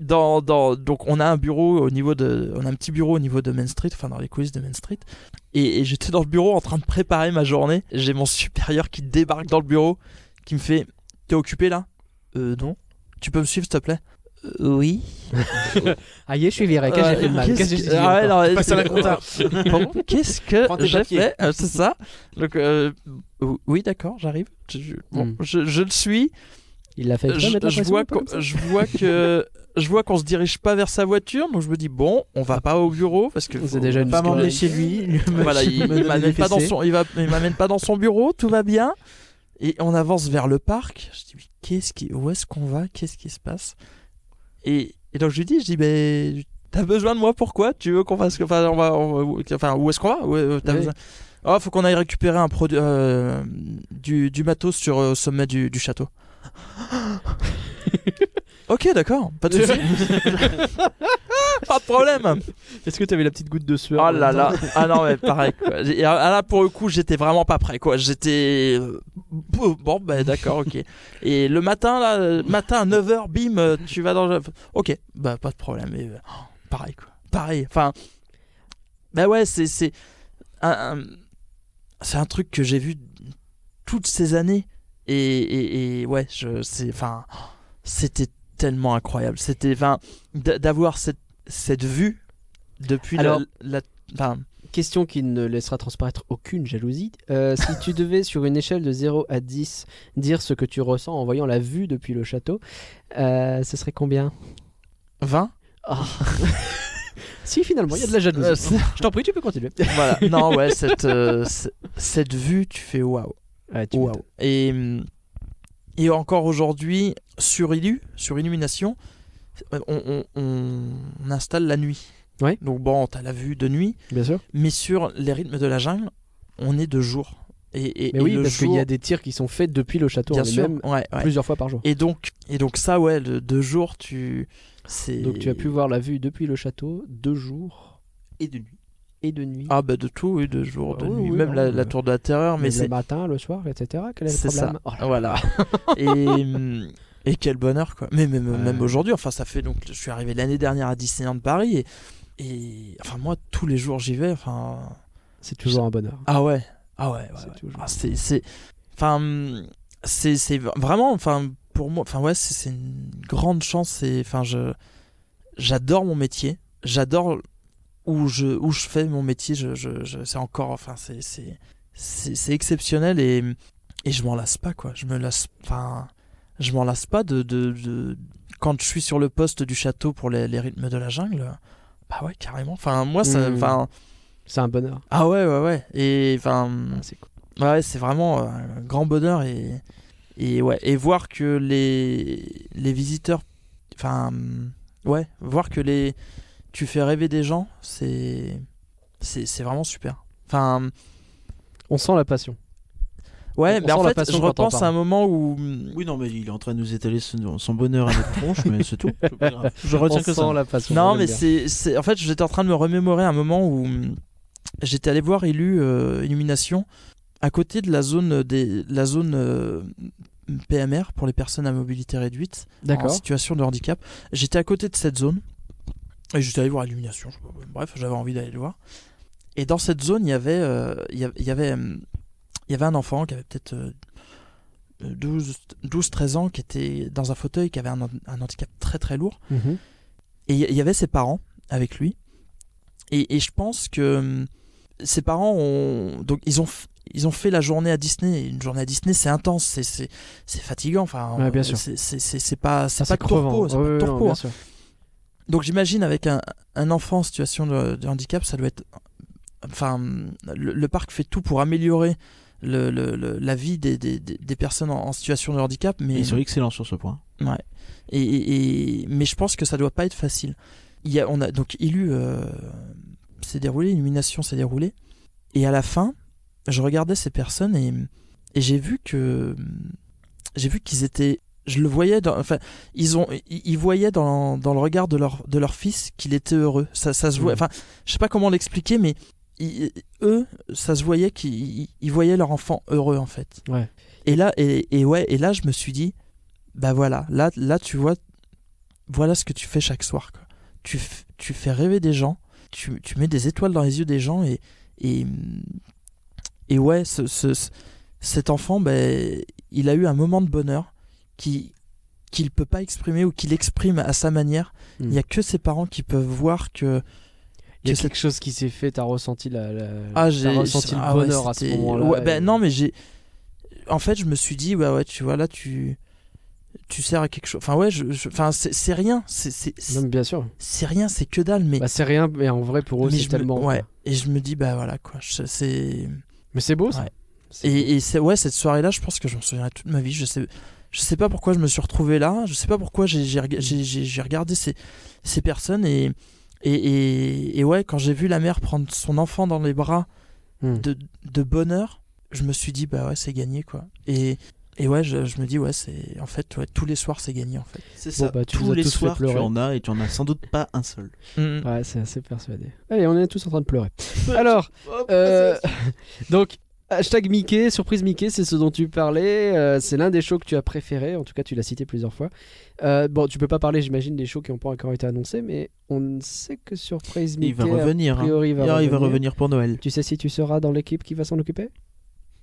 dans, dans, donc on a un bureau au niveau de, on a un petit bureau au niveau de Main Street, enfin dans les coulisses de Main Street. Et, et j'étais dans le bureau en train de préparer ma journée. J'ai mon supérieur qui débarque dans le bureau, qui me fait, t'es occupé là? Euh non. Tu peux me suivre s'il te plaît? Euh, Oui.
Ah y est, je suis viré. Qu'est-ce que j'ai fait de mal?
Qu'est-ce
Qu'est-ce que j'ai dit?
Ah Qu'est-ce que j'ai fait? Euh, C'est ça. Donc, euh, oui, d'accord, j'arrive. Je, bon,
Hmm.
je, je le suis.
Il l'a fait exprès,
je, je vois
ça
je vois que je vois qu'on se dirige pas vers sa voiture, donc je me dis bon, on va pas au bureau parce que faut-
déjà
Pas m'emmener chez lui.
voilà, il, il m'amène pas dans son, il il m'amène pas dans son bureau, tout va bien. Et on avance vers le parc. Je dis, mais qu'est-ce qui, où est-ce qu'on va? Qu'est-ce qui se passe? Et, et donc je lui dis, je dis, ben, t'as besoin de moi pourquoi? Tu veux qu'on fasse, enfin, on va, on enfin, où est-ce qu'on va? Ouais, euh, t'as
Oui.
besoin- Oh, faut qu'on aille récupérer un produit, euh, du, du matos sur euh, au sommet du, du château. ok, d'accord, pas de souci. pas de problème.
Est-ce que tu avais la petite goutte de sueur
Oh là là, ah non mais pareil quoi. Ah, Là pour le coup j'étais vraiment pas prêt quoi. J'étais euh, bon bah d'accord ok. Et le matin là, matin à 9h bim euh, tu vas dans le... Ok bah pas de problème. Euh, oh, pareil quoi. Pareil. Enfin bah ouais c'est c'est un, un truc que j'ai vu toutes ces années et, et, et ouais je c'est enfin c'était tellement incroyable. C'était enfin d'avoir cette cette vue depuis
Alors-
la,
Question qui ne laissera transparaître aucune jalousie. Euh, si tu devais, sur une échelle de 0 à 10, dire ce que tu ressens en voyant la vue depuis le château, euh, ce serait combien?
20
Ah. Si, finalement, il y a de la
Euh,
jalousie.
c'est-
Je t'en prie, tu peux continuer.
voilà. Non, ouais, cette, euh, cette vue, tu fais waouh.
Ouais, tu
Waouh.
m'étonnes.
Et, hum, et encore aujourd'hui, sur Illu, sur Illumination, on, on- installe la nuit.
Ouais.
Donc bon, t'as la vue de nuit,
Bien sûr.
mais sur les rythmes de la jungle, on est de jour. Et, et,
Mais
et
oui,
le
parce qu'il y a des tirs qui sont faits depuis le château,
bien
en
sûr, ouais, ouais.
plusieurs fois par jour.
Et donc, et donc ça, ouais, le deux jours, tu.
Donc tu as pu voir la vue depuis le château deux jours
Et de nuit.
Et de nuit.
Ah bah de tout, oui, de jour, de
Ah oui,
nuit,
oui,
même
non,
la, tour de la terreur, mais c'est
le matin, le soir, etc. Quel est le
C'est ça.
Oh là là.
Voilà. et, hum, et quel bonheur, quoi. Mais même, aujourd'hui, enfin, ça fait donc. Je suis arrivé l'année dernière à Disneyland Paris et. Et. Enfin, moi, tous les jours, j'y vais. Enfin.
C'est toujours un bonheur.
Ah ouais. Ah ouais, ouais.
C'est
ouais.
toujours-
Ah, c'est. Enfin. hum, C'est c'est vraiment. Enfin, pour moi. Enfin, ouais, c'est c'est une grande chance. Et. Enfin, je. J'adore mon métier. J'adore où je, où je fais mon métier. Je, je, je- c'est encore. Enfin, c'est. exceptionnel et. Et je m'en lasse pas, quoi. Je me lasse. Enfin. Je m'en lasse pas de, de, de- Quand je suis sur le poste du château pour les, les rythmes de la jungle. Bah ouais, carrément. Enfin, moi, ça.
Mm.
Enfin.
C'est un bonheur.
Ah ouais, ouais, ouais. Et. Enfin.
Ah, c'est cool.
Ouais, c'est vraiment euh, un grand bonheur et, et, ouais, et voir que les, les visiteurs. Enfin. Ouais, voir que les. Tu fais rêver des gens, c'est. C'est c'est vraiment super. Enfin.
On sent la passion.
Ouais, mais en fait, je repense à un moment où.
Oui, non, mais il est en train de nous étaler son, son bonheur à notre tronche, mais c'est tout. Je retiens
On
que
sent
ça.
la passion.
Non, mais c'est, c'est. En fait, j'étais en train de me remémorer un moment où hum, j'étais allé voir Élu euh, Illumination à côté de la zone, des, la zone euh, PMR pour les personnes à mobilité réduite en
D'accord.
situation de handicap. J'étais à côté de cette zone et j'étais allé voir Illumination. je- Bref, j'avais envie d'aller le voir. Et dans cette zone, il y avait, euh, il y avait, il y avait, il y avait un enfant qui avait peut-être euh, 12-13 ans qui était dans un fauteuil qui avait un, un handicap très très lourd.
Mhm.
Et il y avait ses parents avec lui. Et, et je pense que ses parents ont. Donc, ils ont, ils ont fait la journée à Disney. Une journée à Disney, c'est intense, c'est- fatigant. Enfin,
Ouais, bien
euh,
sûr.
c'est- pas, c'est
Ah,
pas
crevant.
pas
Ouais, non, bien
hein. Donc, j'imagine avec un, un enfant en situation de, de handicap, ça doit être. Enfin, le, le parc fait tout pour améliorer le, le- la vie des, des, des- des personnes en, en situation de handicap. Mais
Ils sont excellents sur ce point.
Ouais. Et, et- et- mais je pense que ça doit pas être facile. Il y a, on a donc Illu euh, s'est déroulé, Illumination s'est déroulé, et à la fin, je regardais ces personnes et, et j'ai vu que j'ai vu qu'ils étaient, je le voyais, dans, enfin, ils ont, ils, voyaient dans, dans le regard de leur de leur fils qu'il était heureux. Ça, ça se voit.
Mhm.
Enfin, je sais pas comment l'expliquer, mais ils- eux, ça se voyait qu'ils ils voyaient leur enfant heureux en fait.
Ouais.
Et là, et, et ouais, et là, je me suis dit, bah voilà, là, là, tu vois, voilà ce que tu fais chaque soir. Quoi. Tu, tu fais rêver des gens, tu, tu mets des étoiles dans les yeux des gens, et, et, et ouais, ce, ce- ce- cet enfant, ben, il a eu un moment de bonheur qui qu'il peut pas exprimer ou qu'il exprime à sa manière. Il
Mm.
y a que ses parents qui peuvent voir que
Il y a
que
quelque chose qui s'est fait, t'as ressenti, la, la-
ah, j'ai
ressenti
ah
le
ouais,
bonheur à ce moment-là.
ouais,
et-
ben, non, mais j'ai. En fait, je me suis dit, ouais, ouais, tu vois, là, tu. Tu sers à quelque chose. Enfin, ouais, je, je- enfin, c'est rien. C'est
bien sûr.
c'est rien, c'est que dalle. Mais,
Bah, c'est rien, mais en vrai, pour eux, c'est
me-
tellement.
ouais. Et je me dis, bah voilà, quoi. je- C'est.
Mais c'est beau, ça.
Ouais. Et, et ouais, cette soirée-là, je pense que je m'en souviendrai toute ma vie. Je sais, je sais pas pourquoi je me suis retrouvé là. Je sais pas pourquoi j'ai j'ai regardé ces, ces personnes et, et, et, et ouais, quand j'ai vu la mère prendre son enfant dans les bras
Hmm.
de, de bonheur, je me suis dit bah ouais, c'est gagné quoi. Et, et ouais, je, je me dis ouais, c'est en fait ouais, tous les soirs c'est gagné en fait.
C'est
Bon,
ça.
bah, tu
Tous les
tous
soirs, tu en as et tu en as sans doute pas un seul.
Mm.
Ouais, c'est assez persuadé. Allez, on est tous en train de pleurer. Alors, euh, donc, hashtag Mickey, surprise Mickey, c'est ce dont tu parlais. euh, c'est l'un des shows que tu as préféré. En tout cas, tu l'as cité plusieurs fois. Euh, bon, tu peux pas parler, j'imagine, des shows qui n'ont pas encore été annoncés, mais on sait que surprise Mickey.
il va revenir.
A
hein.
priori, il va
Ah, il va
revenir.
pour Noël.
Tu sais si tu seras dans l'équipe qui va s'en occuper?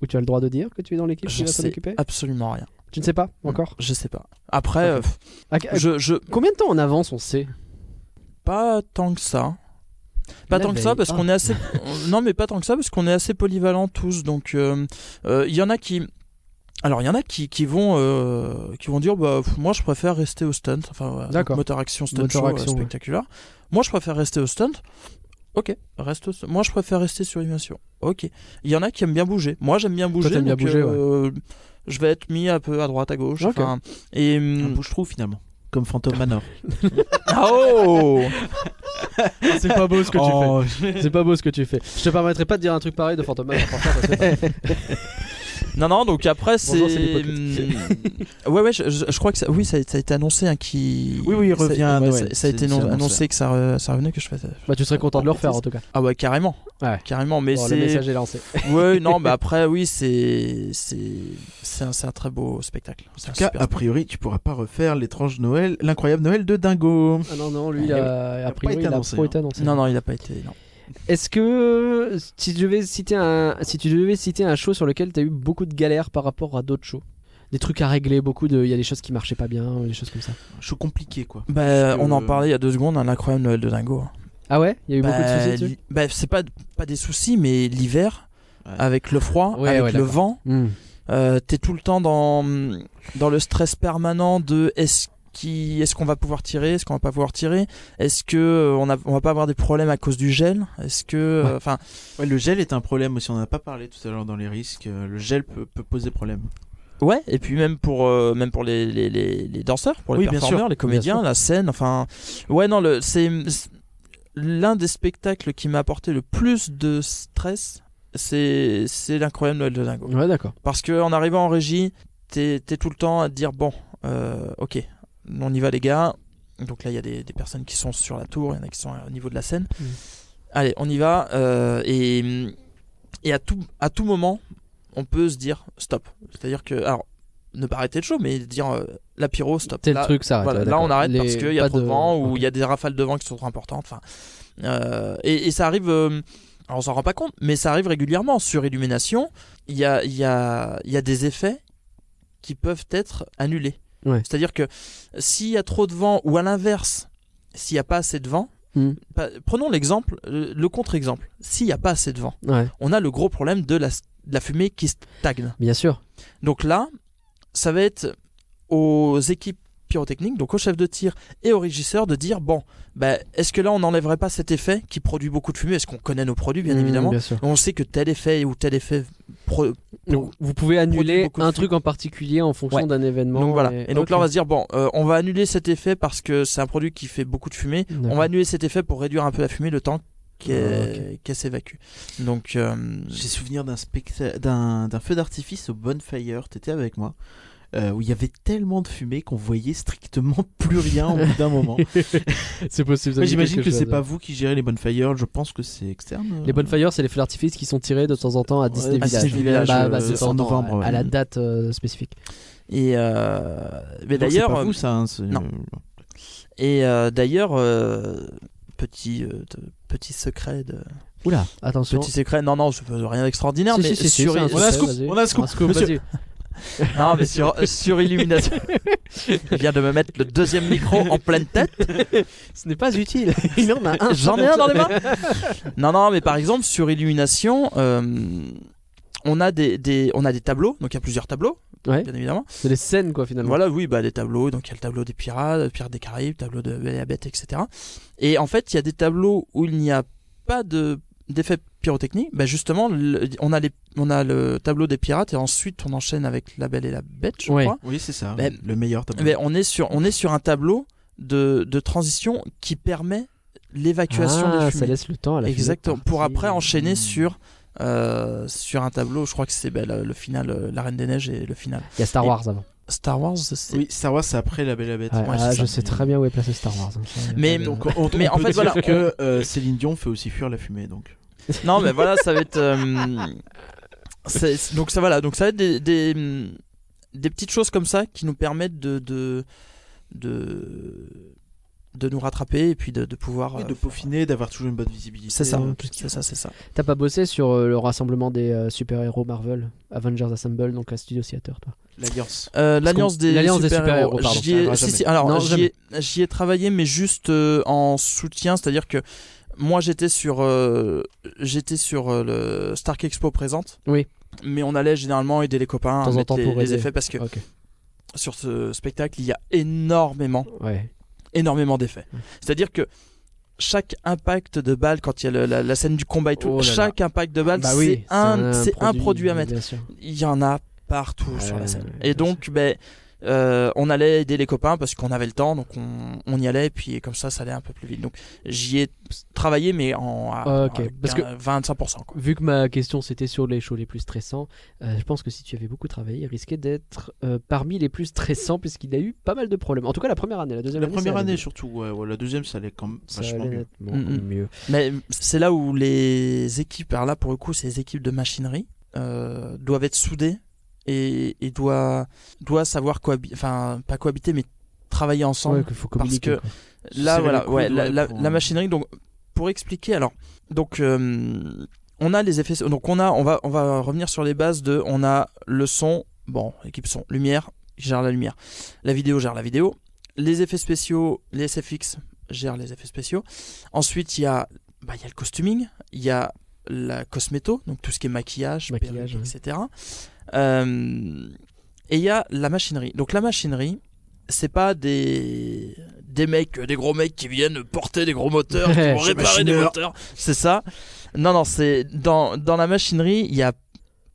Ou tu as le droit de dire que tu es dans l'équipe qui va s'en occuper?
absolument rien.
Tu ne sais pas encore?
Je sais pas. Après, euh, je
Combien de temps en avance on sait?
Pas tant que ça. Pas tant que
veille.
ça parce qu'on est assez non mais pas tant que ça parce qu'on est assez polyvalents tous donc euh, euh, il y en a qui alors il y en a qui, qui vont euh, qui vont dire bah pff, moi je préfère rester au stunt enfin
D'accord.
moteur action stunt
Moteur
show, euh,
action, ouais.
spectaculaire moi je préfère rester au stunt ok reste au stunt. moi je préfère rester sur l'animation ok il y en a qui aiment bien bouger moi j'aime bien bouger
t'aimes bien
donc,
bouger,
euh, je vais être mis un peu à droite à gauche
Ok.
enfin, et
Un
hum,
bouche-trou finalement. Comme Phantom Manor.
ah, oh
C'est pas beau ce que
Oh,
C'est pas beau ce que tu fais. Je te permettrai pas de dire un truc pareil de Phantom Manor, pas.
Non, non, donc après, c'est. Hum, ouais, ouais, je, je- je crois que ça, oui, ça, a- ça a été annoncé hein, qui.
Oui, oui, il
ça-
revient
ouais,
Noël.
Ça, ça a été non-
annoncé.
annoncé que ça, re- ça revenait, que je fasse.
Bah, tu serais content de le refaire en tout cas.
Ah ouais, carrément.
Ouais.
Carrément, mais
Bon, le
c'est.
message est lancé.
Ouais, non, mais après, oui, c'est. C'est c'est un, c'est un très beau spectacle.
En tout cas, a priori, tu pourras pas refaire l'étrange Noël, l'incroyable Noël de Dingo.
Ah non, non, lui, il a, a
pas
priori,
été
il a
annoncé,
trop
hein.
été annoncé.
Non, non, il a pas été. Non.
Est-ce que si tu devais citer un, si tu devais citer un show sur lequel tu as eu beaucoup de galères par rapport à d'autres shows, des trucs à régler, beaucoup de, il y a des choses qui marchaient pas bien, des choses comme ça.
Show compliqué, quoi.
Bah, on en parlait il y a deux secondes, un incroyable Noël de Dingo.
Ah ouais, il y a eu beaucoup de
Bah,
soucis
bah, c'est pas, pas des soucis, mais l'hiver,
Ouais.
avec le froid,
Ouais,
avec
ouais,
le vent. Euh, t'es tout le temps dans, dans le stress permanent de est-ce qui est-ce qu'on va pouvoir tirer, est-ce qu'on va pas pouvoir tirer, est-ce que euh, on, a, on va pas avoir des problèmes à cause du gel, est-ce que euh,
Ouais.
enfin
Ouais, le gel est un problème aussi, on en a pas parlé tout à l'heure dans les risques. euh, Le gel peut, peut poser problème.
ouais et puis même pour euh, même pour les, les, les, les danseurs, pour les
Oui, bien
performeurs,
sûr,
les comédiens, la scène, enfin ouais non le c'est c'est l'un des spectacles qui m'a apporté le plus de stress, c'est c'est l'incroyable Noël de Dingo.
Ouais, d'accord.
Parce que en arrivant en régie, t'es es tout le temps à te dire bon, euh, ok, on y va les gars. Donc là, il y a des, des personnes qui sont sur la tour, il y en a qui sont au niveau de la scène.
Mhm.
Allez, on y va. euh, et et à, tout, à tout moment, on peut se dire stop. C'est-à-dire que, alors, ne pas arrêter le show, mais dire euh, la pyro, stop.
Tel
Là,
truc, ça arrête.
voilà,
ouais,
là, on arrête
Les-
parce qu'il y a
pas
trop de, vent ou il y a des rafales de vent qui sont trop importantes. Enfin, euh, et, et ça arrive. euh, alors on s'en rend pas compte, mais ça arrive régulièrement. Sur Illumination, il y a, il y, a, il y a des effets qui peuvent être annulés.
Ouais.
C'est-à-dire que s'il y a trop de vent ou à l'inverse, s'il n'y a pas assez de vent,
Hmm.
prenons l'exemple, euh, le contre-exemple. S'il n'y a pas assez de vent,
Ouais,
on a le gros problème de la, de la fumée qui stagne.
bien sûr.
Donc là, ça va être aux équipes pyrotechniques, donc au chef de tir et au régisseur de dire bon, bah, est-ce que là on n'enlèverait pas cet effet qui produit beaucoup de fumée? Est-ce qu'on connaît nos produits bien
Hmm,
évidemment?
Bien sûr.
On sait que tel effet ou tel effet. pro-
Donc, vous pouvez annuler un truc en particulier en fonction
Ouais.
d'un événement.
Donc voilà. Et, donc là on va se dire bon, euh, on va annuler cet effet parce que c'est un produit qui fait beaucoup de fumée. On va annuler cet effet pour réduire un peu la fumée le temps qu'elle
Ah,
s'évacue. Donc euh,
J'ai souvenir d'un d'un feu d'artifice au Bonfire, t'étais avec moi, euh, où il y avait tellement de fumée qu'on voyait strictement plus rien au bout d'un moment.
C'est possible.
J'imagine que c'est pas vous qui gérez les Bonfire, je pense que c'est externe.
Les bonfires, c'est les feux d'artifice qui sont tirés de temps en temps à Disney
à
Village.
Disney Village,
Bah,
euh,
bah, temps
en novembre,
à, à
ouais.
la date euh, spécifique.
et euh, mais d'ailleurs
pas vous ça. hein,
non. et euh, d'ailleurs euh, petit euh, petit secret de
Oula, attention.
petit secret non non je fais rien d'extraordinaire
Si,
mais
si, si,
sur
On a un scoop, on a un scoop, monsieur.
non mais sur sur Illumination je viens de me mettre le deuxième micro en pleine tête
Ce n'est pas utile. Il en a un.
J'en ai un dans les mains. non, non, mais par exemple sur Illumination, euh, on a des, des- on a des tableaux, donc il y a plusieurs tableaux,
Ouais.
bien évidemment.
C'est les scènes, quoi, finalement.
Voilà, oui, bah des tableaux, donc il y a le tableau des pirates, pirates des Caraïbes, tableau de la Bête, etc. Et en fait, il y a des tableaux où il n'y a pas de d'effets pyrotechniques, bah justement, le- on, a les, on a le tableau des pirates et ensuite on enchaîne avec La Belle et la Bête, je
Ouais.
crois.
Oui, c'est ça.
Ben,
le meilleur tableau.
Mais on est sur, on est sur un tableau de, de transition qui permet l'évacuation
Ah,
des
ça
fumées.
laisse le temps à la
Exactement. Pour après enchaîner
Hmm.
sur euh, sur un tableau. Je crois que c'est ben, le, le final, euh, La Reine des Neiges et le final.
Il y a Star
Et-
Wars avant.
Star Wars, c'est.
Oui, Star Wars, c'est après La Belle et la Bête.
Ouais,
ouais,
ah, je
ça.
sais très bien où est placé Star Wars. hein, ça,
Mais-
Donc, on,
Mais
on
en fait,
dire
voilà,
que euh, Céline Dion fait aussi fuir la fumée. Donc.
Non, mais voilà, ça va être. euh, c'est- donc ça voilà, donc ça va être des, des, des petites choses comme ça qui nous permettent de de de, de nous rattraper et puis de, de pouvoir.
Oui,
euh,
de peaufiner, d'avoir toujours une bonne visibilité.
C'est ça,
euh,
c'est ça, c'est ça.
T'as pas bossé sur euh, le rassemblement des euh, super-héros Marvel, Avengers Assemble, donc à Studio Theater, toi
L'Alliance.
Euh, L'alliance des,
l'Alliance des
super-héros. J'y ai- si,
jamais.
si, alors
Non,
j'y ai, j'y ai travaillé, mais juste euh, en soutien, c'est-à-dire que moi j'étais sur euh, j'étais sur euh, le Stark Expo présente.
Oui.
Mais on allait généralement aider les copains à mettre les,
pour
les
aider.
effets parce que sur ce spectacle il y a énormément
Ouais.
énormément d'effets.
Ouais.
C'est-à-dire que chaque impact de balle quand il y a le- la, la scène du combat et tout,
Oh là là.
chaque impact de balle
Bah oui,
c'est un, produit à mettre il y en a partout sur la scène. et donc, ben, euh, on allait aider les copains parce qu'on avait le temps, donc on, on y allait, et puis comme ça, ça allait un peu plus vite. Donc, j'y ai travaillé, mais en à-
Ah, ok.
à
Parce que-
25%. Quoi.
Vu que ma question c'était sur les shows les plus stressants, euh, je pense que si tu avais beaucoup travaillé, il risquait d'être euh, parmi les plus stressants puisqu'il a eu pas mal de problèmes. En tout cas la première année, la deuxième
La
année.
première
ça allait
année surtout, ouais, ouais, la deuxième ça allait quand même
Ça
vachement
allait
mieux.
Mm,
mieux.
Mais c'est là où les équipes, alors là pour le coup, c'est les équipes de machinerie, euh, doivent être soudées et, et doivent, doivent savoir cohabiter, enfin, pas cohabiter, mais travailler ensemble.
Ouais, qu'il faut
parce que-
quoi.
Là, voilà, ouais, la,
ouais,
la-
pour,
la
euh,
machinerie. Donc, pour expliquer, alors, donc, euh, on a les effets. Donc, on a, on va, on va revenir sur les bases de, on a le son, bon, équipe son, lumière, gère la lumière, la vidéo gère la vidéo, les effets spéciaux, les SFX gèrent les effets spéciaux. Ensuite, il y a, bah, il y a le costuming, il y a la cosméto, donc tout ce qui est maquillage,
Maquillage,
perruque, etc. Euh, et il y a la machinerie. Donc, la machinerie c'est pas des des mecs, des gros mecs qui viennent porter des gros moteurs, qui vont réparer des moteurs. C'est ça. Non, non, c'est dans dans la machinerie, il y a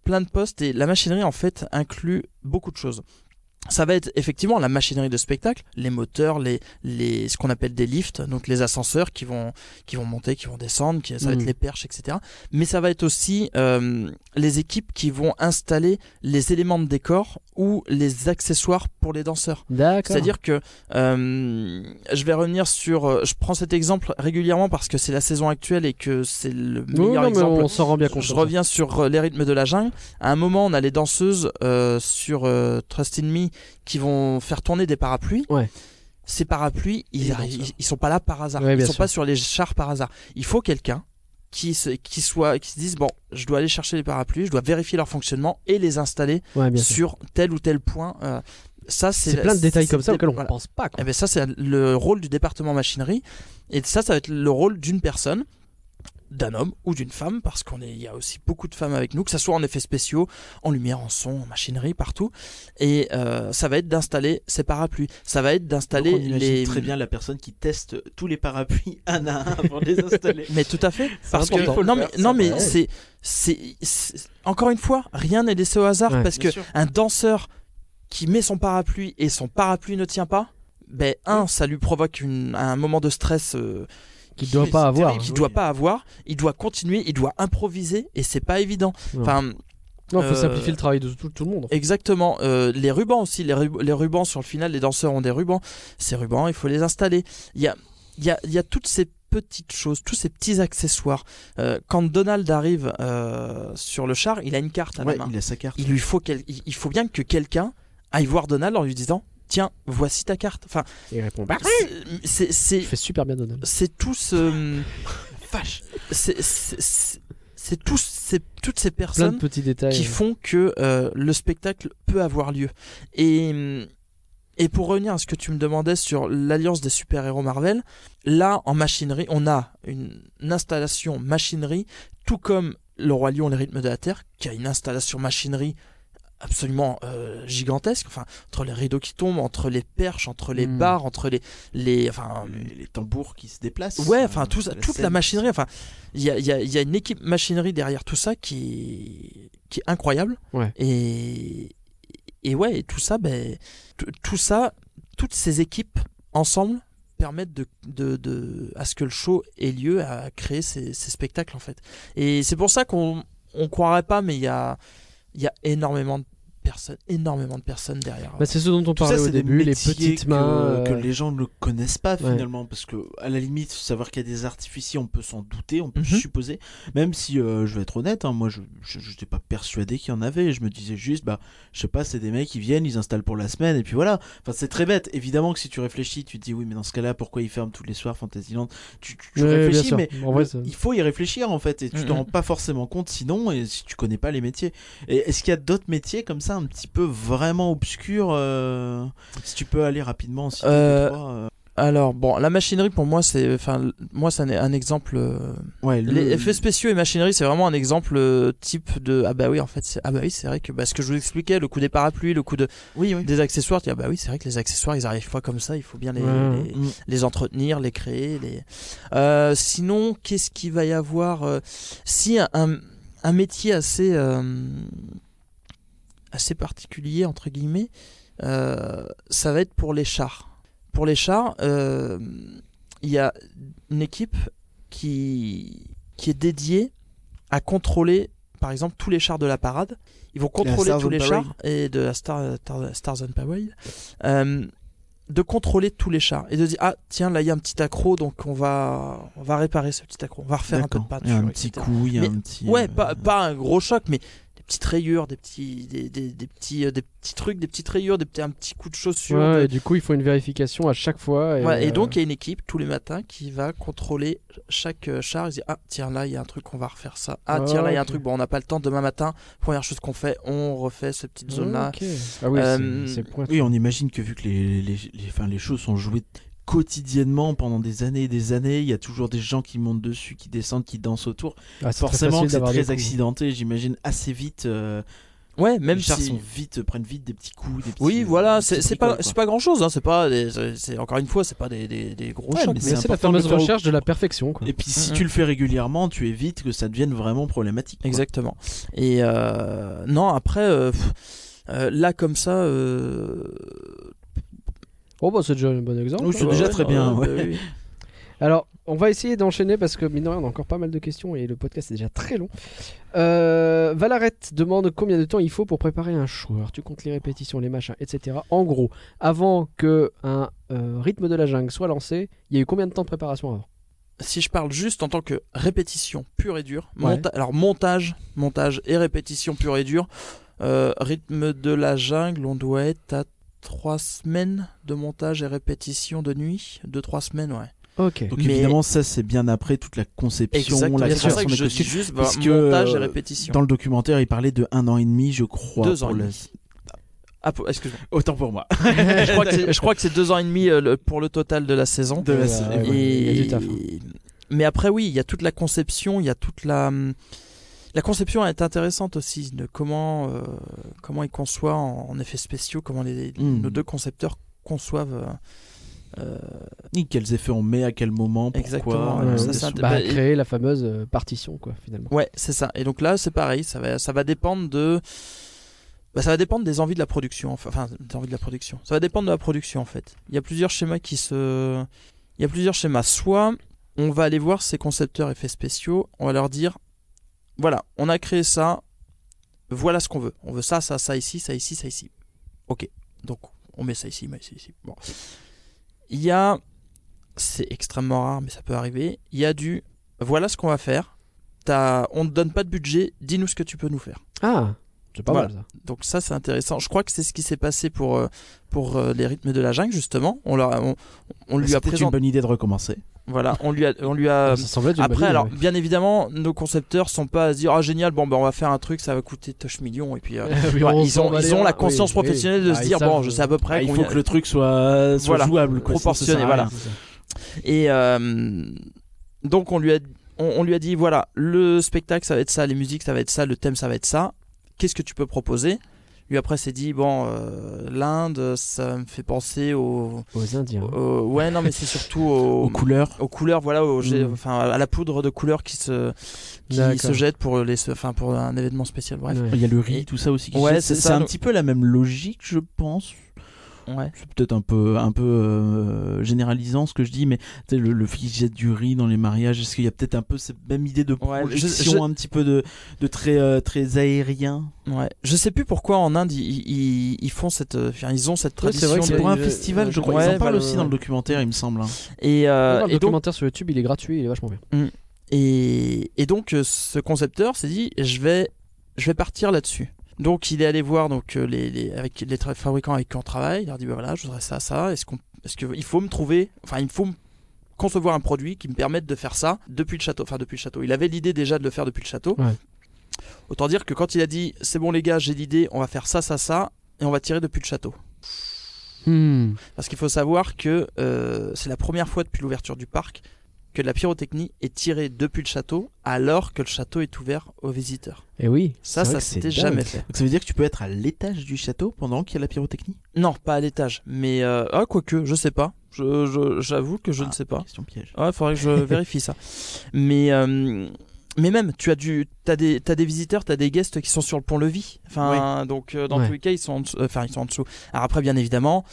plein de postes et la machinerie en fait inclut beaucoup de choses. Ça va être effectivement la machinerie de spectacle, les moteurs, les, les, ce qu'on appelle des lifts, donc les ascenseurs qui vont, qui vont monter, qui vont descendre, qui, ça va être les perches, etc. Mais ça va être aussi euh, les équipes qui vont installer les éléments de décor ou les accessoires pour les danseurs. C'est-à-dire que euh, je vais revenir sur. euh, Je prends cet exemple régulièrement parce que c'est la saison actuelle et que c'est le meilleur exemple.
on s'en rend bien compte.
Je reviens sur euh, les rythmes de la jungle. À un moment, on a les danseuses euh, sur euh, Trust in Me qui vont faire tourner des parapluies.
Ouais.
Ces parapluies, ils, ils, ils sont pas là par hasard.
Ouais,
ils sont
sûr.
pas sur les chars par hasard. Il faut quelqu'un qui se, qui soit, qui se dise bon, je dois aller chercher les parapluies, je dois vérifier leur fonctionnement et les installer
Ouais, bien sûr.
sur tel ou tel point. Euh, ça, c'est
plein de détails comme ça auxquels on
voilà.
pense pas. quoi.
Eh ben ça, c'est le rôle du département machinerie. Et ça, ça va être le rôle d'une personne, d'un homme ou d'une femme, parce qu'on est, il y a aussi beaucoup de femmes avec nous, que ça soit en effets spéciaux, en lumière, en son, en machinerie, partout. Et euh, ça va être d'installer ces parapluies. Ça va être d'installer les.
très bien la personne qui teste tous les parapluies un à un avant de les installer.
Mais tout à fait. Parce que non,
faire,
mais non, mais c'est, c'est, encore une fois, rien n'est laissé au hasard
Ouais.
parce que
sûr.
un danseur qui met son parapluie et son parapluie ne tient pas, ben un, ça lui provoque une- un moment de stress euh,
Qu'il doit pas avoir.
terrible.
qu'il
oui.
doit pas avoir. Il doit continuer, il doit improviser et c'est pas évident.
Non.
Enfin,
Non, faut
euh,
simplifier le travail de tout, tout le monde.
exactement. Euh, les rubans aussi, les, rub- les rubans sur le final, les danseurs ont des rubans. Ces rubans, il faut les installer. Il y a, il y a, il y a toutes ces petites choses, tous ces petits accessoires. Euh, quand Donald arrive euh, sur le char, il a une carte à
Ouais,
la main.
il a sa carte.
il lui faut il faut bien que quelqu'un aille voir Donald en lui disant tiens voici ta carte enfin
Et il répond bah,
c'est c'est
Je fais super bien Donald.
c'est tout ce
Vache.
c'est c'est- c'est- c'est tous ces toutes ces
Plein de
personnes
petits détails.
qui font que euh, le spectacle peut avoir lieu et et pour revenir à ce que tu me demandais sur l'alliance des super-héros Marvel, là en machinerie, on a une, une installation machinerie, tout comme le Roi Lion, les rythmes de la Terre, qui a une installation machinerie absolument euh, gigantesque. Enfin, entre les rideaux qui tombent, entre les perches, entre les
Mm.
barres, entre les, les, enfin,
les, les tambours qui se déplacent.
Ouais,
euh,
enfin tout ça,
la
toute
scène.
la machinerie. Enfin, il y a, il y a- y a une équipe machinerie derrière tout ça qui, qui est incroyable.
Ouais.
Et, et ouais, et tout ça, ben, tout- tout ça, toutes ces équipes ensemble permettent de, de, de- à ce que le show ait lieu, à créer ces, ces spectacles en fait. Et c'est pour ça qu'on on croirait pas, mais il y a, il y a énormément personnes, énormément de personnes derrière.
Bah, c'est ce dont on
Tout ça,
parlait au
c'est des
début, les petites mains.
que
euh,
les gens ne connaissent pas
Ouais.
finalement, parce que à la limite, savoir qu'il y a des artificiers, on peut s'en douter, on peut
Mhm.
supposer. Même si, euh, je vais être honnête, hein, moi, je n'étais pas persuadé qu'il y en avait. Je me disais juste, bah, je sais pas, c'est des mecs qui viennent, ils installent pour la semaine, et puis voilà. Enfin, c'est très bête. Évidemment que si tu réfléchis, tu te dis, oui, mais dans ce cas-là, pourquoi ils ferment tous les soirs Fantasyland? Tu, tu, tu
Ouais, bien
réfléchis, mais
En vrai,
le-
ça-
il faut y réfléchir en fait, et tu
Mhm.
t'en rends pas forcément compte sinon, et si tu connais pas les métiers. Et est-ce qu'il y a d'autres métiers comme ça, un petit peu vraiment obscurs euh, Si tu peux aller rapidement, si
Euh,
trois,
Alors bon, la machinerie pour moi, c'est, enfin, moi, c'est un, un exemple. euh,
Ouais, le-
Les effets spéciaux et machinerie, c'est vraiment un exemple euh, type de ah bah oui en fait c'est ah bah oui c'est vrai que bah, ce que je vous expliquais le coup des parapluies le coup de
Oui, oui.
des accessoires ah bah oui c'est vrai que les accessoires ils arrivent pas comme ça il faut bien les,
Ouais.
les, les entretenir les créer les Euh, sinon qu'est-ce qu'il va y avoir euh, si un, un, un métier assez euh, assez particulier entre guillemets euh, ça va être pour les chars pour les chars euh, il y a une équipe qui, qui est dédiée à contrôler, par exemple, tous les chars de la parade. Ils vont contrôler tous les chars et de la Star, Star- Stars on Parade. Euh, de contrôler tous les chars et de dire ah tiens là il y a un petit accro donc on va on va réparer ce petit accro on va refaire un peu de peinture
un petit coup, il y a un petit.
ouais
euh,
pas, pas un gros choc mais petites rayures des petits des, des, des petits euh, des petits trucs des petites rayures des petits un petit coup de chaussure
Ouais,
de-
et du coup, il faut une vérification à chaque fois. Et,
Ouais, et
euh,
donc il y a une équipe tous les matins qui va contrôler chaque euh, char. Ils disent ah tiens là il y a un truc on va refaire ça. Ah
Ah,
tiens là il y a un truc bon on n'a pas le temps demain matin. Première chose qu'on fait on refait cette petite zone là.
Ok. Ah oui,
Euh,
c'est-.
Oui, on imagine que vu que les, les, les, les choses sont jouées quotidiennement pendant des années et des années, il y a toujours des gens qui montent dessus, qui descendent, qui dansent autour.
Ah,
Forcément que c'est très accidenté, j'imagine assez vite. euh,
Ouais même
les chars
si
sont vite, prennent vite des petits coups. Des petits,
oui voilà
des
c'est pas c'est pas grand chose hein, c'est pas c'est encore une fois c'est pas des, des, des gros
Ouais,
chocs
mais
mais
c'est
la fameuse recherche de la perfection. Quoi.
Et puis si
Mhm.
tu le fais régulièrement, tu évites que ça devienne vraiment problématique. quoi.
exactement. Et euh, non après euh, pff, euh, là comme ça. euh,
Oh, bah, c'est déjà un bon exemple.
Oui, c'est
hein.
déjà très bien,
ouais. oui.
Alors, on va essayer d'enchaîner parce que, mine de rien, on a encore pas mal de questions et le podcast est déjà très long. Euh, Valarette demande combien de temps il faut pour préparer un show. Alors, tu comptes les répétitions, les machins, etc. En gros, avant que un euh, rythme de la jungle soit lancé, il y a eu combien de temps de préparation avant?
Si je parle juste en tant que répétition pure et dure,
Ouais.
monta- alors montage, montage et répétition pure et dure, euh, rythme de la jungle, on doit être à trois semaines de montage et répétition de nuit, deux trois semaines, ouais.
Ok.
Donc
Mais-
évidemment, ça c'est bien après toute la conception,
Exactement.
la création des costumes.
juste bah,
parce que,
montage et
euh,
répétition.
Dans le documentaire, il parlait de un an et demi, je crois.
Deux ans
pour
et demi. Ah.
Autant pour moi.
je crois que c'est- deux ans et demi euh, pour le total de la saison.
De la
Ouais, ouais,
ouais.
a
Et...
taf, hein.
Mais après, oui, il y a toute la conception, il y a toute la. La conception est intéressante aussi, de comment, euh, comment ils conçoivent en, en effets spéciaux, comment les,
Mm.
nos deux concepteurs conçoivent. euh, euh,
Ni quels effets on met, à quel moment, pourquoi.
Exactement,
euh, ça,
ça.
Bah,
et-
créer la fameuse euh, partition, quoi, finalement.
Ouais, c'est ça. Et donc là, c'est pareil, ça va, ça va dépendre de. Bah, ça va dépendre des envies de la production. Enfin, enfin, des envies de la production. Ça va dépendre de la production, en fait. Il y a plusieurs schémas qui se. Il y a plusieurs schémas. Soit on va aller voir ces concepteurs effets spéciaux, on va leur dire voilà, on a créé ça, voilà ce qu'on veut. On veut ça, ça, ça ici, ça ici, ça ici. Ok. Donc, on met ça ici, mais ici, ici. Bon. Il y a. C'est extrêmement rare, mais ça peut arriver. Il y a du voilà ce qu'on va faire. On ne donne pas de budget, dis-nous ce que tu peux nous faire.
Ah, c'est pas
Voilà.
mal ça.
Donc ça c'est intéressant. Je crois que c'est ce qui s'est passé pour, euh, pour euh, les rythmes de la jungle justement. On, leur a- on, on lui a
C'était une
présenté.
bonne idée de recommencer.
Voilà, on lui a, on lui a.
ça
Après, alors,
ouais.
bien évidemment, nos concepteurs sont pas à se dire ah génial, bon ben on va faire un truc, ça va coûter toche million et puis. euh,
Oui,
ouais,
on
ils ont, ils ont la conscience
Oui, oui.
professionnelle de
Ah,
se dire
savent,
bon, je sais à peu près
Ah, il faut que le truc soit, soit
Voilà.
jouable. Quoi, ça
Proportionné, voilà.
ça.
Et euh, donc on lui a on, on lui a dit voilà, le spectacle ça va être ça, les musiques ça va être ça, le thème ça va être ça. Qu'est-ce que tu peux proposer? Lui après s'est dit bon, euh, l'Inde, ça me fait penser au,
Aux Indiens.
ouais non mais c'est surtout au,
Aux couleurs.
aux couleurs, voilà, au jet-
Mm.
enfin à la poudre de couleurs qui se qui se jette pour les, enfin pour un événement spécial. Bref,
Ouais.
Il y a le riz, tout ça aussi. qui
Ouais, c'est
un petit peu la même logique, je pense.
Ouais.
C'est peut-être un peu, un peu euh, généralisant ce que je dis, mais le, le fait qu'ils jettent du riz dans les mariages, est-ce qu'il y a peut-être un peu cette même idée de
Ouais, je-
projection,
je-
un petit peu de, de très, euh, très aérien?
Ouais. Je sais plus pourquoi en Inde ils, ils, ils font cette, euh, enfin, ils ont cette tradition.
C'est
de-
pour un festival, je crois. Ils en parlent
bah,
aussi
ouais.
dans le documentaire, il me semble. hein.
Et, euh,
le
et donc
documentaire sur YouTube, il est gratuit, il est vachement bien.
Et, et donc ce concepteur s'est dit je vais je vais partir là-dessus. Donc il est allé voir donc euh, les, les avec les fabricants avec qui on travaille, il leur dit bah voilà, je voudrais ça ça, est-ce qu'on est-ce que il faut me trouver enfin il faut me concevoir un produit qui me permette de faire ça depuis le château, enfin depuis le château. Il avait l'idée déjà de le faire depuis le château.
Ouais.
Autant dire que quand il a dit c'est bon les gars, j'ai l'idée, on va faire ça ça ça et on va tirer depuis le château.
Hmm.
Parce qu'il faut savoir que euh, c'est la première fois depuis l'ouverture du parc que la pyrotechnie est tirée depuis le château alors que le château est ouvert aux visiteurs.
Et oui.
Ça, ça s'était jamais fait.
Donc ça veut dire que tu peux être à l'étage du château pendant qu'il y a la pyrotechnie?
Non, pas à l'étage. Mais, euh, ah, quoique, je sais pas. Je- je- J'avoue que je
Ah,
ne sais pas.
Question piège.
Ouais, faudrait que je vérifie ça. Mais, euh, mais même, tu as, du, as, des, t'as des visiteurs, tu as des guests qui sont sur le pont-levis. Enfin, donc, euh, dans
Ouais.
tous les cas, ils sont, en dessous, euh, enfin, ils sont en dessous. Alors après, bien évidemment,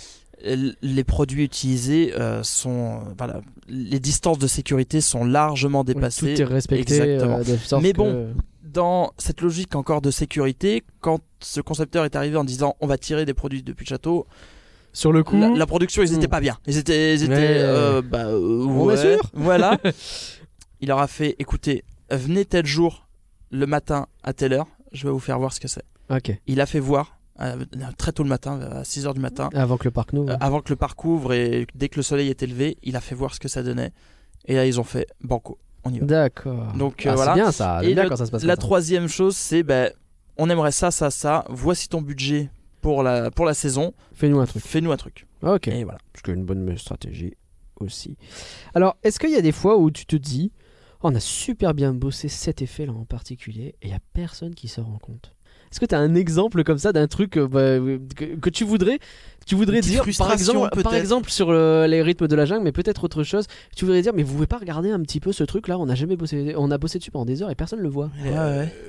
les produits utilisés euh, sont. euh, voilà, les distances de sécurité sont largement
Oui,
dépassées.
Tout est respecté.
Exactement.
euh, de sorte
Mais
que-
bon, dans cette logique encore de sécurité, quand ce concepteur est arrivé en disant on va tirer des produits depuis le château,
Sur le coup.
la, la production ils étaient
Mm.
pas bien. Ils étaient, ils étaient, euh, bah,
On
ouais.
sûr
Voilà. Il leur a fait écoutez, venez tel jour, le matin à telle heure, je vais vous faire voir ce que c'est.
Ok.
Il a fait voir euh, très tôt le matin, à 6h du matin,
Avant que le parc n'ouvre.
euh, avant que le parc ouvre et dès que le soleil était levé, il a fait voir ce que ça donnait. Et là ils ont fait banco, on y va.
D'accord.
Donc,
Ah,
euh, voilà.
C'est bien ça.
Et
bien
le-
quand ça se passe
La
ça.
troisième chose, c'est ben, on aimerait ça, ça, ça. Voici ton budget pour la, pour la saison.
Fais-nous un truc.
Fais-nous un truc.
Ok.
Et voilà.
Parce qu'une bonne stratégie aussi. Alors, est-ce qu'il y a des fois où tu te dis, Oh, on a super bien bossé cet effet-là en particulier, et il y a personne qui se rend compte? Est-ce que tu as un exemple comme ça d'un truc euh, bah, que, que tu voudrais, tu voudrais dire, par exemple, par exemple sur le- les rythmes de la jungle, mais peut-être autre chose, tu voudrais dire, mais vous pouvez pas regarder un petit peu ce truc-là On a jamais bossé, on a bossé dessus pendant des heures et personne le voit.
Ouais, ouais.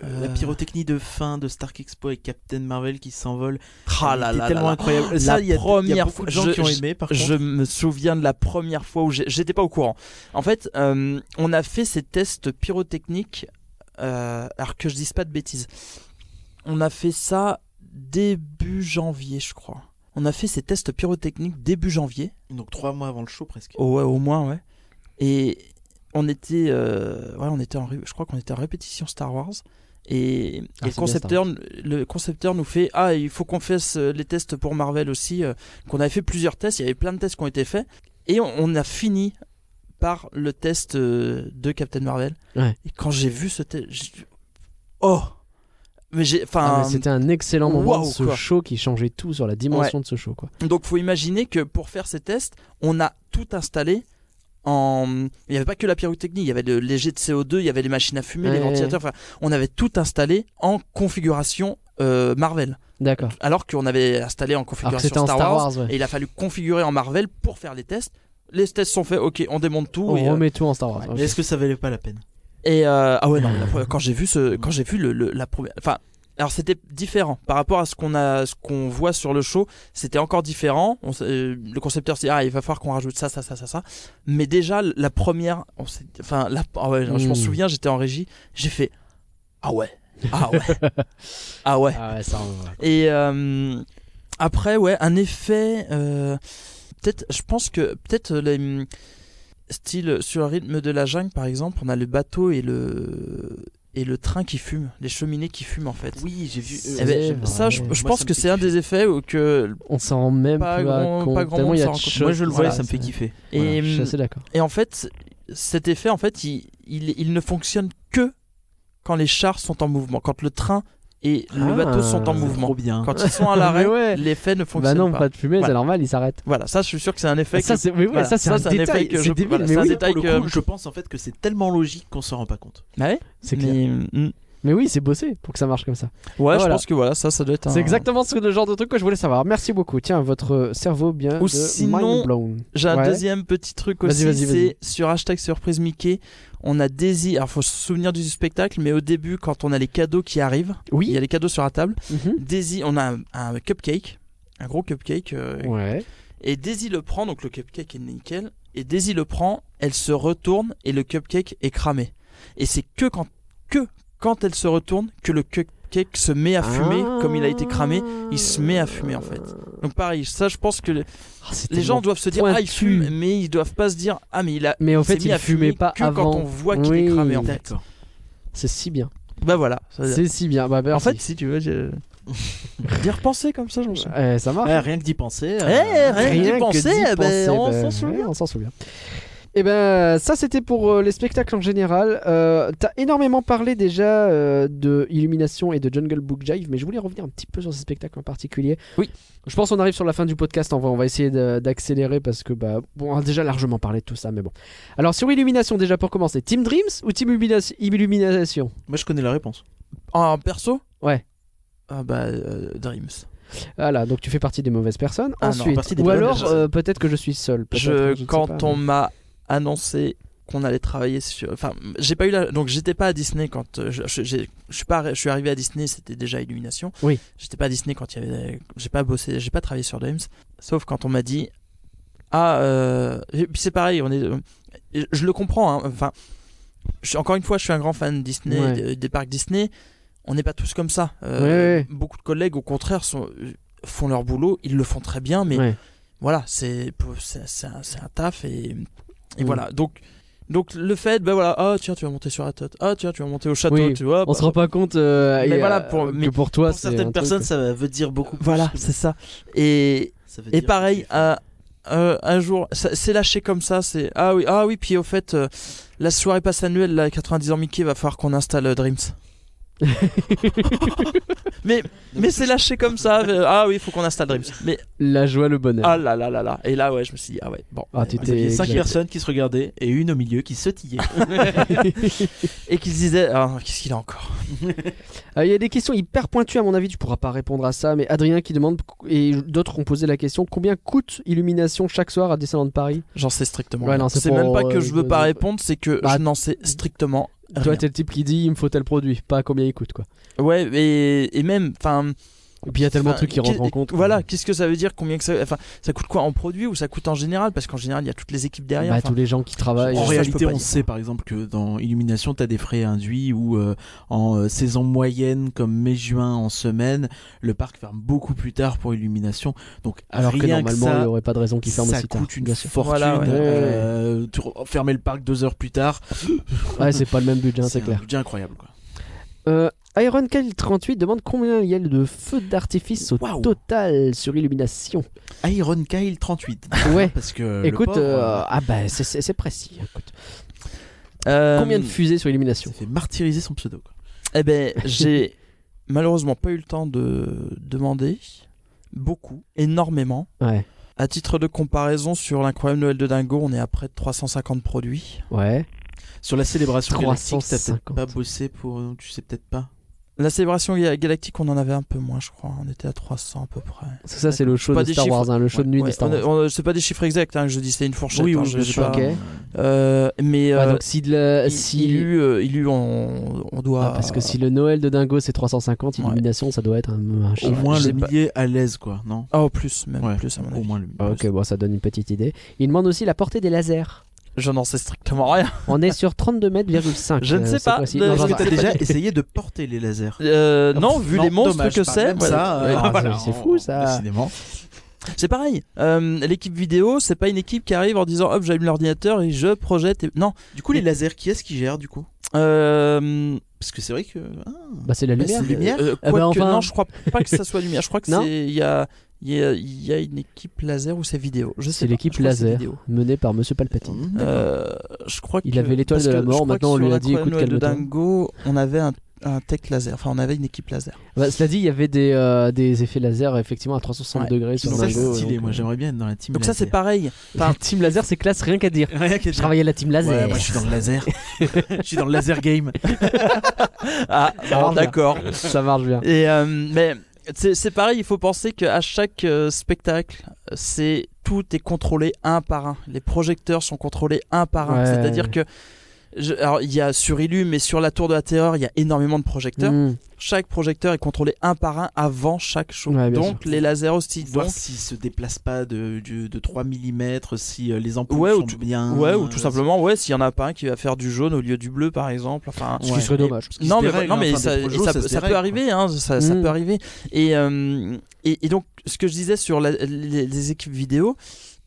Euh, La
Euh.
pyrotechnie de fin de Stark Expo avec Captain Marvel qui s'envole.
Ah là
Elle était
là
tellement
là là.
incroyable.
La
Ça, il y a, il y a
première
beaucoup de
fois-
gens
je-
qui ont aimé par contre.
Je me souviens de la première fois où j'étais pas au courant. En fait, euh, on a fait ces tests pyrotechniques, euh, alors que je dise pas de bêtises. On a fait ça début janvier, je crois. On a fait ces tests pyrotechniques début janvier.
Donc trois mois avant le show presque.
Oh, ouais, au moins, ouais. Et on était, euh, ouais, on était en, je crois qu'on était en répétition Star Wars. Et, et
Ah,
le, concepteur, le concepteur nous fait Ah, il faut qu'on fasse euh, les tests pour Marvel aussi. euh, qu'on avait fait plusieurs tests, il y avait plein de tests qui ont été faits. Et on, on a fini par le test de Captain Marvel.
Ouais.
Et quand j'ai vu ce test, Oh Mais j'ai.
Ah,
Enfin.
C'était un excellent moment de ce
quoi.
show qui changeait tout sur la dimension de ce show. Quoi.
Donc faut imaginer que pour faire ces tests, on a tout installé en... Il n'y avait pas que la pyrotechnie, il y avait le léger de CO2, il y avait les machines à fumer, les ventilateurs, enfin, on avait tout installé en configuration euh, Marvel.
D'accord.
Alors qu'on avait installé en
Alors que
configuration
c'était en
Star,
Star
Wars,
Wars, ouais.
et il a fallu configurer en Marvel pour faire les tests. Les tests sont faits, ok, on démonte tout.
On
et, euh,
remet tout en Star Wars.
ouais.
est-ce que ça valait pas la peine?
Et, euh, ah ouais non, la première- quand j'ai vu ce, quand j'ai vu le, le- la première, enfin, alors c'était différent par rapport à ce qu'on a, ce qu'on voit sur le show, c'était encore différent. On euh, le concepteur s'est dit ah il va falloir qu'on rajoute ça, ça, ça, ça, ça. Mais déjà la première, on s'est- enfin la, ah ouais, je m'en
Mm.
souviens, j'étais en régie, j'ai fait ah ouais, ah ouais, ah ouais.
Ah ouais, ça.
Et euh, après, ouais, un effet. euh, peut-être, je pense que peut-être euh, les style sur le rythme de la jungle, par exemple, on a le bateau et le et le train qui fume, les cheminées qui fument en fait.
Oui, j'ai vu.
C'est
Eh ben, ça, je, je
Moi,
pense
ça
que c'est un des effets où que
On s'en rend même
Pas
plus
grand-
compte.
pas grand
tellement
monde
il y a
s'en
de
rend compte.
choses
Moi, je le vois, ça me fait kiffer.
et,
Voilà, je suis assez d'accord.
et en fait, cet effet, en fait, il, il, il ne fonctionne que quand les chars sont en mouvement, quand le train et le
Ah.
bateau sont en
C'est
mouvement.
Trop bien.
Quand ils sont à l'arrêt,
ouais.
l'effet ne
Bah
fonctionne
non,
pas.
pas de fumée,
Voilà.
c'est normal, il s'arrête.
Voilà, ça, je suis sûr que c'est un effet.
Ça,
que-
c'est
voilà,
ça, c'est un détail.
que je-
débile,
voilà,
mais
c'est un détail
Pour le
que-
coup, je pense en fait que c'est tellement logique qu'on s'en rend pas compte.
Ouais,
C'est clair.
mais, mm,
Mais oui, c'est bossé pour que ça marche comme ça.
Ouais, je
Voilà.
pense que voilà, ça, ça doit être un.
C'est exactement ce- le genre de truc que je voulais savoir. Merci beaucoup. Tiens, votre cerveau bien
Ou
de
sinon. J'ai un
Ouais.
deuxième petit truc aussi,
vas-y, vas-y.
c'est sur hashtag surprise Mickey. On a Daisy, alors faut se souvenir du spectacle, mais au début, quand on a les cadeaux qui arrivent, il y
Oui.
a les cadeaux sur la table.
Mhm.
Daisy, on a un, un cupcake, un gros cupcake, euh,
Ouais.
et Daisy le prend, donc le cupcake est nickel, et Daisy le prend, elle se retourne et le cupcake est cramé. Et c'est que quand, quand elle se retourne que le cupcake se met à fumer,
Ah.
comme il a été cramé, il se met à fumer en fait. Donc pareil, ça je pense que le-
Ah,
les gens doivent se dire ah il fume, mais ils doivent pas se dire ah mais il a.
Mais au
il s'est
fait,
mis
il
à
fumait
fumer
pas
que
avant.
quand on voit qu'il
Oui.
est cramé en fait.
D'accord.
C'est si bien.
Bah voilà.
C'est si bien. Bah,
En fait, si tu veux, je... d'y repenser comme ça, j'en sais.
Eh, ça marche.
Ouais, rien que d'y penser. euh,
Eh, rien
Rien
d'y
que
penser, eh ben,
penser,
on s'en
ouais,
souvient.
on s'en souvient. Et ben ça c'était pour euh, les spectacles en général. Euh, T'as énormément parlé déjà euh, de Illumination et de Jungle Book Jive, mais je voulais revenir un petit peu sur ces spectacles en particulier.
Oui.
Je pense qu'on arrive sur la fin du podcast. En vrai, on va essayer d'accélérer parce que bah bon, on a déjà largement parlé de tout ça, mais bon. Alors sur Illumination déjà pour commencer, Team Dreams ou Team Illumina- Illumination?
Moi, je connais la réponse.
En perso?
Ouais.
Ah bah, euh, Dreams.
Voilà, donc tu fais partie des mauvaises personnes.
Ah non,
Ensuite,
partie des
ou alors euh, peut-être que je suis seul.
Je, quand
pas,
on
mais-
m'a annoncé qu'on allait travailler sur. Enfin, j'ai pas eu la. Donc, j'étais pas à Disney quand. euh, Je, je- j'ai- je suis pas. arri- Je suis arrivé à Disney, c'était déjà Illumination.
Oui.
J'étais pas à Disney quand il y avait. J'ai pas bossé. J'ai pas travaillé sur Dreams. Sauf quand on m'a dit. Ah. Euh... et puis c'est pareil. On est. Je le comprends. hein, Enfin. Encore une fois, je suis un grand fan de Disney,
Ouais.
des, des parcs Disney. On n'est pas tous comme ça. Euh,
Ouais, ouais.
Beaucoup de collègues, au contraire, sont, font leur boulot. Ils le font très bien, mais voilà, c'est un, c'est un taf et, et voilà. Donc donc le fait, ben voilà, ah tiens tu vas monter sur la tête, ah tiens tu vas monter au château,
Oui,
tu vois.
On
bah,
se rend pas compte euh,
Mais voilà,
euh,
pour-
que
mais
pour toi,
Pour
c'est un
certaines
truc-
personnes, ça veut dire beaucoup. plus
Voilà,
que-
c'est ça. Et
ça veut
et
dire
pareil,
que
un, un, un jour, c'est lâché comme ça, c'est ah oui ah oui puis au fait euh, la soirée passe annuelle, là, 90 ans Mickey, va falloir qu'on installe euh, Dreams. mais mais c'est lâché comme ça. euh, Ah oui, il faut qu'on installe Dreams. Mais
La joie, le bonheur.
ah là là là là. Et là ouais, je me suis dit ah ouais bon.
Ah, t'es
cinq personnes qui se regardaient et une au milieu qui sautillait.
Et qu'ils se disaient ah qu'est-ce qu'il a encore?
Euh, Il y a des questions hyper pointues, à mon avis, tu pourras pas répondre à ça, mais Adrien qui demande, et d'autres ont posé la question, combien coûte Illumination chaque soir à Disneyland Paris?
J'en sais strictement
Ouais, c'est
même pas que
euh,
je veux
de-
pas
de-
répondre, c'est que
Bah,
je n'en sais strictement
Toi, t'es le type qui dit, il me faut tel produit, pas combien il coûte, quoi.
Ouais, et, et même, enfin.
Et puis il y a tellement de trucs qui rentrent en compte.
Voilà, qu'est-ce que ça veut dire Combien que ça, enfin, ça coûte quoi en produit ou ça coûte en général? Parce qu'en général, il y a toutes les équipes derrière.
Bah,
enfin,
tous les gens qui travaillent.
Ça,
En réalité, on sait par exemple que dans Illumination, tu as des frais induits ou euh, en euh, saison moyenne comme mai-juin en semaine, le parc ferme beaucoup plus tard pour Illumination. Donc
Alors que normalement, il
ça,
n'y aurait pas de raison qu'ils ferment
ça
aussi tard.
coûte une
bien
fortune.
Voilà, ouais.
euh, tu re- fermer le parc deux heures plus tard,
Ouais, c'est pas le même budget, hein, c'est
un
clair.
budget incroyable. Quoi.
Euh, Iron Kyle 38 demande combien il y a de feux d'artifice au total sur Illumination.
Iron Kyle 38.
Ouais.
Parce que le
Écoute,
pauvre,
euh,
euh,
ah bah c'est- précis. écoute.
euh,
Combien de fusées sur Illumination
s'est fait martyriser son pseudo. quoi.
Eh ben, j'ai malheureusement pas eu le temps de demander. Beaucoup, énormément.
Ouais.
À titre de comparaison, sur l'incroyable Noël de Dingo, on est à près de 350 produits.
Ouais.
Sur la célébration galactique, t'as
350.
peut-être pas bossé pour. euh, Tu sais peut-être pas.
La célébration ga- galactique, on en avait un peu moins, je crois. On était à 300 à peu près.
Ça, ça, c'est le show
Pas
de Star
chiffres.
Wars, hein, le show de nuit
Ouais,
de Star
on
Wars.
c'est pas des chiffres exacts, hein, je dis c'est une fourchette.
Oui,
hein,
oui,
je
bien
sais
sûr.
pas.
Ok.
Euh, mais
Ouais,
euh,
donc si le,
il-
si
il eut, euh, il eut, on, on doit.
Ah, parce que si le Noël de Dingo c'est 350,
Ouais.
Illumination ça doit être un, un
Au
chiffre.
moins
je
le millier à l'aise, quoi, non?
Ah, au plus, même
Ouais,
plus à mon
Au
avis.
moins le
Ah, ok, bon, ça donne une petite idée. Il demande aussi la portée des lasers.
Je n'en sais strictement rien.
On est sur 32 mètres,5.
Je ne sais pas.
Est-ce
j'en
que t'as déjà essayé de porter les lasers
Euh,
Ah,
non, vu
non,
les monstres
dommage,
que c'est, voilà.
euh,
Ah,
voilà,
c'est fou, ça.
Décidément.
C'est pareil. Euh, L'équipe vidéo, c'est pas une équipe qui arrive en disant hop, j'allume l'ordinateur et je projette. Et... Non.
Du coup, les lasers, qui est-ce qui gère du coup?
Euh,
Parce que c'est vrai que. ah,
Bah, c'est la
Bah,
lumière.
c'est lumière.
euh,
Eh ben,
quoique,
enfin-
non, je crois pas que ça soit lumière. Je crois que c'est il y a il y, a, il y a une équipe laser ou c'est vidéo? Je sais
C'est l'équipe laser menée par Monsieur Palpatine.
Mmh,
Euh, je crois
Il
que-
avait l'étoile de la mort, maintenant, on lui a dit, écoute,
Noël de. Dingo, on avait un un tech laser. Enfin, on avait une équipe laser.
Bah, cela dit, il y avait des, euh, des effets laser effectivement à 360
Ouais.
degrés sur
Ça, c'est stylé.
donc,
Moi,
euh,
j'aimerais bien être dans la team.
Donc ça, c'est pareil.
la
Enfin,
team laser, c'est classe, rien qu'à dire.
Rien qu'à
Je travaillais à la team laser.
Ouais, moi, je suis dans le laser. je suis dans le laser game.
ah, d'accord.
Ça marche bien.
Et mais c'est pareil, il faut penser qu'à chaque euh, spectacle, c'est tout est contrôlé un par un. Les projecteurs sont contrôlés un par un.
Ouais.
C'est-à-dire que je- alors il y a sur Illu, mais sur la Tour de la Terreur, il y a énormément de projecteurs.
Mm.
Chaque projecteur est contrôlé un par un avant chaque show.
Ouais,
Donc les lasers aussi.
Voir
Donc,
s'ils se déplacent pas de, de, de 3 mm, si euh, les ampoules
Ouais, ou
sont
tout-
bien.
ouais, ou tout
euh,
simplement, ouais, s'il y en a pas un qui va faire du jaune au lieu du bleu, par exemple. Enfin,
Ce qui serait dommage.
qui
non
se
mais, non, mais
enfin,
ça, peut
quoi.
arriver, hein, ça, ça peut arriver. Et, euh, et, et donc, ce que je disais sur la- les, les équipes vidéo,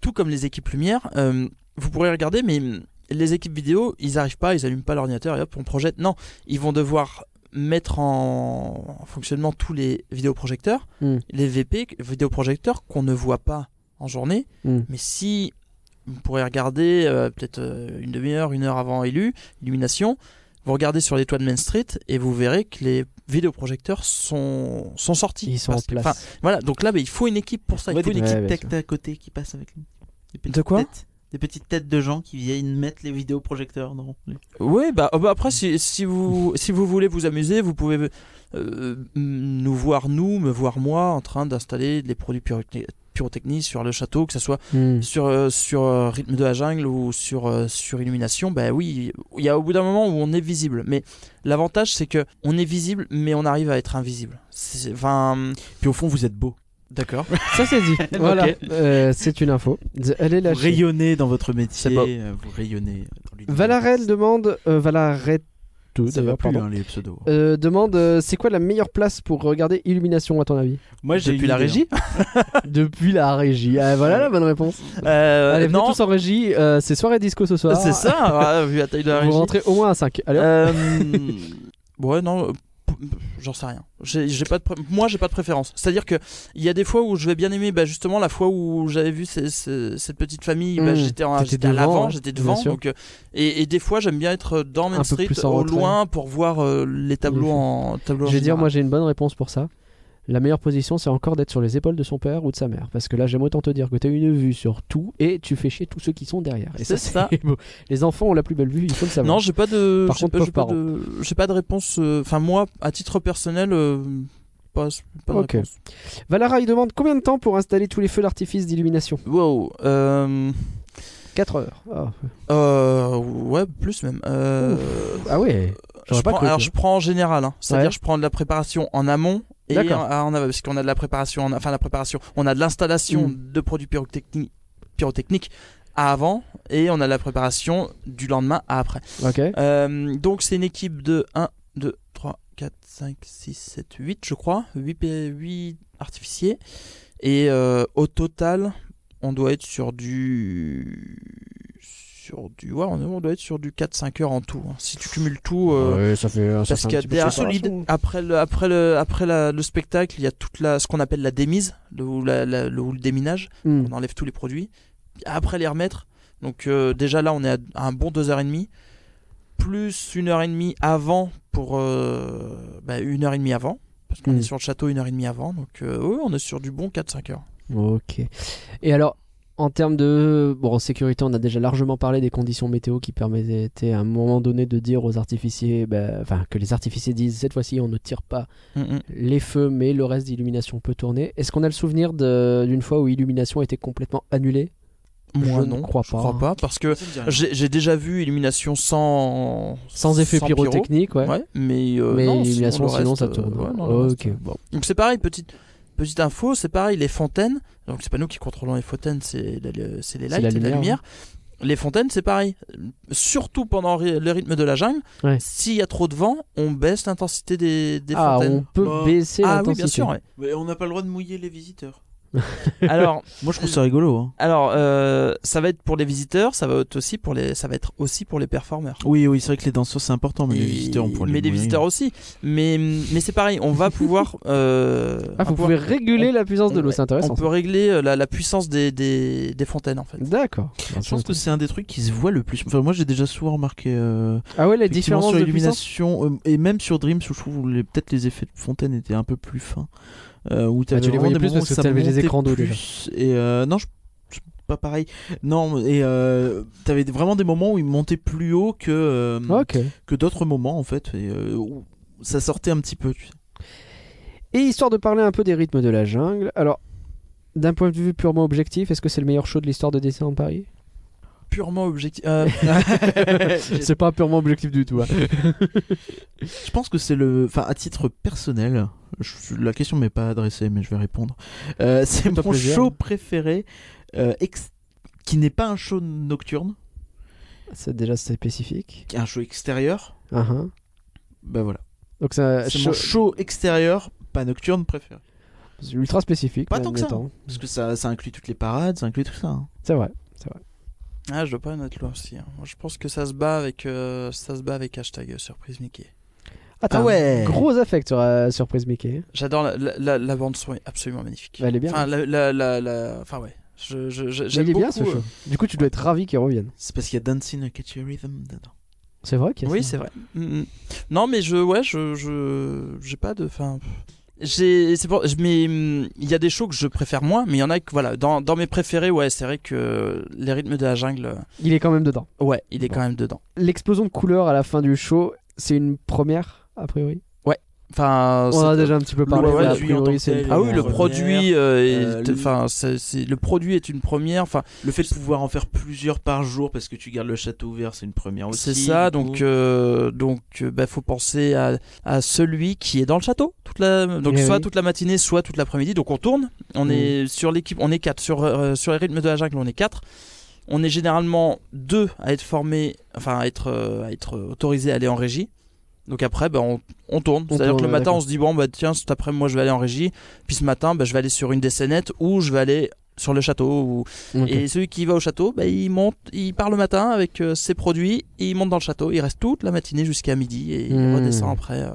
tout comme les équipes lumière, euh, vous pourrez regarder, mais les équipes vidéo, ils arrivent pas, ils allument pas l'ordinateur et hop, on projette. Non, ils vont devoir mettre en, en fonctionnement tous les vidéoprojecteurs,
Mm.
les VP, vidéoprojecteurs qu'on ne voit pas en journée,
Mm.
mais si vous pourrez regarder euh, peut-être euh, une demi-heure, une heure avant élu, illumination, vous regardez sur les toits de Main Street et vous verrez que les vidéoprojecteurs sont, sont sortis.
Ils sont en
que-
place.
voilà, donc là, bah, il faut une équipe pour ça.
Ouais,
il faut une
Ouais, bien
têtes
sûr.
à côté qui passent avec petites
De quoi
têtes. Des petites têtes de gens qui viennent mettre les vidéoprojecteurs dans les-
Oui, bah, oh, bah après, si, si, vous, si vous voulez vous amuser, vous pouvez euh, nous voir, nous, me voir moi, en train d'installer des produits pyrotechni- pyrotechniques sur le château, que ce soit
Mm.
sur, euh, sur euh, Rythme de la Jungle ou sur, euh, sur Illumination. Bah oui, il y a au bout d'un moment où on est visible. Mais l'avantage, c'est que on est visible, mais on arrive à être invisible. C'est- Enfin,
Puis au fond, vous êtes beau.
D'accord.
Ça c'est dit. voilà. Euh, c'est une info. Elle est
Vous
lâchée.
rayonnez dans votre métier. Euh, Vous rayonnez dans l'univers.
Valarel demande, euh, Valaretto
Ça va plus,
pardon.
hein, les pseudos.
Euh, demande euh, c'est quoi la meilleure place pour regarder Illumination à ton avis?
Moi, j'ai
Depuis la
idée,
régie
Depuis la régie. Ah, voilà la bonne réponse.
Euh,
Allez, venez
Non,
tous en régie. euh, c'est soirée disco ce soir.
c'est ça, ouais, vu la taille de la
Vous
régie.
rentrez au moins à 5. Allez.
Euh, ouais, non, j'en sais rien. J'ai pas de Moi, j'ai pas de préférence. C'est-à-dire que il y a des fois où je vais bien aimer, bah, justement, la fois où j'avais vu ces- ces- cette petite famille, bah,
Mmh.
j'étais à l'avant,
ouais,
j'étais devant. Donc, euh, et, et des fois, j'aime bien être dans Main Street, au
retrait.
loin, pour voir euh, les tableaux
effet.
en tableaux en
je vais dire, moi j'ai une bonne réponse pour ça. La meilleure position, c'est encore d'être sur les épaules de son père ou de sa mère. Parce que là, j'aime autant te dire que tu as une vue sur tout et tu fais chier tous ceux qui sont derrière. Et
C'est ça.
Les enfants ont la plus belle vue, il faut le savoir.
Non, j'ai pas de.
Par contre,
pas- j'ai pas de, j'ai pas de réponse. euh, Enfin, moi, à titre personnel, euh, pas, pas de réponse.
Valara, il demande combien de temps pour installer tous les feux d'artifice d'illumination?
Wow. Euh,
4 heures. Ah,
euh, ouais, plus même. Euh,
Ah ouais.
Je prends- alors je prends en général, hein. c'est-à-dire
Ouais.
je prends de la préparation en amont et aval, parce qu'on a de la préparation, en- enfin la préparation, on a de l'installation
Mm.
de produits pyrotechniques, pyrotechniques à avant et on a de la préparation du lendemain à après. Euh, donc c'est une équipe de 1, 2, 3, 4, 5, 6, 7, 8 je crois, 8, 8 artificiers et euh, au total on doit être sur du sur du ouais, on doit être sur du 4-5 heures en tout. hein. Si tu cumules tout, euh,
Ouais, ça fait un
parce qu'il y a
petit peu
des
de
solides.
préparation.
Après le, après le, après la- le spectacle, il y a toute la, ce qu'on appelle la démise, le, ou, la- la- le, ou le déminage.
Hmm.
On enlève tous les produits. Après les remettre. Donc euh, déjà là, on est à, un bon 2h30. Plus une heure et demie avant pour euh, bah, une heure et demie avant. Parce qu'on
Hmm.
est sur le château une heure et demie avant. Donc euh, ouais, on est sur du bon 4-5 heures.
Ok. Et alors, en termes de bon, en sécurité, on a déjà largement parlé des conditions météo qui permettaient à un moment donné de dire aux artificiers, bah, enfin que les artificiers disent cette fois-ci on ne tire pas
Mm, mm.
les feux, mais le reste d'illumination peut tourner. Est-ce qu'on a le souvenir d'une fois où illumination était complètement annulée?
Moi
Je ne
non,
crois
je
pas.
crois pas parce que j'ai déjà vu illumination sans
Sans effet
pyro.
pyrotechnique, ouais.
Ouais, mais, euh,
mais
non,
illumination,
le
sinon
reste,
ça
euh,
tourne.
ouais, non, le reste,
ok,
euh.
bon.
Donc c'est pareil, petite, petite info, c'est pareil, les fontaines, donc c'est pas nous qui contrôlons les fontaines, c'est les lights,
la
c'est la
lumière.
Les fontaines, c'est pareil. Surtout pendant le rythme de la jungle,
Ouais.
s'il y a trop de vent, on baisse l'intensité des, des
Ah,
fontaines.
on peut
Bon.
baisser
Ah oui,
l'intensité.
bien sûr. ouais.
Mais on n'a pas le droit de mouiller les visiteurs.
Alors,
Moi, je trouve ça rigolo. hein.
alors euh, ça va être pour les visiteurs, ça va être aussi pour les, ça va être aussi pour les performeurs.
Oui, oui, c'est vrai que les danseurs, c'est important, mais les visiteurs, on pourrait les
mais les
moyenner.
visiteurs aussi. Mais, mais c'est pareil, on va pouvoir. euh,
Ah,
on
vous
va
pouvez
pouvoir-
réguler la puissance de l'eau,
on-
c'est intéressant.
On peut régler euh, la, la puissance des, des, des fontaines en fait.
D'accord.
Je pense que c'est un des trucs qui se voit le plus. Enfin, moi, j'ai déjà souvent remarqué. euh,
Ah ouais, la différence
sur
de puissance?
L'illumination euh, et même sur Dreams, où je trouve peut-être les effets de fontaine étaient un peu plus fins. Euh, où
Ah, tu les
vraiment
voyais
des
plus
moments
parce
où
que
ça
t'avais les
montait
écrans d'eau
plus, Et euh, non, je pas pareil. Non, et euh, t'avais vraiment des moments où ils montaient plus haut que euh,
Ok.
que d'autres moments en fait, et, euh, où ça sortait un petit peu. Tu sais.
Et histoire de parler un peu des rythmes de la jungle, alors, d'un point de vue purement objectif, est-ce que c'est le meilleur show de l'histoire de Disneyland Paris?
Purement objectif. euh,
C'est pas purement objectif du tout. hein.
Je pense que c'est le, enfin à titre personnel, je- la question m'est pas adressée, mais je vais répondre. Euh, c'est mon
plaisir.
show préféré, euh, ex- qui n'est pas un show nocturne,
C'est déjà spécifique.
qui est un show extérieur.
Ah.
Ben voilà.
Donc c'est
C'est mon show extérieur, pas nocturne préféré.
c'est ultra spécifique.
Pas tant que ça.
admettons.
Parce que ça, ça inclut toutes les parades, ça inclut tout ça. hein.
C'est vrai.
Ah, je dois pas être là aussi. hein. Je pense que ça se bat avec, euh, ça se bat avec hashtag euh, surprise Mickey.
Ah,
Ah
un
ouais.
Gros affect sur euh, Surprise Mickey.
J'adore la, la, la- la bande son est absolument magnifique.
Elle est bien.
Enfin, la, la, la, la- enfin ouais. Je, je, je- j'aime
il est bien ce show. Du coup, tu dois être ravi qu'il revienne.
C'est parce qu'il y a Dancing a Catchy Rhythm dedans.
C'est vrai qu'il y a
Oui,
ça.
c'est vrai. Mm, mm. Non, mais je, ouais, je, je, j'ai pas de, enfin, pour, mais mm, il y a des shows que je préfère moins, mais il y en a que, voilà, dans, dans mes préférés, ouais, c'est vrai que les rythmes de la jungle, euh,
Il est quand même dedans.
ouais, il est
Bon.
quand même dedans.
L'explosion de couleurs à la fin du show, c'est une première, a priori?
Enfin,
On a déjà un petit peu
le
parlé, priori,
tel,
Ah oui, le
première,
produit, euh, est-
euh, le-
c'est- le produit est une première. Enfin,
Le fait de pouvoir en faire plusieurs par jour parce que tu gardes le château ouvert, c'est une première aussi.
c'est ça. Donc, euh, donc, euh, bah, faut penser à, à celui qui est dans le château toute la, donc
Eh
soit
oui.
toute la matinée, soit toute l'après-midi. Donc, on tourne. On
Mm.
est sur l'équipe, on est quatre sur euh, sur les rythmes de la jungle, on est quatre. On est généralement deux à être formés, enfin à être euh, à être autorisés à aller en régie. Donc après, bah, on, on tourne. C'est-à-dire que le matin, on se dit bon bah tiens, cet après moi je vais aller en régie. Puis ce matin, bah, je vais aller sur une des scénettes ou je vais aller sur le château. Ou... Et celui qui va au château, bah, il monte, il part le matin avec euh, ses produits, et il monte dans le château, il reste toute la matinée jusqu'à midi et il
Hmm.
redescend après. euh.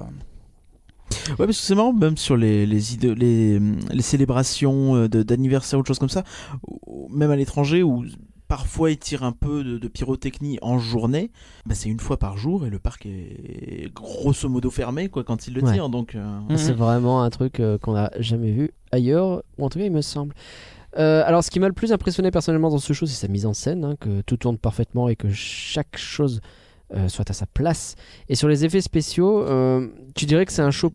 Ouais, parce que c'est marrant, même sur les, les, idées- les, les célébrations euh, d'anniversaire ou de choses comme ça, même à l'étranger où parfois ils tirent un peu de, de pyrotechnie en journée, bah, c'est une fois par jour et le parc est grosso modo fermé quoi, quand ils le
Ouais.
tirent. Donc, euh,
Mhm.
C'est vraiment un truc euh, qu'on n'a jamais vu ailleurs, ou en tout cas, il me semble. Euh, alors, ce qui m'a le plus impressionné personnellement dans ce show, c'est sa mise en scène, hein, que tout tourne parfaitement et que chaque chose euh, soit à sa place. Et sur les effets spéciaux, euh, tu dirais que c'est un show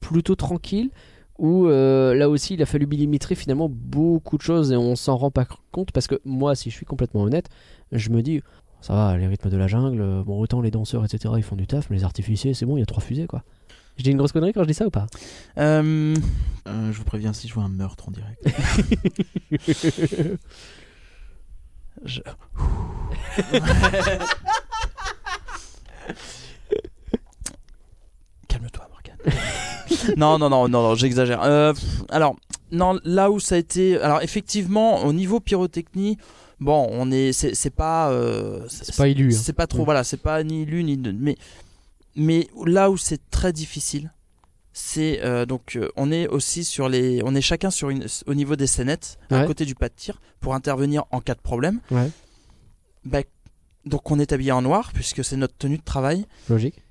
plutôt tranquille où euh, là aussi il a fallu millimétrer finalement beaucoup de choses et on s'en rend pas compte parce que moi si je suis complètement honnête je me dis ça va les rythmes de la jungle euh, bon autant les danseurs etc ils font du taf mais les artificiers c'est bon il y a trois fusées quoi je dis une grosse connerie quand je dis ça ou pas?
Euh,
euh, je vous préviens si je vois un meurtre en direct.
je- Calme-toi, Morgane. non, non, non, non, non, j'exagère. Euh, alors, non, là où ça a été. Alors, effectivement, au niveau pyrotechnie, bon, on est. C'est c'est pas. euh,
c'est pas élu hein.
C'est pas trop,
Mm.
voilà, c'est pas ni l'une ni deux. Mais, mais là où c'est très difficile, c'est euh, donc euh, on est aussi sur les, on est chacun sur une, au niveau des scénettes, à
Ouais.
côté du pas de tir, pour intervenir en cas de problème.
Ouais.
Bah, donc on est habillé en noir puisque c'est notre tenue de travail.
logique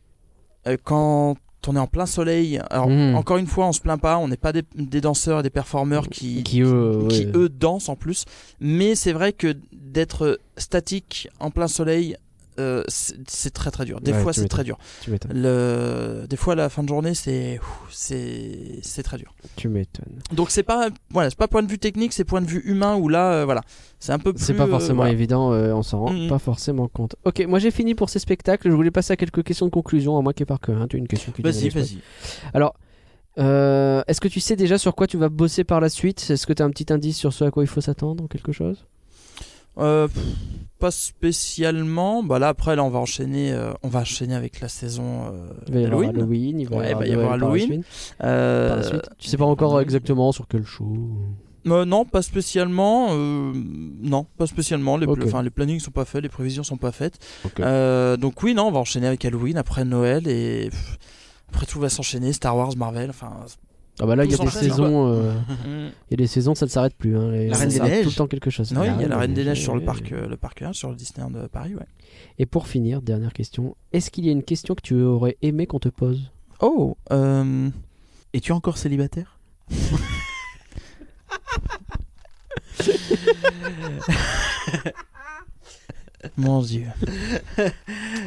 Euh, quand on est en plein soleil, alors
Mm.
encore une fois, on se plaint pas, on n'est pas des, des danseurs et des performeurs qui,
qui eux,
qui,
ouais.
eux dansent en plus. Mais c'est vrai que d'être statique en plein soleil, euh, c'est très très dur. Des
Ouais,
fois, c'est très dur.
tu m'étonnes
Le... Des fois, la fin de journée, c'est c'est très dur.
tu m'étonnes
Donc c'est pas voilà, c'est pas point de vue technique, c'est point de vue humain où là, euh, voilà, c'est un peu plus.
C'est pas
euh,
forcément
voilà.
évident, euh, on s'en rend pas forcément compte. Ok, moi j'ai fini pour ces spectacles. Je voulais passer à quelques questions de conclusion, à moins qu'il y ait par que hein, tu as une question
Vas-y, vas-y.
Alors, est-ce que tu sais déjà sur quoi tu vas bosser par la suite? Est-ce que tu as un petit indice sur ce à quoi il faut s'attendre ou quelque chose?
Euh, pff, pas spécialement. Bah là après là on va enchaîner, euh, on va enchaîner avec la saison euh,
Il va y avoir
d'Halloween.
Halloween, il va
Ouais,
y avoir,
bah, il va y avoir
Noël par la
Halloween.
suite-
Euh,
par la suite. Tu sais pas encore exactement sur quel show
Euh, non, pas spécialement. euh, non, pas spécialement. Les,
Ok.
pla- enfin, les plannings sont pas faits, les prévisions sont pas faites.
Ok.
Euh, donc oui, non, on va enchaîner avec Halloween après Noël et pff, après tout va s'enchaîner. Star Wars, Marvel, enfin.
Ah bah là, il y a des saisons. euh,
mm.
Il y a des saisons, ça ne s'arrête plus. Hein.
La Reine des Neiges.
Tout le temps quelque chose.
Non, oui, il y a la Reine des Neiges sur le parc, euh, le parc 1, sur le Disneyland de Paris, ouais.
Et pour finir, dernière question. Est-ce qu'il y a une question que tu aurais aimé qu'on te pose?
Oh, euh,
Es-tu encore célibataire?
mon dieu.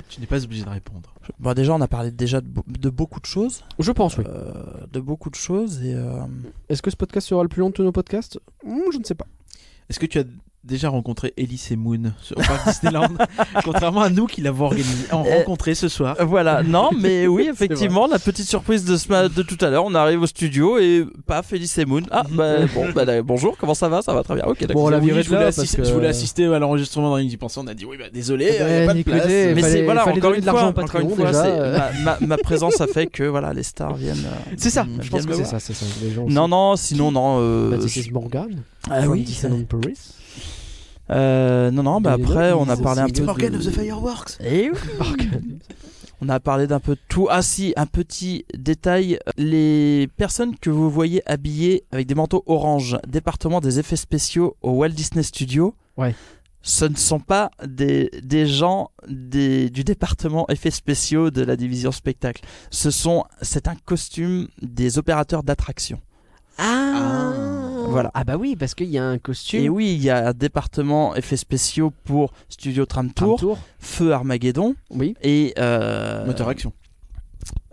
Tu n'es pas obligé de répondre.
Bon, déjà, on a parlé déjà de, be- de beaucoup de choses.
Je pense, oui.
euh, de beaucoup de choses et. euh,
Est-ce que ce podcast sera le plus long de tous nos podcasts? Hmm, Je ne sais pas.
Est-ce que tu as déjà rencontré Elise et Moon sur- au parc Disneyland Contrairement à nous qui l'avons organisé- en-
Euh,
rencontré ce soir.
Voilà, non, mais oui, effectivement, la petite surprise de, ce ma- de tout à l'heure, on arrive au studio et paf, Elise et Moon. Ah, bah, bon, bah, là, bonjour, comment ça va? Ça va très bien, ok, d'accord.
Bon, on
Oui, je voulais,
parce que-
je voulais assister à l'enregistrement dans Indie Pensant. On a dit oui, bah désolé, il
Eh
n'y a
ben,
pas de place.
il
mais c'est voilà, encore une,
de l'argent
fois, encore une fois,
déjà, euh.
ma, ma- ma présence a fait que voilà, les stars viennent. euh,
C'est ça,
Je pense que c'est ça, c'est ça. Les gens
Non, non, sinon, non. euh, je-
c'est Morgan.
Ah oui.
Disneyland Paris.
Euh, non, non, bah après, on a parlé un peu.
Morgan
de-
of the Fireworks.
Eh oui. On a parlé d'un peu de tout. Ah si, un petit détail. Les personnes que vous voyez habillées avec des manteaux orange, département des effets spéciaux au Walt Disney Studio,
Ouais.
ce ne sont pas des, des gens des, du département effets spéciaux de la division spectacle. Ce sont, c'est un costume des opérateurs d'attraction.
Ah
Voilà.
Ah bah oui, parce qu'il y a un costume.
Et oui, il y a un département effets spéciaux pour Studio Tram Tour,
Tour.
Feu Armageddon
Oui.
et euh,
Moteur action.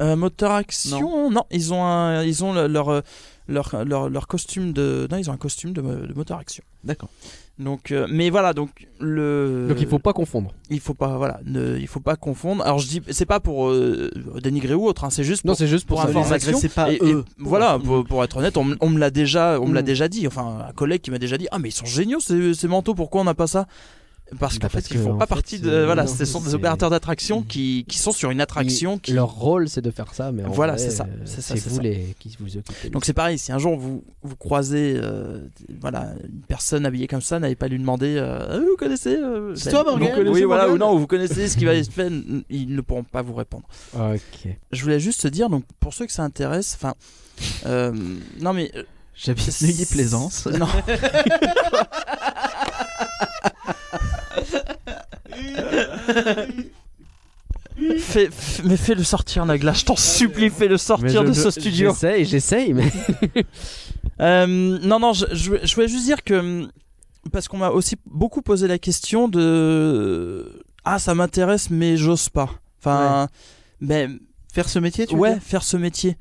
Euh, moteur action, non. ils ont un, ils ont leur, euh, leur, leur, leur costume de, non, ils ont un costume de, de moteur action.
D'accord.
Donc, euh, mais voilà, donc le.
Donc il faut pas confondre.
il faut pas, voilà, ne, il faut pas confondre. Alors je dis, c'est pas pour euh, dénigrer ou autre, hein, c'est juste
Non,
pour,
c'est juste pour,
pour information.
agressez pas,
Et- et
eux.
voilà, pour, pour être honnête, on, m- on me l'a déjà, on me l'a
Mm.
déjà dit. Enfin, un collègue qui m'a déjà dit, ah mais ils sont géniaux ces, ces manteaux, pourquoi on n'a pas ça? Parce
Bah,
qu'en fait, ils font pas
fait,
partie de,
c'est-
voilà,
non,
ce sont des opérateurs d'attraction
Mm.
qui, qui sont sur une attraction. Qui...
Leur rôle, c'est de faire ça, mais en
Voilà,
vrai,
c'est ça,
euh,
c'est ça,
C'est vous
ça.
les qui vous occupez.
Donc c'est pareil, si un jour vous, vous croisez euh, voilà, une personne habillée comme ça, n'allez pas lui demander euh, Ah, Vous connaissez euh,
C'est
ben,
toi,
connaissez- Oui, voilà, ou non, vous connaissez ce qui va se faire, ils ne pourront pas vous répondre.
Ok.
Je voulais juste te dire, donc pour ceux que ça intéresse, enfin. euh, non mais. euh,
J'habite Neuilly-Plaisance.
Non. Fais- fais- mais fais-le sortir, Nagla, je t'en supplie, fais-le sortir
je-
de
je-
ce studio.
J'essaye, j'essaye, mais.
Euh, non, non, je, je, voulais- je voulais juste dire que. Parce qu'on m'a aussi beaucoup posé la question de. Ah, ça m'intéresse, mais j'ose pas. Enfin. Mais.
Faire ce métier, tu veux
ouais,
dire?
Faire ce métier.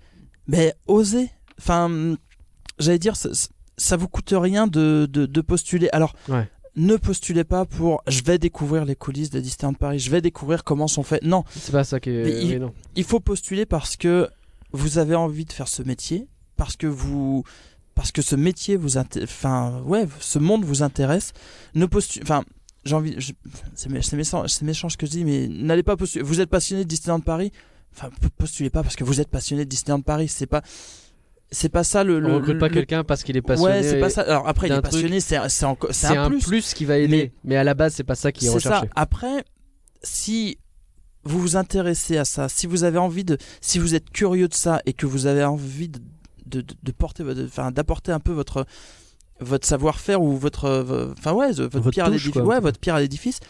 Mais oser. Enfin. J'allais dire, ça, ça vous coûte rien de, de, de postuler. Alors.
Ouais.
Ne postulez pas pour je vais découvrir les coulisses de Disneyland Paris, je vais découvrir comment sont faits. Non,
C'est pas ça que.
Mais il-
oui, non.
il faut postuler parce que vous avez envie de faire ce métier, parce que vous, parce que ce métier vous, enfin, ouais, ce monde vous intéresse. Ne postulez, enfin, j'ai envie, c'est mé- c'est méchant, ce que je dis, mais n'allez pas postuler. Vous êtes passionné de Disneyland Paris, enfin, postulez pas parce que vous êtes passionné de Disneyland Paris. C'est pas, c'est pas ça le.
On
le
recrute pas
le-
quelqu'un parce qu'il est passionné.
Ouais, c'est pas ça. Alors après, il est passionné, c'est un,
un
plus.
plus qui va aider. Mais à la base, c'est pas ça qui est
C'est ça.
recherché.
Après, si vous vous intéressez à ça, si vous avez envie de, si vous êtes curieux de ça et que vous avez envie de, de, de- de porter, enfin, d'apporter un peu votre votre savoir-faire ou votre, enfin ouais, votre,
Votre
pierre à l'édifice, ouais, votre pierre à l'édifice,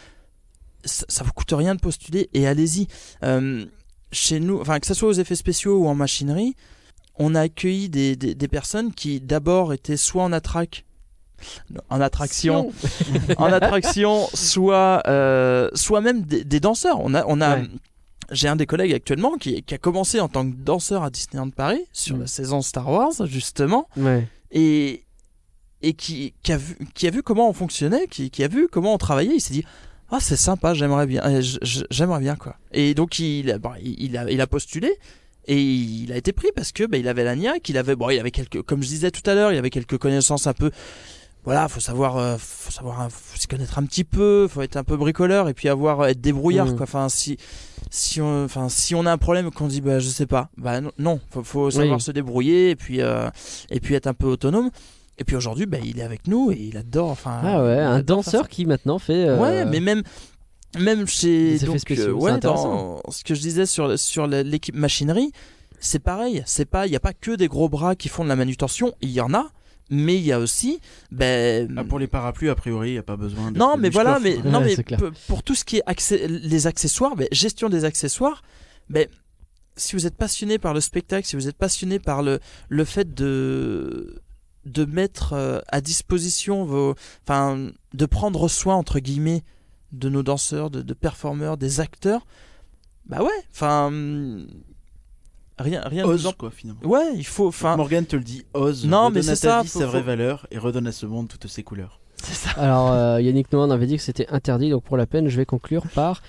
ça, ça vous coûte rien de postuler et allez-y. Euh, chez nous, enfin que ce soit aux effets spéciaux ou en machinerie, on a accueilli des, des, des personnes qui d'abord étaient soit en attrac, en attraction, en attraction, soit, euh, soit même des, des danseurs. On a, on a,
Ouais.
j'ai un des collègues actuellement qui, qui a commencé en tant que danseur à Disneyland Paris sur la saison Star Wars justement,
Ouais.
et et qui, qui a vu qui a vu comment on fonctionnait, qui, qui a vu comment on travaillait. Il s'est dit ah c'est sympa, j'aimerais bien, euh, j'aimerais bien quoi. Et donc il bon, il il a, il a postulé. Et il a été pris parce que bah, il avait la niaque, il avait bon, il avait quelques, comme je disais tout à l'heure, il avait quelques connaissances un peu voilà, faut savoir, euh, faut savoir, euh, faut s'y connaître un petit peu, faut être un peu bricoleur et puis avoir être débrouillard
Mhm.
quoi. Enfin si si on, enfin si on a un problème qu'on dit bah je sais pas, bah non, non, faut, faut savoir
Oui.
se débrouiller et puis euh, et puis être un peu autonome. Et puis aujourd'hui, bah, il est avec nous et il adore. Enfin,
Ah ouais, un danseur qui maintenant fait. euh,
Ouais, mais même même chez donc,
spéciaux,
euh, ouais, dans ce que je disais sur sur l'équipe machinerie, c'est pareil. C'est pas, il y a pas que des gros bras qui font de la manutention. Il y en a, mais il y a aussi, ben.
Ah, pour les parapluies, a priori, il n'y a pas besoin de.
non, mais voilà, mais non, mais pour tout ce qui est accès- les accessoires, ben, gestion des accessoires, ben si vous êtes passionné par le spectacle, si vous êtes passionné par le le fait de de mettre euh, à disposition vos, enfin, de prendre soin entre guillemets de nos danseurs, de, de performeurs, des acteurs, bah ouais, enfin, hum, rien, rien. de
Ose,
plus-
quoi, finalement.
Ouais, il faut, enfin,
Morgan te le dit, ose.
Non,
redonne
mais
à
c'est
ta
ça,
vie
faut-
sa vraie
faut-
valeur et redonne à ce monde toutes ses couleurs.
c'est ça.
Alors, euh, Yannick Nohan avait dit que c'était interdit, donc pour la peine, je vais conclure par.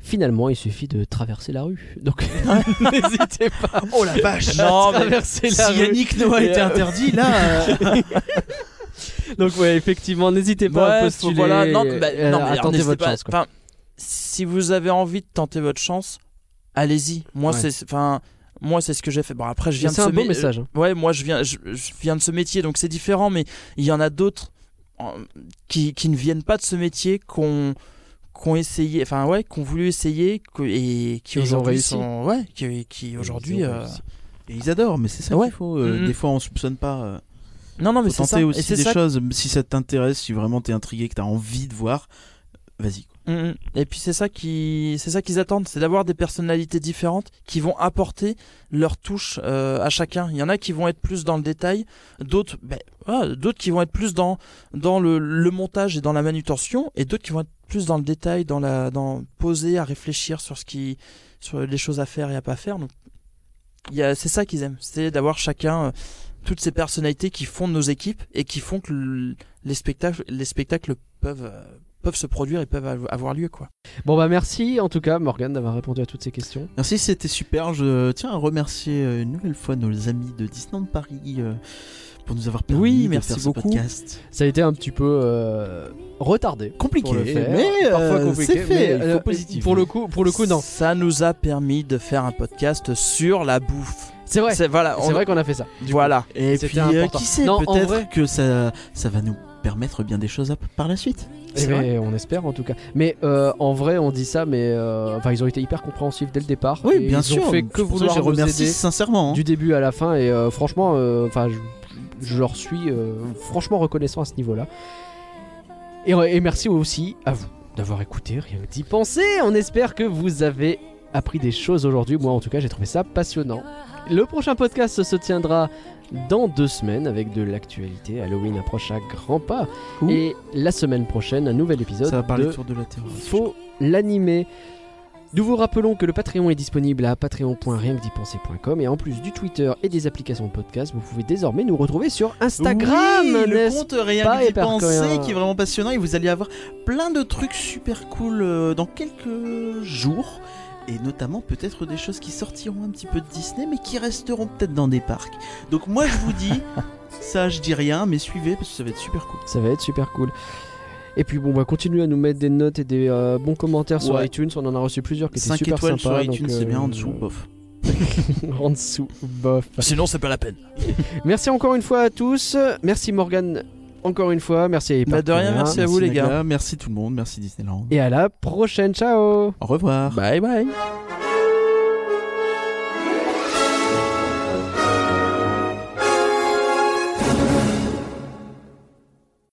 Finalement, il suffit de traverser la rue. Donc, n'hésitez pas
Oh la vache
Non, mais
traverser la
Si
rue.
Yannick Noah était
euh,
interdit, là. euh,
Donc, ouais, effectivement, n'hésitez pas à postuler.
voilà, non, bah,
euh,
non, mais
à
alors,
tenter
n'hésitez
votre
pas.
chance. quoi.
Enfin, si vous avez envie de tenter votre chance, allez-y. Moi,
Ouais.
c'est, enfin, moi, c'est ce que j'ai fait. Bon, après, je
Mais
viens de ce
un beau message. hein.
Ouais, moi, je viens, je, je viens de ce métier, donc c'est différent. Mais il y en a d'autres euh, qui, qui ne viennent pas de ce métier, qu'on qu'on essayé, enfin ouais, qu'on voulu essayer et qui aujourd'hui sont, ouais, qui, qui aujourd'hui. Euh.
Et ils adorent, mais c'est ça
Ouais.
qu'il faut. euh,
Mhm.
Des fois, on soupçonne pas.
Non, non, mais c'est ça. Et
aussi des
ça
choses. Si ça t'intéresse, si vraiment t'es intrigué, que t'as envie de voir, vas-y. quoi.
Mhm. Et puis c'est ça qui, c'est ça qu'ils attendent, c'est d'avoir des personnalités différentes qui vont apporter leur touche euh, à chacun. Il y en a qui vont être plus dans le détail, d'autres, ben, voilà, d'autres qui vont être plus dans dans le, le montage et dans la manutention, et d'autres qui vont être plus dans le détail, dans la, dans poser, à réfléchir sur ce qui, sur les choses à faire et à pas faire. Donc, il y a, c'est ça qu'ils aiment, c'est d'avoir chacun euh, toutes ces personnalités qui font nos équipes et qui font que le- les spectacles, les spectacles peuvent euh, peuvent se produire et peuvent av- avoir lieu quoi.
Bon, bah merci en tout cas, Morgan, d'avoir répondu à toutes ces questions.
Merci, c'était super. Je tiens à remercier euh, une nouvelle fois nos amis de Disneyland Paris euh, pour nous avoir permis
Oui,
de
merci
faire ce podcast.
Ça a été un petit peu euh, retardé.
Compliqué,
pour le faire.
mais
parfois
euh,
compliqué.
c'est fait.
mais,
il faut
euh,
positiver.
Pour le coup, pour le coup, non.
Ça nous a permis de faire un podcast sur la bouffe.
C'est vrai.
C'est voilà,
C'est
on-
vrai qu'on a fait ça.
voilà.
Et puis, euh, qui sait, peut-être que ça, ça va nous permettre bien des choses par la suite.
Eh ben, on espère en tout cas. Mais euh, en vrai, on dit ça, mais euh, enfin, ils ont été hyper compréhensifs dès le départ.
Oui, bien
ils
sûr.
Ont fait que
je
nous
remercie sincèrement. hein.
du début à la fin. Et euh, franchement, enfin, je, je leur suis franchement reconnaissant à ce niveau-là. Et, et merci aussi à vous d'avoir écouté, rien que d'y penser. On espère que vous avez appris des choses aujourd'hui. Moi, en tout cas, j'ai trouvé ça passionnant. Le prochain podcast se tiendra dans deux semaines avec de l'actualité. Halloween approche à grands pas.
Ouh.
Et la semaine prochaine, un nouvel épisode
Ça va parler
de
de tour de la terreur.
Faut l'animer. Nous vous rappelons que le Patreon est disponible à patreon.rienquedipenser.com et en plus du Twitter et des applications de podcast, vous pouvez désormais nous retrouver sur Instagram.
Oui, le compte rien que penser qui est vraiment passionnant et vous allez avoir plein de trucs super cool euh, dans quelques jours et notamment peut-être des choses qui sortiront un petit peu de Disney mais qui resteront peut-être dans des parcs. Donc moi je vous dis ça je dis rien mais suivez parce que ça va être super cool.
Ça va être super cool. Et puis bon, bah continuez à nous mettre des notes et des euh, bons commentaires sur
Ouais.
iTunes. On en a reçu plusieurs qui étaient
5
super
étoiles
sympas.
sur iTunes c'est bien
euh,
en dessous bof.
en dessous, bof.
Sinon, c'est pas la peine.
Merci encore une fois à tous. Merci Morgan encore une fois. Merci à
Bah, de rien, merci à vous, les gars.
Merci tout le monde, merci Disneyland.
Et à la prochaine. Ciao
Au revoir.
Bye bye.